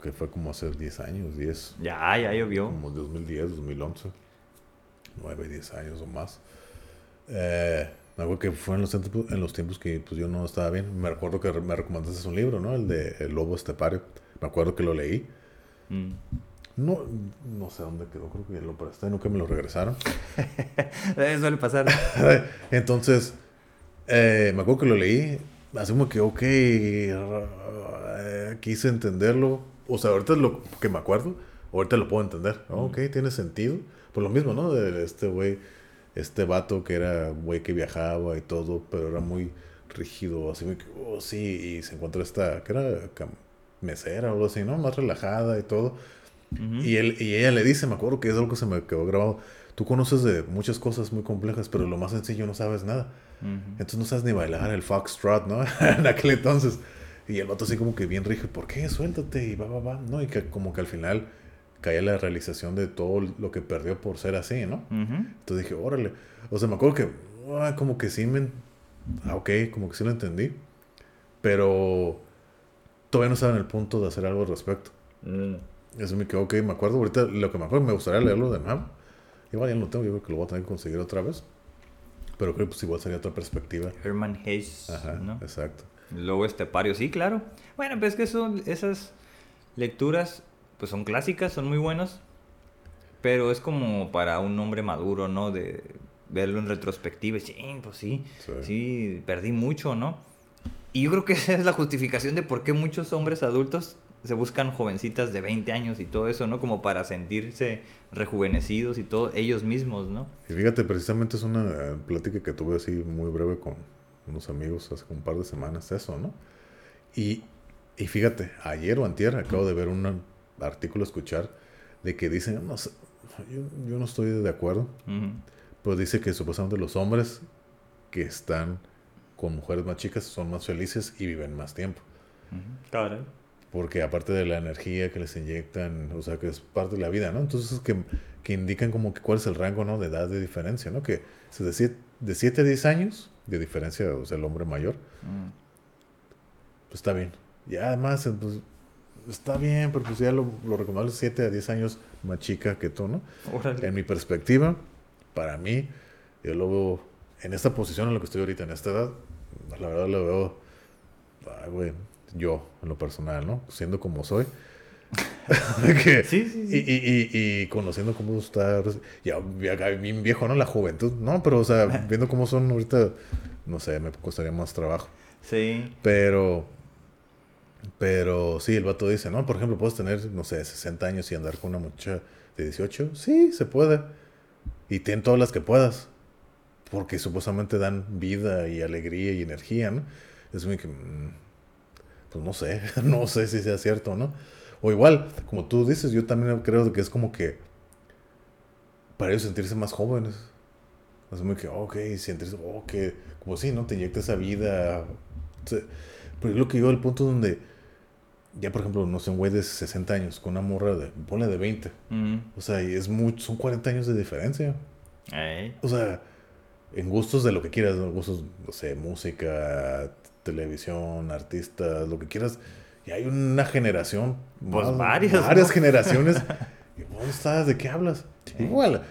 que fue como hace 10 años, 10, Ya, ya llovió. como 2010, 2011, 9, 10 años o más. Eh, acuerdo que fue en los, tiempos, en los tiempos que pues, yo no estaba bien. Me recuerdo que me recomendaste un libro, ¿no? El de El Lobo Estepario. Me acuerdo que lo leí. Mm. No, no sé dónde quedó, creo que lo presté, nunca me lo regresaron. Eh, suele pasar. Entonces, eh, me acuerdo que lo leí, así como que, ok, eh, quise entenderlo. O sea, ahorita lo que me acuerdo, ahorita lo puedo entender. ¿no? Ok, tiene sentido. Por lo mismo, ¿no? De este güey, este vato que era güey que viajaba y todo, pero era muy rígido, así que, oh, sí, y se encontró esta, que era mesera o algo así, ¿no? Más relajada y todo. Y, él, y ella le dice, me acuerdo que es algo que se me quedó grabado. Tú conoces de muchas cosas muy complejas, pero lo más sencillo no sabes nada. Entonces no sabes ni bailar el foxtrot, ¿no? en aquel entonces. Y el vato así como que bien rígido, ¿por qué? Suéltate y va, va, va. No, y que como que al final caía la realización de todo lo que perdió por ser así, ¿no? Entonces dije, órale. O sea, me acuerdo que, ah, como que sí me... Ah, ok, como que sí lo entendí. Pero todavía no estaba en el punto de hacer algo al respecto. Mm. Eso me quedó, ok, me acuerdo. Ahorita lo que me acuerdo, me gustaría leerlo de nuevo. Igual ya no lo tengo, yo creo que lo voy a tener que conseguir otra vez. Pero creo que pues igual sería otra perspectiva. Herman Hesse, Ajá, ¿no? exacto. Luego estepario, sí, claro. Bueno, pues es que son esas lecturas, pues son clásicas, son muy buenos, pero es como para un hombre maduro, ¿no? De verlo en retrospectiva, sí, pues sí, Sí. sí, perdí mucho, ¿no? Y yo creo que esa es la justificación de por qué muchos hombres adultos se buscan jovencitas de 20 años y todo eso, ¿no? Como para sentirse rejuvenecidos y todo, ellos mismos, ¿no? Y fíjate, precisamente es una eh, plática que tuve así muy breve con, unos amigos hace un par de semanas eso, ¿no? Y, y fíjate, ayer o antier acabo de ver un artículo, escuchar, de que dicen, no sé, yo, yo no estoy de acuerdo, pero dice que supuestamente los hombres que están con mujeres más chicas son más felices y viven más tiempo. Claro. Porque aparte de la energía que les inyectan, o sea, que es parte de la vida, ¿no? Entonces, que, que indican como que cuál es el rango, ¿no? De edad de diferencia, ¿no? Que de 7 de siete a 10 años de diferencia, o sea, el hombre mayor, mm. pues está bien. Y además, pues, está bien, pero pues ya lo, lo recomendable es 7 a 10 años más chica que tú, ¿no? En mi perspectiva, para mí, yo lo veo en esta posición en la que estoy ahorita, en esta edad, la verdad lo veo, ay, güey, yo, en lo personal, ¿no? Siendo como soy. sí, sí, sí. Y, y, y, conociendo cómo está, ya, bien viejo, ¿no? La juventud, ¿no? Pero, o sea, viendo cómo son ahorita, no sé, me costaría más trabajo. Sí. Pero, pero sí, el vato dice, ¿no? Por ejemplo, puedes tener, no sé, 60 años y andar con una muchacha de 18. Sí, se puede. Y ten todas las que puedas. Porque supuestamente dan vida y alegría y energía, ¿no? Es muy que... Mm, pues no sé, no sé si sea cierto no. O igual, como tú dices, yo también creo que es como que para ellos sentirse más jóvenes. Es muy que, ok, sentirse, ok, como si, ¿no? Te inyecta esa vida. pero es lo que yo, el punto donde, ya por ejemplo, no sé, un güey de 60 años con una morra de, ponle de 20. O sea, y es mucho, son 40 años de diferencia. O sea, en gustos de lo que quieras, gustos, no sé, música, televisión, artistas, lo que quieras. Y hay una generación. Pues varias. Varias generaciones. ¿Dónde estás? ¿De qué hablas? Igual.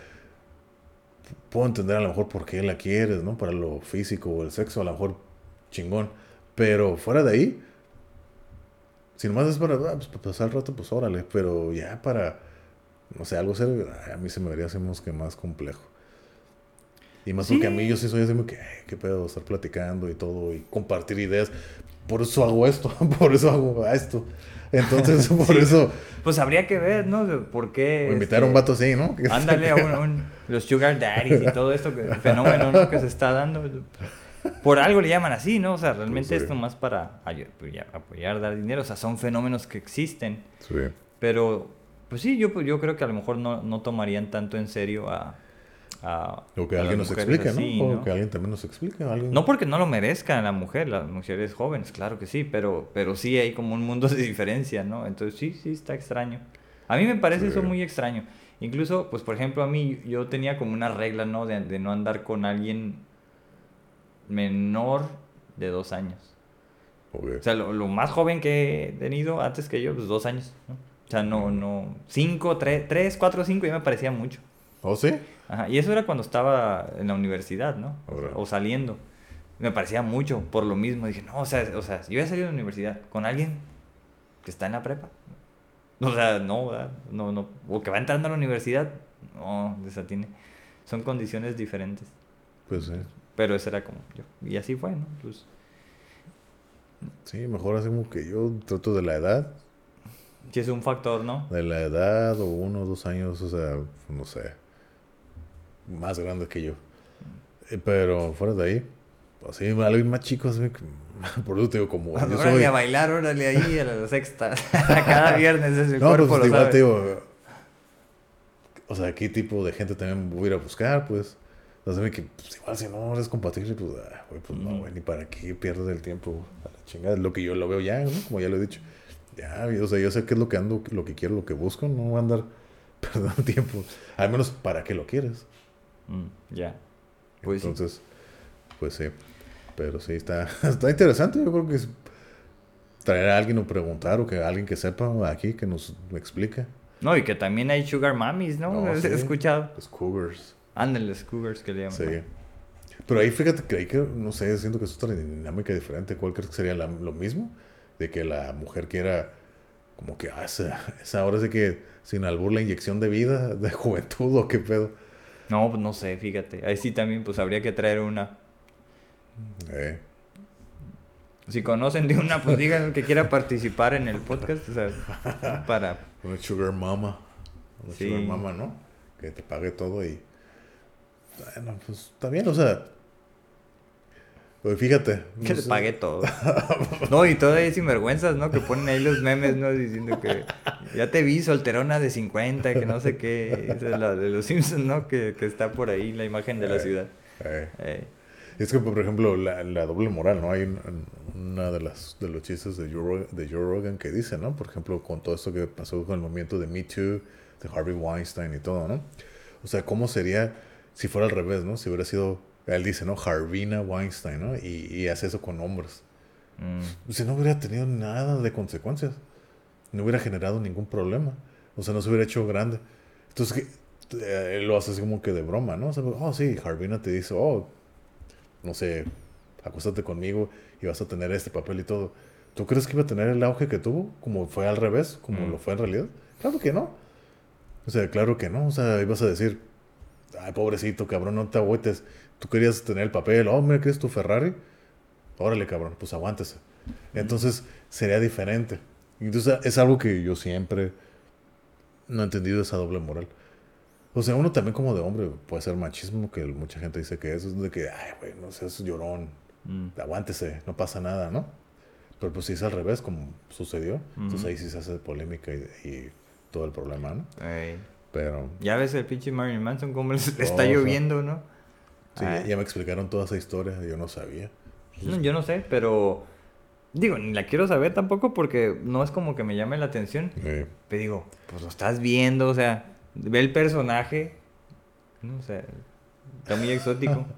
Puedo entender a lo mejor por qué la quieres, ¿no? Para lo físico o el sexo, a lo mejor chingón. Pero fuera de ahí, si nomás es para, ah, pues, para pasar el rato, pues órale. Pero ya para, no sé, algo serio, a mí se me vería que más complejo. Y más porque a mí yo sí soy así que, qué pedo, estar platicando y todo y compartir ideas. Por eso hago esto, por eso hago esto. Entonces, por eso. Pues habría que ver, ¿no? ¿Por qué? O invitar a un este, vato así, ¿no? Ándale a un, los Sugar Daddies y todo esto, que, el fenómeno ¿no? que se está dando. Por algo le llaman así, ¿no? O sea, realmente pues es nomás para apoyar, apoyar, dar dinero. O sea, son fenómenos que existen. Sí. Pero, pues sí, yo, yo creo que a lo mejor no, no tomarían tanto en serio a o que alguien nos explique, ¿no? O que alguien también nos explique. ¿alguien? No porque no lo merezca la mujer, las mujeres jóvenes, claro que sí, pero, pero sí hay como un mundo de diferencia, ¿no? Entonces sí, sí está extraño. A mí me parece eso muy extraño. Incluso, pues por ejemplo, a mí yo tenía como una regla, ¿no? De, de no andar con alguien menor de dos años. O sea, lo, lo, más joven que he tenido antes que yo, pues dos años, ¿no? O sea, no, no, cinco, tres, tres, cuatro, cinco, ya me parecía mucho. ¿Oh, sí? Ajá, y eso era cuando estaba en la universidad, ¿no? O saliendo. Me parecía mucho por lo mismo. Dije, no, o sea, o sea, yo voy a salir de la universidad con alguien que está en la prepa. O sea, no, no, no. O que va entrando a la universidad. No, desatine. Son condiciones diferentes. Pues sí. Pero eso era como yo. Y así fue, ¿no? Pues... Sí, mejor hacemos que yo trato de la edad. Si es un factor, ¿no? De la edad o uno o dos años, o sea, no sé más grande que yo. Eh, pero fuera de ahí, así, alguien más chico, así, por eso te digo, como. Yo órale a bailar, órale ahí a la sexta. Cada viernes es el no, cuerpo. Pues, igual te digo, o sea, ¿qué tipo de gente también voy a ir a buscar? Pues, entonces, que, pues, igual si no eres compatible, pues, ah, pues no, güey, ni para qué pierdes el tiempo a la chingada. Lo que yo lo veo ya, ¿no? Como ya lo he dicho. Ya, o sea, yo sé qué es lo que ando, lo que quiero, lo que busco, no voy a andar perdiendo tiempo. Al menos para qué lo quieres. Mm, ya. Pues Entonces, pues sí. Pero sí, está, está interesante. Yo creo que es traer a alguien o preguntar o que alguien que sepa aquí que nos explique. No, y que también hay sugar mummies, ¿no? He escuchado. Los cougars. Ándale, los cougars que le llaman. Sí. Pero ahí fíjate que que, no sé, siento que es otra dinámica diferente. ¿Cuál crees que sería lo mismo? De que la mujer quiera, como que, ah, esa, esa hora de que sin albur la inyección de vida, de juventud o qué pedo. No, pues no sé, fíjate. Ahí sí también, pues habría que traer una. Eh. Si conocen de una, pues digan que quiera participar en el podcast, o sea, para... Una sugar mama. Una sugar mama, ¿no? Que te pague todo y... Bueno, pues está bien, o sea... Pues fíjate. Que no le sé. pagué todo. No, y todavía sinvergüenzas, ¿no? Que ponen ahí los memes, ¿no? Diciendo que ya te vi solterona de 50, que no sé qué. Esa es la de los Simpsons, ¿no? Que, que está por ahí la imagen de la ciudad. Eh, Eh, Es que, por ejemplo, la, la doble moral, ¿no? Hay un- un- una de las de los chistes de Joe, de Joe Rogan que dice, ¿no? Por ejemplo, con todo esto que pasó con el movimiento de Me Too, de Harvey Weinstein y todo, ¿no? O sea, ¿cómo sería si fuera al revés, ¿no? Si hubiera sido, él dice, ¿no? Harvina Weinstein, ¿no? Y, y hace eso con hombres. mm, O sea, no hubiera tenido nada de consecuencias. No hubiera generado ningún problema. O sea, no se hubiera hecho grande. Entonces, eh, él lo hace así como que de broma, ¿no? O sea, oh, sí, Harvina te dice, oh, no sé, acuéstate conmigo y vas a tener este papel y todo. ¿Tú crees que iba a tener el auge que tuvo? Como fue al revés, como Mm. lo fue en realidad. Claro que no. O sea, claro que no. O sea, ibas a decir, ay, pobrecito, cabrón, no te agüites. Tú querías tener el papel, oh, mira que es tu Ferrari. Órale, cabrón, pues aguántese. Entonces, sería diferente. Entonces, es algo que yo siempre no he entendido esa doble moral. O sea, uno también como de hombre puede ser machismo, que mucha gente dice que eso es de que, ay, güey, no seas llorón, mm. aguántese, no pasa nada, ¿no? Pero pues si es al revés, como sucedió, entonces Ujú. ahí sí se hace polémica y, y todo el problema, ¿no? Ey. Pero Ya ves el pinche Marilyn Manson cómo le le Oh, está lloviendo, ¿no? Sí, Ah. ya me explicaron toda esa historia, yo no sabía. No, yo no sé, pero digo, ni la quiero saber tampoco porque no es como que me llame la atención. Eh, Pero digo, pues lo estás viendo, o sea, ve el personaje, no o sea, está muy exótico.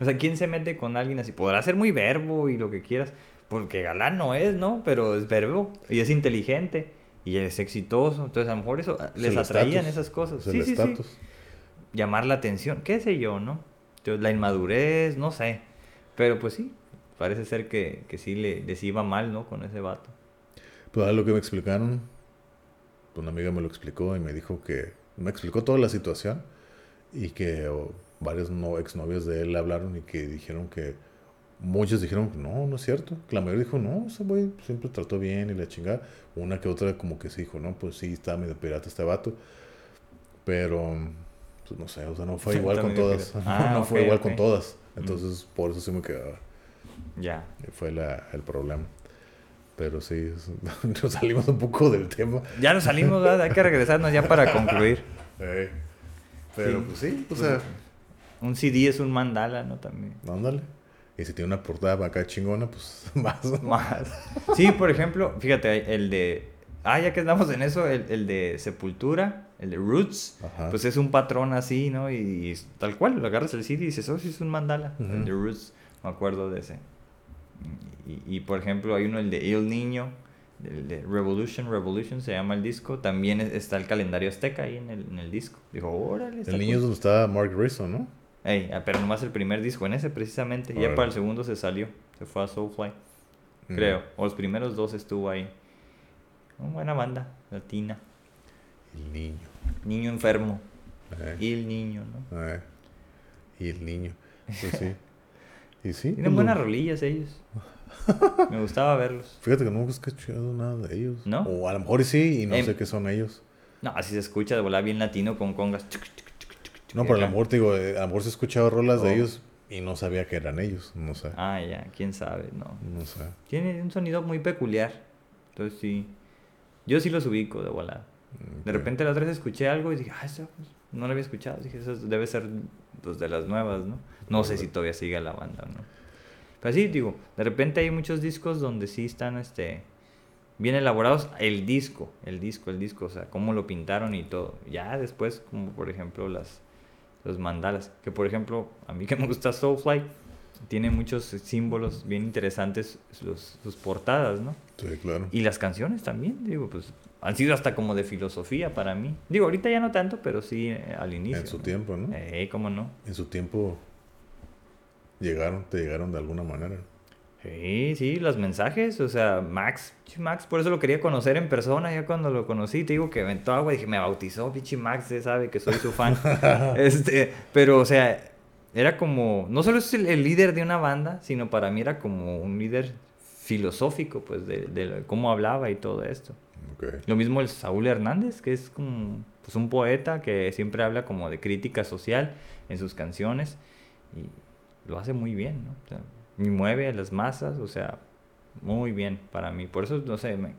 O sea, ¿quién se mete con alguien así? Podrá ser muy verbo y lo que quieras, porque galán no es, ¿no? Pero es verbo y es inteligente y es exitoso, entonces a lo mejor eso ah, Es les atraían esas cosas. es Sí, sí, sí. Llamar la atención, qué sé yo, ¿no? La inmadurez, no sé. Pero pues sí, parece ser que, que sí le, les iba mal, ¿no? Con ese vato. Pues a lo que me explicaron, una amiga me lo explicó y me dijo que me explicó toda la situación y que o, varios no, exnovios de él hablaron y que dijeron que muchos dijeron que no, no es cierto. La mayoría dijo, no, ese güey siempre trató bien y la chingada. Una que otra como que sí dijo, no, pues sí, está medio pirata este vato. Pero, pues no sé, o sea, no fue igual Está con todas. Ah, no fue igual con todas. Entonces, por eso sí me quedaba. Ya. Fue la, el problema. Pero sí, nos salimos un poco del tema. Ya nos salimos, ¿verdad? Hay que regresarnos ya para concluir. Eh, pero Sí. pues sí, o Pues, sea, Un CD es un mandala, ¿no? También. ándale. Y si tiene una portada acá chingona, pues más. Más. Sí, por ejemplo, fíjate, el de... Ah, ya que estamos en eso, el, el de Sepultura, el de Roots, Ajá. pues es un patrón así, ¿no? Y, tal cual, lo agarras el CD y dices, oh, sí es un mandala. El Ujú. de Roots, me acuerdo de ese. Y, y, por ejemplo, hay uno, el de El Niño, el de Revolution, Revolution se llama el disco. También es- está el calendario azteca ahí en el, en el disco. Dijo, órale, el niño es cool". donde está Mark Grayson, ¿no? Ey, ah, pero nomás el primer disco, en ese precisamente. Ya para el segundo se salió, se fue a Soulfly, Mm. creo. O los primeros dos estuvo ahí. Una buena banda, latina. El niño. Niño enfermo. eh, Y el niño, ¿no? eh, y el niño. Pues sí. Y sí. Tienen pues, buenas rolillas ellos. Me gustaba verlos. Fíjate que no he escuchado nada de ellos. ¿No? O a lo mejor sí, y no Em, sé qué son ellos. No, así se escucha de volar bien latino con congas. No, pero a lo mejor te digo, eh, a lo mejor sí he escuchado rolas Oh. de ellos y no sabía que eran ellos. No sé. Ah, ya, quién sabe, no. No sé. Tiene un sonido muy peculiar. Entonces sí. Yo sí los ubico de volada. De Ok. repente la otra vez escuché algo y dije, ah, eso pues, no lo había escuchado. Dije, eso debe ser pues, de las nuevas, ¿no? No sé si todavía sigue la banda o no. Pero sí, digo, de repente hay muchos discos donde sí están este, bien elaborados. El disco, el disco, el disco, o sea, cómo lo pintaron y todo. Ya después, como por ejemplo las, los mandalas. Que por ejemplo, a mí que me gusta Soulfly, tiene muchos símbolos bien interesantes los, sus portadas, ¿no? Sí, claro. Y las canciones también, digo, pues han sido hasta como de filosofía para mí. Digo, ahorita ya no tanto, pero sí eh, al inicio. En su ¿no? tiempo, ¿no? Eh, cómo no. En su tiempo llegaron, te llegaron de alguna manera. Sí, sí, los mensajes, o sea, Max, Max, por eso lo quería conocer en persona, ya cuando lo conocí, te digo que aventó agua, dije, me bautizó, pinche Max, ya sabe que soy su fan. este, pero, o sea, era como, no solo es el, el líder de una banda, sino para mí era como un líder filosófico, pues, de, de cómo hablaba y todo esto. Lo mismo el Saúl Hernández, que es como pues, un poeta que siempre habla como de crítica social en sus canciones y lo hace muy bien, ¿no? O sea, y mueve a las masas, o sea, muy bien para mí. Por eso, no sé, me-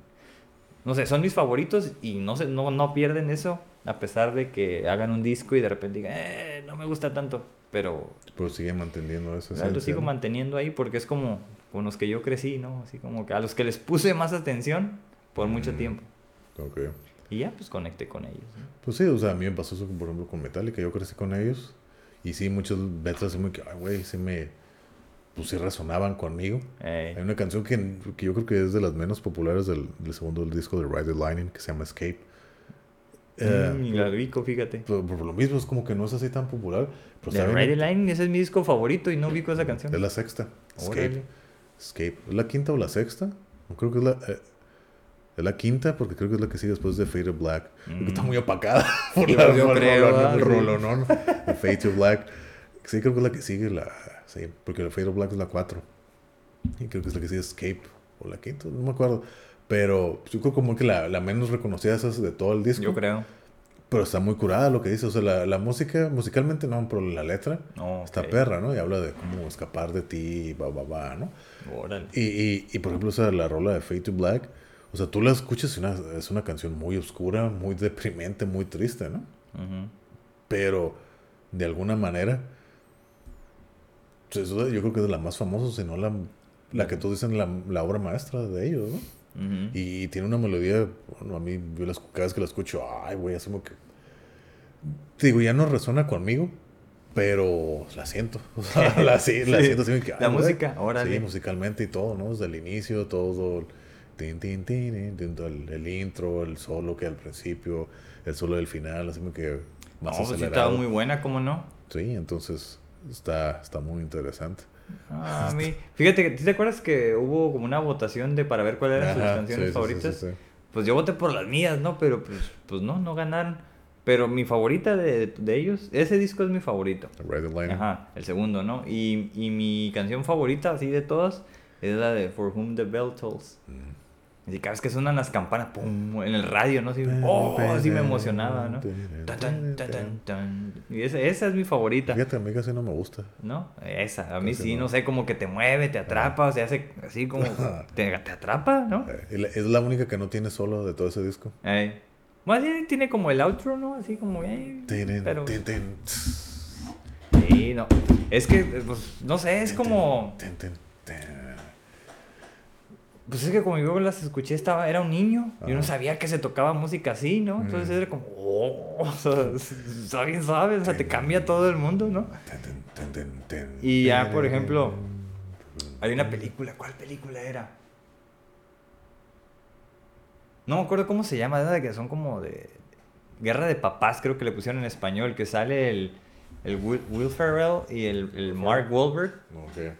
no sé, son mis favoritos y no, se, no, no pierden eso, a pesar de que hagan un disco y de repente digan, eh, no me gusta tanto, pero Pero sigue manteniendo eso. lo sigo manteniendo ahí porque es como con los que yo crecí, ¿no? Así como que a los que les puse más atención por mucho Mm. tiempo. Ok. Y ya, pues conecté con ellos. ¿no? Pues sí, o sea, a mí me pasó eso, por ejemplo, con Metallica. Yo crecí con ellos. Y sí, muchos veces así muy que, ay, güey, sí me. Pues sí resonaban conmigo. Eh, Hay una canción que, que yo creo que es de las menos populares del, del segundo disco de Ride the Lightning que se llama Escape. Eh, mm, la ubico, fíjate. por, por lo mismo, es como que no es así tan popular. Pero The Line, ese es mi disco favorito y no ubico esa canción. Es la sexta. Escape. Órale. Escape. ¿Es la quinta o la sexta? No creo que es la. eh, es la quinta porque creo que es la que sigue después de Fade to Black. Porque está Mm. muy opacada por Yo- la yo el creo, rolonón, ah, el rolonón de Fade to Black. Sí, creo que es la que sigue la. Sí, porque la Fade to Black es la 4. Y creo que es la que sigue Escape. O la quinta, no me acuerdo. Pero yo creo como que la, la menos reconocida es de todo el disco. Yo creo. Pero está muy curada lo que dice. O sea, la, la música, musicalmente no, pero la letra está perra, ¿no? Y habla de cómo escapar de ti, y va, va, va, ¿no? Órale. Y, y, y por ejemplo, o sea, la rola de Fade to Black, o sea, tú la escuchas y una, es una canción muy oscura, muy deprimente, muy triste, ¿no? Pero de alguna manera, pues, yo creo que es la más famosa, si no la, la que tú dices la, la obra maestra de ellos, ¿no? Y, tiene una melodía, bueno, a mí, yo la, escu- cada vez que la escucho, ay, güey, así como que. Digo, ya no resuena conmigo, pero la siento. O sea, la, sí, la Sí. siento así. que, La ay, música, órale. Sí, musicalmente y todo, ¿no? Desde el inicio, todo. el tin, tin, tin, el, el intro, el solo que al principio, el solo del final, así como que. No, Más pues sí estaba muy buena, ¿cómo no? Sí, entonces está, está muy interesante. Ah, a mí. Fíjate, que- ¿sí ¿te acuerdas que hubo como una votación de para ver cuáles eran sus canciones sí, favoritas? sí, sí, sí. Pues yo voté por las mías, ¿no? Pero pues, pues no, no ganaron. Pero mi favorita de, de ellos, ese disco es mi favorito. The Lightning. Ajá, el segundo, ¿no? Y, y mi canción favorita, así de todas, es la de For Whom the Bell Tolls. Mm. Y cada vez que suenan las campanas, ¡pum! En el radio, ¿no? Así, ¡oh! Así me emocionaba, ¿no? Tan, tan, tan, tan, tan. Y esa, esa es mi favorita, Fíjate, a mí casi no me gusta. ¿no? Esa, a mí Casi sí, no. no sé, como que te mueve, te atrapa, o sea, hace así como... Te, te atrapa, ¿no? Eh, Es la única que no tiene solo de todo ese disco. Eh, Más bien tiene como el outro, ¿no? Así como... eh, pero... Sí, no. Es que, pues, no sé, es como... Pues es que como yo las escuché, estaba, era un niño. Yo no Ajá. sabía que se tocaba música así, ¿no? Entonces Mm. era como, oh, o sea, bien suave, o sea, te cambia todo el mundo, ¿no? Y ya, por ejemplo, Hay una película, ¿cuál película era? No me acuerdo cómo se llama, de que son como de Guerra de Papás, creo que le pusieron en español, que sale el, el Will, Will Ferrell y el, el Mark Wahlberg. Ok.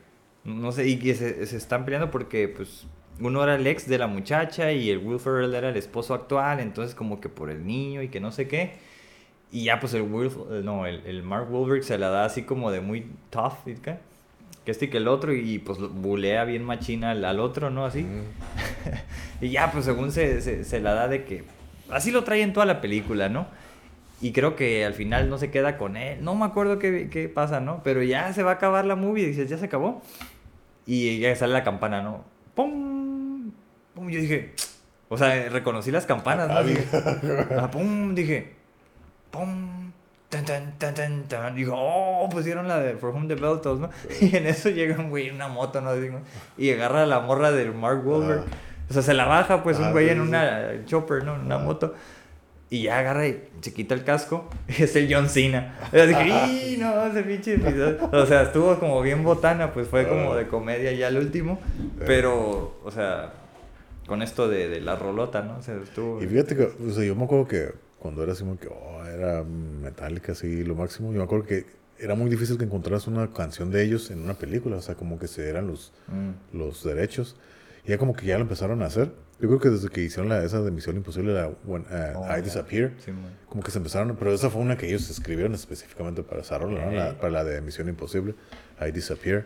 No sé, y que se, se están peleando porque, pues, uno era el ex de la muchacha y el Will Ferrell era el esposo actual, entonces como que por el niño y que no sé qué. Y ya, pues, el Will, eh, no, el, el Mark Wahlberg se la da así como de muy tough, ¿y qué? que este y que el otro, y pues bulea bien machina al, al otro, ¿no? Así. Mm. Y ya, pues según se, se, se la da de que... Así lo trae en toda la película, ¿no? Y creo que al final no se queda con él. No me acuerdo qué, qué pasa, ¿no? Pero ya se va a acabar la movie dices, ya se acabó. Y ya sale la campana, ¿no? ¡Pum! ¡Pum! Yo dije... O sea, reconocí las campanas, ¿no? Ah, ah, ¡Pum! Dije... ¡Pum! Tan, tan, tan, tan, tan. Digo, oh, pusieron la de For Whom the Bell Tolls, ¿no? Y en eso llega un güey en una moto, ¿no? Y agarra a la morra del Mark Wahlberg. Ah. O sea, se la baja, pues, un Ah, güey sí, en sí. una chopper, ¿no? En una Ah. moto. Y ya agarra y se quita el casco. Y es el John Cena. Y dije, ¡y no! Ese pinche episodio". O sea, estuvo como bien botana, pues fue como de comedia ya el último. Pero, o sea, con esto de, de la rolota, ¿no? O sea, estuvo. Y fíjate que, o sea, yo me acuerdo que cuando era así como que, oh, era Metallica, así, lo máximo, yo me acuerdo que era muy difícil que encontraras una canción de ellos en una película, o sea, como que se eran los, Mm. los derechos. Y ya como que ya lo empezaron a hacer. Yo creo que desde que hicieron la, esa de Misión Imposible, la When uh, Oh, I. Disappear, Sí, como que se empezaron, pero esa fue una que ellos escribieron específicamente para esa rola, ¿no? La- para la de Misión Imposible, I Disappear.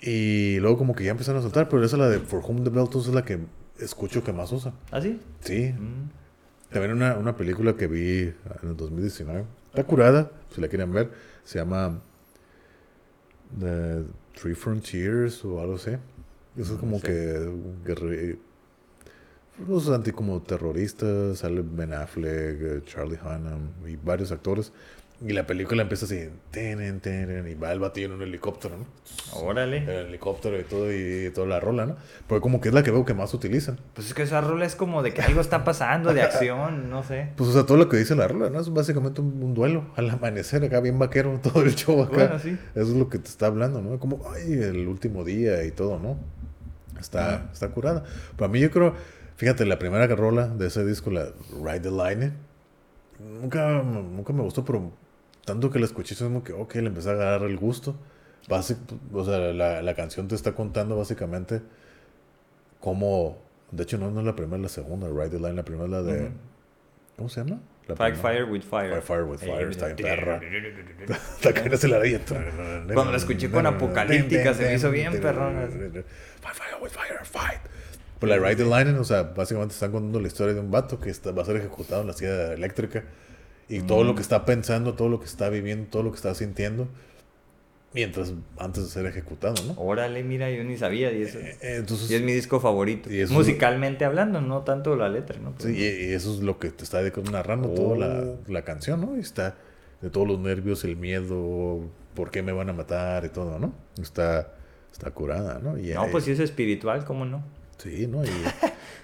Y luego como que ya empezaron a soltar, pero esa la de For Whom the Bell Tolls es la que escucho que más usan. ¿Ah, sí? Sí, Mm. también una, una película que vi en el 2019. Está curada, si la quieren ver. Se llama The Three Frontiers o algo así. Eso es como sé. que guerre- los anti como terroristas, sale Ben Affleck, eh, Charlie Hunnam y varios actores. Y la película empieza así, tenen, tenen, y va el batillo en un helicóptero, ¿no? Órale. El helicóptero y todo, y toda la rola, ¿no? Porque como que es la que veo que más utilizan. Pues es que esa rola es como de que algo está pasando, de acción, no sé. Pues, o sea, todo lo que dice la rola, ¿no? Es básicamente un, un duelo al amanecer, acá bien vaquero, todo el show acá. Bueno, sí. Eso es lo que te está hablando, ¿no? Como, ay, el último día y todo, ¿no? Está, está curada. Para mí, yo creo, fíjate, la primera rola de ese disco, la Ride the Line, nunca, nunca me gustó, pero tanto que la escuché, es como que, ok, le empecé a agarrar el gusto. Basic, o sea, la, la canción te está contando básicamente cómo, de hecho, no, no es la primera, es la segunda, Ride the Line, la primera es la de. ¿cómo se llama? La Fight. Fire with Fire. Fight Fire with Fire, Eh, está bien perra. La que se la. Cuando la escuché con Apocalíptica, se me hizo bien perrona. Fight fire with fire, fight. Pues la Ride the Line, o sea, básicamente están contando la historia de un vato que está, va a ser ejecutado en la silla eléctrica. Y todo lo que está pensando, todo lo que está viviendo, todo lo que está sintiendo. Mientras, antes de ser ejecutado, ¿no? Órale, mira, yo ni sabía. Y, eso, Eh, eh, Entonces, y es mi disco favorito. y eso- Musicalmente hablando, no tanto la letra, ¿no? Sí, y, eso es lo que te está narrando toda la, Oh. la canción, ¿no? Y está de todos los nervios, el miedo, por qué me van a matar y todo, ¿no? Está, está curada, ¿no? Y, No, eh, pues si es espiritual, ¿cómo no? Sí, ¿no? Y,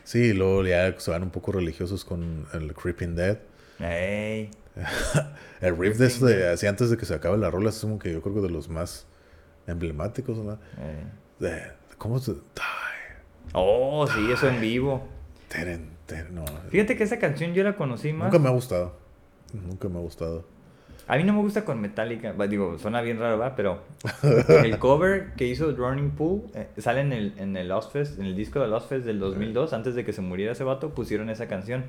sí, luego ya se van un poco religiosos con el Creeping Dead. Ey. El riff de eso, de, así antes de que se acabe la rola, es como que yo creo que de los más emblemáticos, ¿no? De, ¿Cómo se...? Die, Oh, sí, eso en vivo. teren, teren, no. Fíjate que esa canción yo la conocí más. Nunca me ha gustado. Nunca me ha gustado. A mí no me gusta con Metallica. Digo, suena bien raro, ¿va? Pero el cover que hizo Running Pool eh, sale en el, en el Lost Fest, en el disco de Lost Fest del 2002. Antes de que se muriera ese vato, pusieron esa canción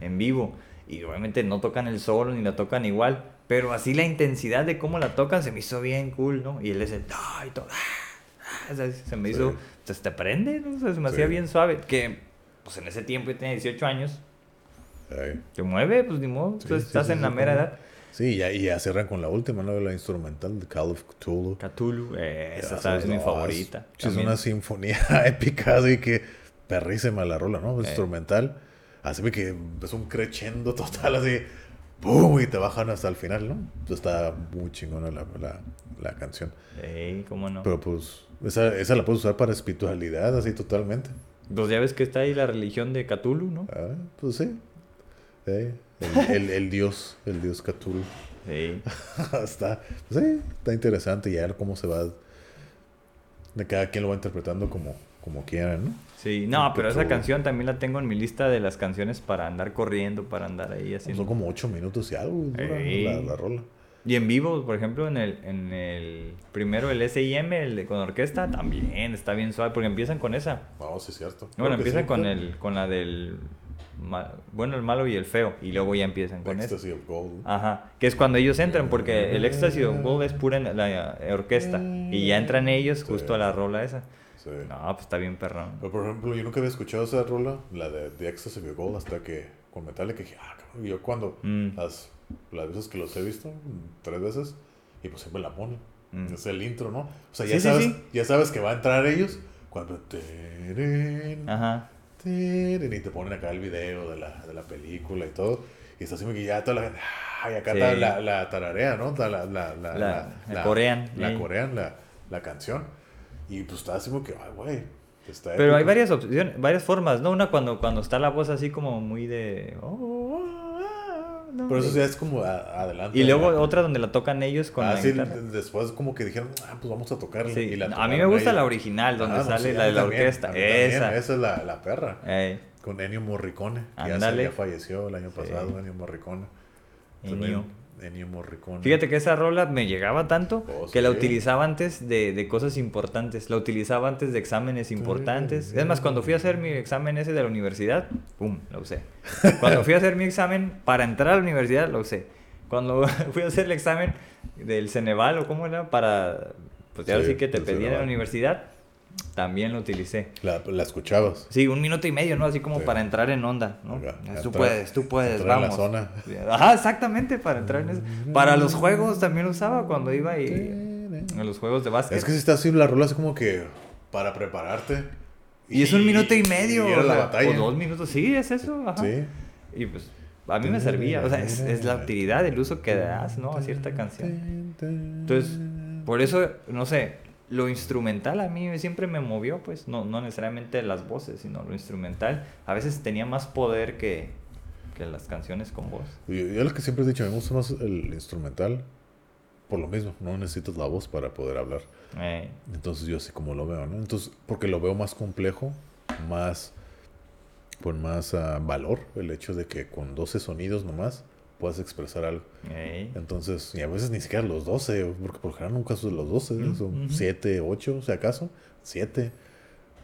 en vivo. Y obviamente no tocan el solo ni la tocan igual. Pero así la intensidad de cómo la tocan se me hizo bien cool, ¿no? Y él es el... Y todo, "Ah", o sea, se me Sí. hizo... Pues te prende, ¿no? O sea, se me Sí. hacía bien suave. Que, pues en ese tiempo yo tenía 18 años. Ay. Te mueve, pues ni modo. Sí, pues, estás en la mera cómo. edad. Sí, ya, y ya cierran con la última, ¿no? La instrumental de Call of Cthulhu. Cthulhu, eh, esa está- es no, mi favorita. Es, es una sinfonía épica, así que perrísima la rola, ¿no? Eh. Instrumental. Así que es un crescendo total, así. ¡Pum! Y te bajan hasta el final, ¿no? Entonces está muy chingona la, la, la canción. Ey, cómo no. Pero pues, esa, esa la puedes usar para espiritualidad, así totalmente. Pues ya ves que está ahí la religión de Cthulhu, ¿no? Ah, pues sí. Sí, El, el, el dios, el dios Cthulhu. Sí. está, pues sí, está interesante y a ver cómo se va. De cada quien lo va interpretando como, como quiera, ¿no? Sí, no, pero esa canción también la tengo en mi lista de las canciones para andar corriendo, para andar ahí haciendo. Son como ocho minutos y algo Ey. la, la rola. Y en vivo, por ejemplo, en el, en el primero el SIM, el de con orquesta, también está bien suave, porque empiezan con esa. No, sí es cierto. Bueno, Creo empiezan sí, con el, con la del bueno, el malo y el feo, y luego ya empiezan con eso. Ecstasy of Gold. Ajá, que es cuando ellos entran, porque el éxtasis of gold es pura en la orquesta, y ya entran ellos justo a la rola esa. Sí. No, pues está bien perrón. Pero, por ejemplo, yo nunca había escuchado esa rola, la de The Ecstasy of Gold, hasta que con Metallica dije, ah, cabrón, y yo cuando Mm. las, las veces que los he visto, tres veces, y pues siempre la ponen. Mm. Es el intro, ¿no? O sea, ya, Sí, sabes, sí. ya sabes que va a entrar ellos cuando... teren, Ajá. teren, y te ponen acá el video de la, de la película y todo. Y está así que ya toda la gente... Ay, acá Sí. está la, la tararea, ¿no? La, la, la, la, La- corean, La corean, la, la canción. Y pues está así como que, ay, güey. está Pero hay varias opciones, varias formas, ¿no? Una cuando, cuando está la voz así como muy de... oh, no. Pero eso ya es como a- adelante. Y luego otra donde la tocan ellos con Ah, la sí, guitarra. después como que dijeron, ah, pues vamos a tocarla. Sí, y la a mí me gusta ellos. la original, donde Ah, no, sale sí, la de la también, orquesta. también, Esa. Esa es la, la perra. Ey, Con Ennio Morricone. que ya, ya falleció el año pasado, Ennio Morricone. Ennio. Ennio Morricone. Fíjate que esa rola me llegaba tanto Oh, que la sí. utilizaba antes de, de cosas importantes. La utilizaba antes de exámenes importantes. Es más, cuando fui a hacer mi examen ese de la universidad, ¡pum! La usé. Cuando fui a hacer mi examen para entrar a la universidad, la usé. Cuando fui a hacer el examen del Ceneval o cómo era, para. Pues ya Sí, sí que te pedían en la universidad, también lo utilicé. La, la escuchabas. Sí, un minuto y medio, ¿no? Así como Sí. para entrar en onda, ¿no? Tú puedes, tú puedes, entrar en la vamos. zona. Ajá, exactamente, para entrar en eso. Para los juegos también lo usaba cuando iba y... En los juegos de básquet. Es que si está así la rola es como que para prepararte. Y, es un minuto y medio. y era o, la sea, batalla. o dos minutos. Sí, es eso. Ajá. Sí. Y pues a mí me servía. O sea, es, es la utilidad, el uso que das, ¿no? A cierta canción. Entonces, por eso, no sé, lo instrumental a mí siempre me movió, pues, no, no necesariamente las voces, sino lo instrumental. A veces tenía más poder que, que las canciones con voz. Yo, yo lo que siempre he dicho, me gusta más el instrumental por lo mismo, no necesitas la voz para poder hablar. Eh, Entonces yo así como lo veo, ¿no? Entonces, porque lo veo más complejo, más, con más ah, valor, el hecho de que con 12 sonidos nomás puedas expresar algo. eh, Entonces, y a veces ni siquiera los 12, porque por lo general nunca son los 12, Mm, son ujú. 7, 8, si acaso, 7.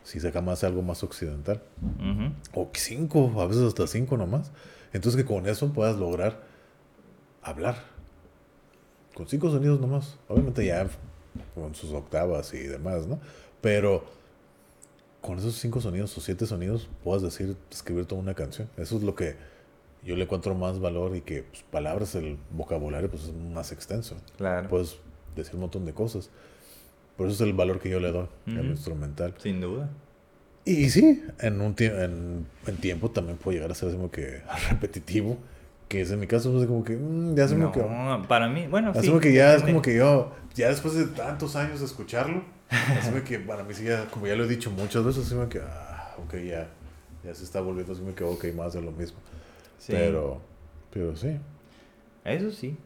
Si saca más algo más occidental. ujú. O 5, a veces hasta 5 nomás. Entonces que con eso puedas lograr hablar. Con 5 sonidos nomás. Obviamente ya con sus octavas y demás, ¿no? Pero con esos 5 sonidos o 7 sonidos puedas decir, escribir toda una canción. Eso es lo que yo le encuentro más valor y que pues, palabras, el vocabulario pues es más extenso. Claro. Puedes decir un montón de cosas. Por eso es el valor que yo le doy al instrumental. Sin duda. Y, y sí, en un en, en tiempo también puede llegar a ser como que repetitivo. Que es en mi caso, es como que mm, ya es como No, que. para mí, bueno, sí, como que ya es como que yo, ya después de tantos años de escucharlo, como que para mí sí, ya, como ya lo he dicho muchas veces, como que, ah, ok, ya, ya se está volviendo así como que, ok, más de lo mismo. Sí. Pero, pero sí. Eso sí.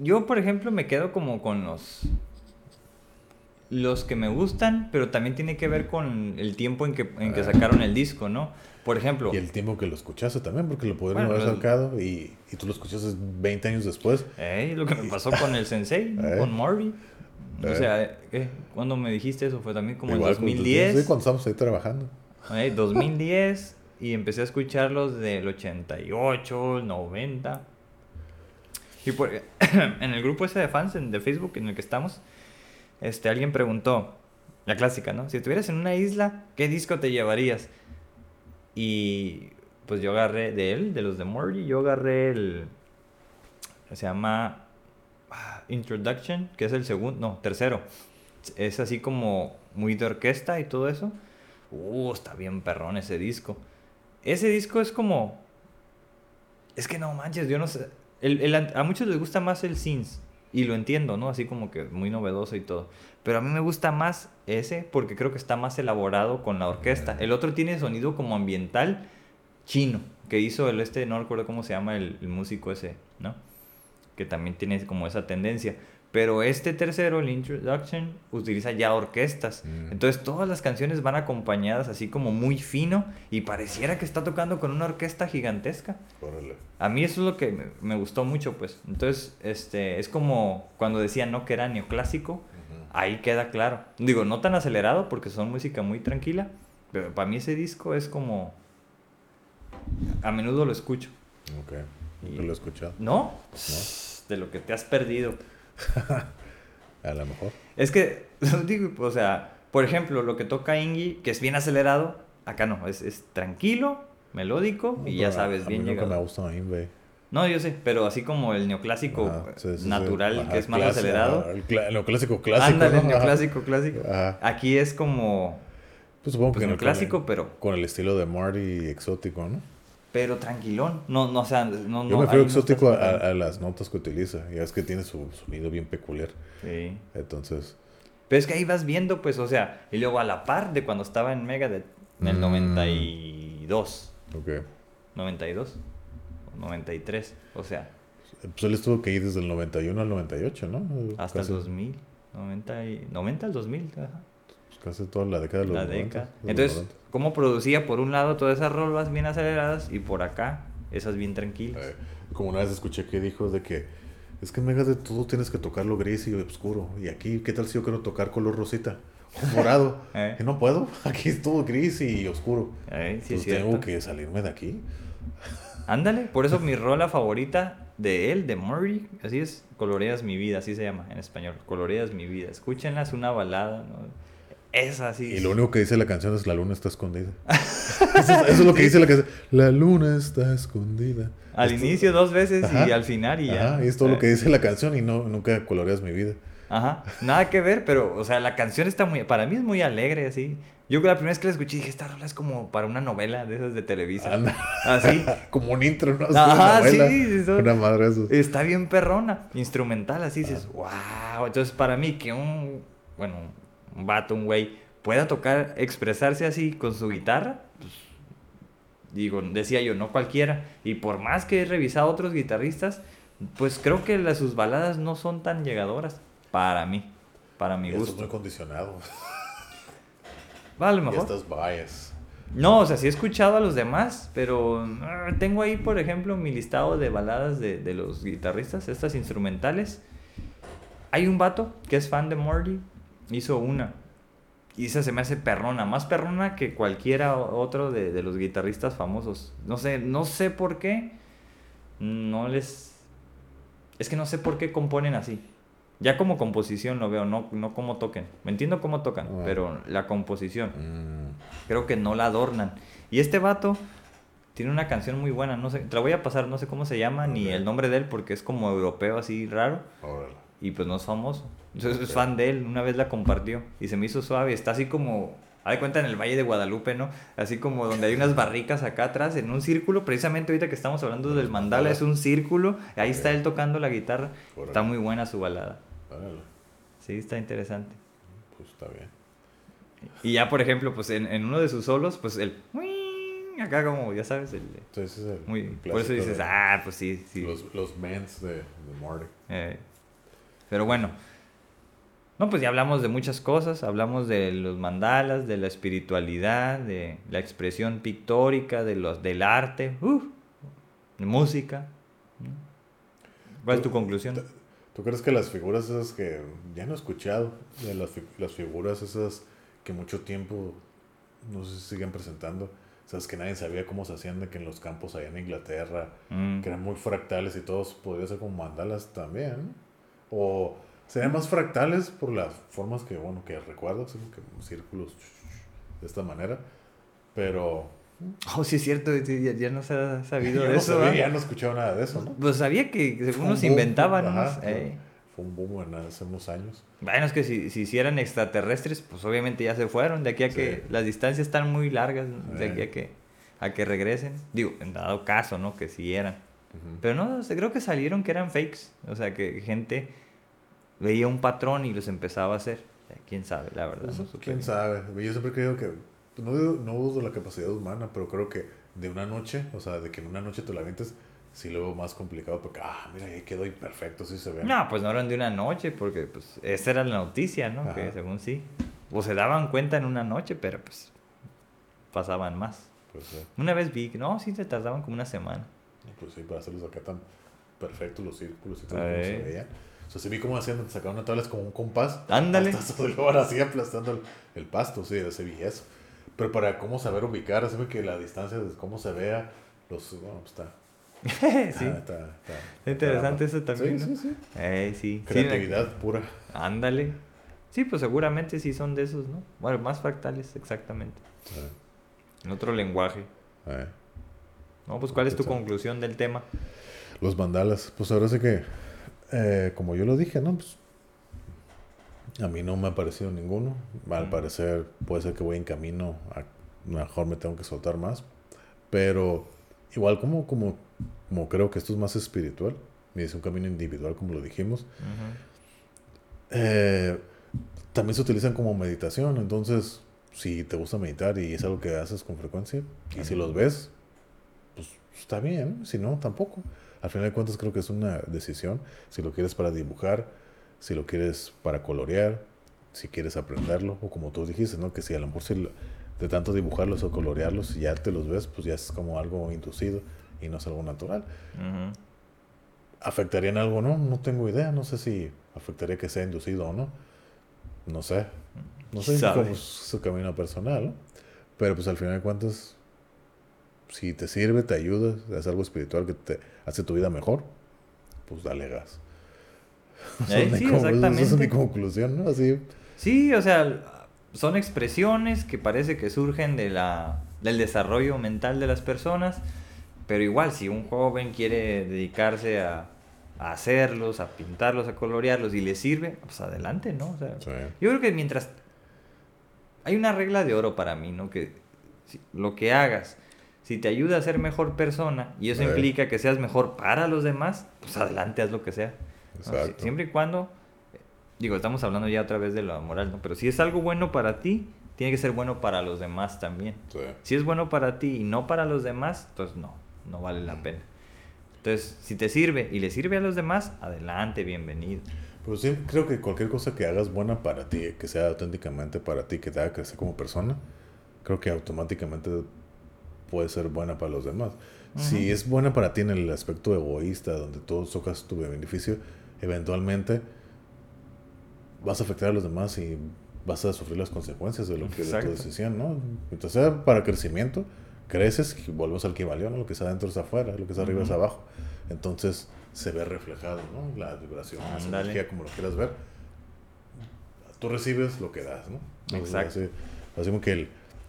Yo, por ejemplo, me quedo como con los los que me gustan, pero también tiene que ver con el tiempo en que, en que Ah. sacaron el disco, ¿no? Por ejemplo, Y el tiempo que lo escuchaste también, porque lo Bueno, haber sacado y, y tú lo escuchaste 20 años después. eh, lo que me pasó con el Sensei. Eh. con Morby. O Eh. sea, ¿qué? ¿cuándo me dijiste eso? Fue también como en con tus- 2010. Sí, cuando estábamos ahí trabajando. Eh, 2010 y empecé a escucharlos del 88, el 90. Y por, en el grupo ese de fans de Facebook en el que estamos, este, alguien preguntó, la clásica, ¿no? Si estuvieras en una isla, ¿qué disco te llevarías? Y pues yo agarré de él, de los de Morty, yo agarré el... Se llama ah, Introduction, que es el segundo, no, tercero. Es así como muy de orquesta y todo eso. Uh, está bien perrón ese disco. Ese disco es como... Es que no manches, yo no sé. El- el a muchos les gusta más el synth. Y lo entiendo, ¿no? Así como que muy novedoso y todo. Pero a mí me gusta más ese porque creo que está más elaborado con la orquesta. El otro tiene sonido como ambiental chino. Que hizo el este, no recuerdo cómo se llama el, el músico ese, ¿no? Que también tiene como esa tendencia. Pero este tercero, el Introduction, utiliza ya orquestas. Mm. Entonces todas las canciones van acompañadas así como muy fino y pareciera que está tocando con una orquesta gigantesca. Órale. A mí eso es lo que me, me gustó mucho, pues. Entonces, este, es como cuando decían no que era neoclásico, ahí queda claro. Digo, no tan acelerado porque son música muy tranquila, pero para mí ese disco es como a menudo lo escucho. Ok, nunca lo he escuchado. ¿No? De lo que te has perdido. A lo mejor. Es que, digo, o sea, por ejemplo, lo que toca Ingi, que es bien acelerado, acá no, es, es tranquilo, melódico y ya sabes, a bien mí nunca me llegado. gusta Inve. No, yo sé, pero así como el neoclásico Ajá, sí, sí, sí. natural, Ajá, que es más acelerado. ajá, El, neoclásico clásico. Ajá. Aquí es como, Pues supongo pues que en el- neoclásico, pero, Con el estilo de Marty exótico, ¿no? Pero tranquilón. No, no, o sea, no, Yo me no exótico a, a- las notas que utiliza. Ya es que tiene su sonido bien peculiar. Sí. Entonces, Pero es que ahí vas viendo, pues, o sea, y luego a la par de cuando estaba en Megadeth, en el Mm. 92. ok. 92 o 93, o sea, Pues él estuvo que ir desde el 91 al 98, ¿no? hasta casi, el 2000, 90, y, 90 al 2000, ajá, casi toda la década de los la 90, década. los Entonces, 90. ¿cómo producía por un lado todas esas rolas bien aceleradas y por acá esas bien tranquilas? Eh, como una vez escuché que dijo de que es que en Megadeth todo tienes que tocarlo gris y oscuro. Y aquí, ¿qué tal si yo quiero tocar color rosita? O morado. Eh. Que no puedo. Aquí es todo gris y oscuro. Eh, sí, es Entonces tengo cierto. que salirme de aquí. Ándale, por eso mi rola favorita de él, de Murray, así es, Coloreas mi vida, así se llama en español, Coloreas mi vida. Escúchenla, es una balada, ¿no? Es así. Y lo único que dice la canción es la luna está escondida. eso, es, eso es lo que dice la canción. La luna está escondida. Al Esto- inicio dos veces y al final y ya. Ajá, y es todo Eh, lo que dice la canción y no nunca coloreas mi vida. Ajá, nada que ver, pero, o sea, la canción está muy, para mí es muy alegre, así. Yo la primera vez que la escuché dije, esta rola es como para una novela de esas de Televisa. Anda. Así. Como un intro, ¿no? Así Ajá, una novela, sí, sí, son- Una madre eso. Está bien perrona, instrumental, así dices, wow. Entonces, para mí, que un, bueno, un vato, un güey, pueda tocar, expresarse así con su guitarra, pues, digo, decía yo, no cualquiera. Y por más que he revisado otros guitarristas, pues creo que las, sus baladas no son tan llegadoras para mí, para mi Ya estás gusto. muy condicionado. Va, a lo Ya mejor. estás bias. No, o sea, sí he escuchado a los demás, pero ah, tengo ahí, por ejemplo, mi listado de baladas de, de los guitarristas, estas instrumentales. Hay un vato que es fan de Morty, hizo una. Y esa se me hace perrona, más perrona que cualquiera otro de, de los guitarristas famosos. No sé, no sé por qué. No les... Es que no sé por qué componen así. Ya como composición lo veo, no, no como toquen. Me entiendo cómo tocan, pero la composición Mm, creo que no la adornan. Y este vato tiene una canción muy buena, no sé, te la voy a pasar, no sé cómo se llama, ni el nombre de él, porque es como europeo así raro, y pues no es famoso. Entonces es fan de él, una vez la compartió, y se me hizo suave, está así como, haz de cuenta en el Valle de Guadalupe, ¿no? Así como donde hay unas barricas acá atrás, en un círculo, precisamente ahorita que estamos hablando del mandala, es un círculo, ahí está él tocando la guitarra, está muy buena su balada, sí, está interesante. Pues está bien. Y ya, por ejemplo, pues en, en uno de sus solos, pues el... Acá como, ya sabes, el... Entonces es el Muy, por eso dices, de ah, pues sí, sí. Los, los mens de, de Marty. Eh, pero bueno, no, pues ya hablamos de muchas cosas, hablamos de los mandalas, de la espiritualidad, de la expresión pictórica, de los, del arte, uf, de música. ¿Cuál es tu conclusión? ¿Tú crees que las figuras esas que ya no he escuchado, de las, las figuras esas que mucho tiempo no sé si siguen presentando, sabes que nadie sabía cómo se hacían de que en los campos allá en Inglaterra, Mm, que eran muy fractales y todos podrían ser como mandalas también, ¿no? Serían más fractales por las formas que, bueno, que recuerdo, así que círculos de esta manera, pero Oh, sí es cierto, sí, ya, ya no se ha sabido yo de no eso. ya no he escuchado nada de eso, ¿no? Pues sabía que según nos inventaban ajá, fue- eh, Fue un boom en hace unos años. Bueno, es que si, si hicieran extraterrestres, pues obviamente ya se fueron. De aquí a que Sí. las distancias están muy largas, de aquí Eh. a que, a que regresen. Digo, en dado caso, ¿no? Que siguieran. Ujú. Pero no, creo que salieron que eran fakes. O sea, que gente veía un patrón y los empezaba a hacer. Eh, ¿Quién sabe? La verdad. Pues, no ¿Quién bien. sabe? Yo siempre creo que, no, dudo- no dudo la capacidad humana, pero creo que de una noche, o sea, de que en una noche te la avientes, sí lo veo más complicado porque, ah, mira, ahí quedó imperfecto, sí se ve. No, pues no eran de una noche, porque pues esa era la noticia, ¿no? Que según sí. O se daban cuenta en una noche, pero pues pasaban más. Pues, sí. Una vez vi que no, sí se tardaban como una semana. pues sí, para hacerlos acá tan perfectos los círculos y todo como se Ay. veía. Sea, sí vi cómo hacían, sacaban una tabla es como un compás. Ándale. Se van así aplastando el, el pasto, sí, ese vi eso. Pero para cómo saber ubicar, así que la distancia de cómo se vea, los, bueno, pues está, sí. ah, está, está, Está interesante eso también, Sí, ¿no? sí, sí. Eh, sí. Sí, Creatividad pura. ándale. Sí, pues seguramente sí son de esos, ¿no? Bueno, más fractales, exactamente. Eh, En otro lenguaje. eh. No, pues ¿cuál es tu conclusión del tema? Los mandalas, pues ahora sí que, eh, como yo lo dije, ¿no? Pues a mí no me ha parecido ninguno. Al Mm. parecer puede ser que voy en camino, a, mejor me tengo que soltar más. Pero igual como, como, como creo que esto es más espiritual y es un camino individual como lo dijimos, Ujú. eh, también se utilizan como meditación. Entonces, si te gusta meditar y es algo que haces con frecuencia, y si los ves, pues está bien. Si no, tampoco. Al final de cuentas, creo que es una decisión. Si lo quieres para dibujar, si lo quieres para colorear, si quieres aprenderlo, o como tú dijiste, ¿no? Que si a lo mejor si lo- de tanto dibujarlos o colorearlos, ya te los ves, pues ya es como algo inducido y no es algo natural. Ujú. ¿Afectaría en algo o no? No tengo idea. No sé si afectaría que sea inducido o no. No sé. No sé cómo es su camino personal, ¿no? Pero pues al final de cuentas, si te sirve, te ayuda, es algo espiritual que te hace tu vida mejor, pues dale gas. Eh, sí, con- Esa es mi exactamente. conclusión, ¿no? Así, Sí, o sea, son expresiones que parece que surgen de la, del desarrollo mental de las personas, pero igual, si un joven quiere dedicarse a, a hacerlos, a pintarlos, a colorearlos y les sirve, pues adelante, ¿no? O sea, Sí. yo creo que mientras... Hay una regla de oro para mí, ¿no? Que si- lo que hagas, si te ayuda a ser mejor persona y eso Eh. implica que seas mejor para los demás, pues adelante, haz lo que sea. ¿no? Exacto. Siempre y cuando, eh, digo, estamos hablando ya otra vez de la moral, ¿no? Pero si es algo bueno para ti, tiene que ser bueno para los demás también. Sí. Si es bueno para ti y no para los demás, entonces no, no vale la pena. Entonces, si te sirve y le sirve a los demás, adelante, bienvenido. Pues sí, creo que cualquier cosa que hagas buena para ti, que sea auténticamente para ti, que te haga crecer como persona, creo que automáticamente puede ser buena para los demás. Si es buena para ti en el aspecto egoísta, donde tú tocas tu beneficio, eventualmente vas a afectar a los demás y vas a sufrir las consecuencias de lo que de tu Exacto. decisión, ¿no? Entonces, sea para crecimiento, creces y vuelves al que valió, ¿no? Lo que está adentro es afuera, lo que está arriba es Ujú. abajo. Entonces se ve reflejado, ¿no? La vibración, la Ándale. energía, como lo quieras ver. Tú recibes lo que das, ¿no? Exacto. Así, así como que el,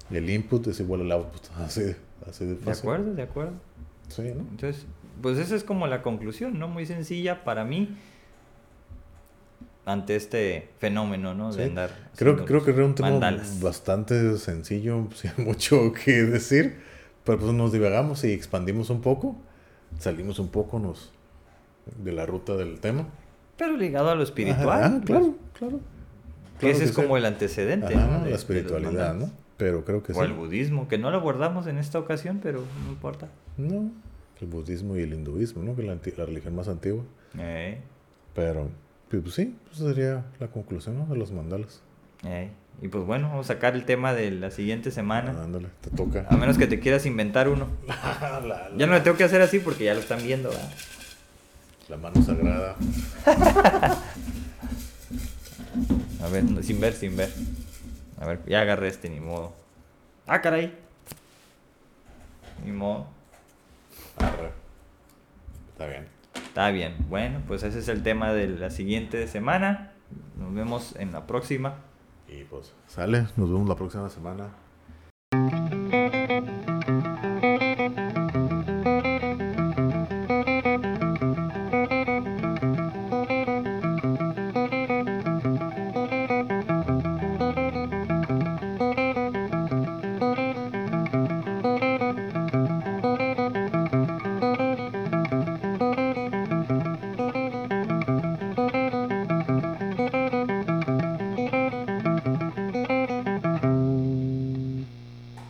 el input es igual al output, así, así de ¿De fácil. acuerdo? ¿De acuerdo? Sí, ¿no? Entonces, pues esa es como la conclusión, ¿no? Muy sencilla para mí ante este fenómeno, ¿no? De Sí. andar. Creo, creo que era un tema mandalas. bastante sencillo, sin mucho que decir, pero pues nos divagamos y expandimos un poco, salimos un poco nos, de la ruta del tema. Pero ligado a lo espiritual. Ajá, ah, pues, claro, claro. Que Claro ese que es sí. como el antecedente, Ajá, ¿no? De- de la espiritualidad, ¿no? Pero creo que O sí. el budismo, que no lo abordamos en esta ocasión, pero no importa. No, el budismo y el hinduismo, ¿no? Que es la, religión más antigua. Eh, Pero, pues, pues sí, pues sería la conclusión, ¿no? De los mandalas. eh. Y pues bueno, vamos a sacar el tema de la siguiente semana. Ah, ándale, te toca. A menos que te quieras inventar uno. La, la- Ya no le tengo que hacer así porque ya lo están viendo, ¿verdad? la mano sagrada. A ver, sin ver, sin ver. A ver, ya agarré este, ni modo. Ah, caray. Ni modo. Arre. Está bien. Está bien. Bueno, pues ese es el tema de la siguiente semana. Nos vemos en la próxima. Y pues, sale. Nos vemos la próxima semana.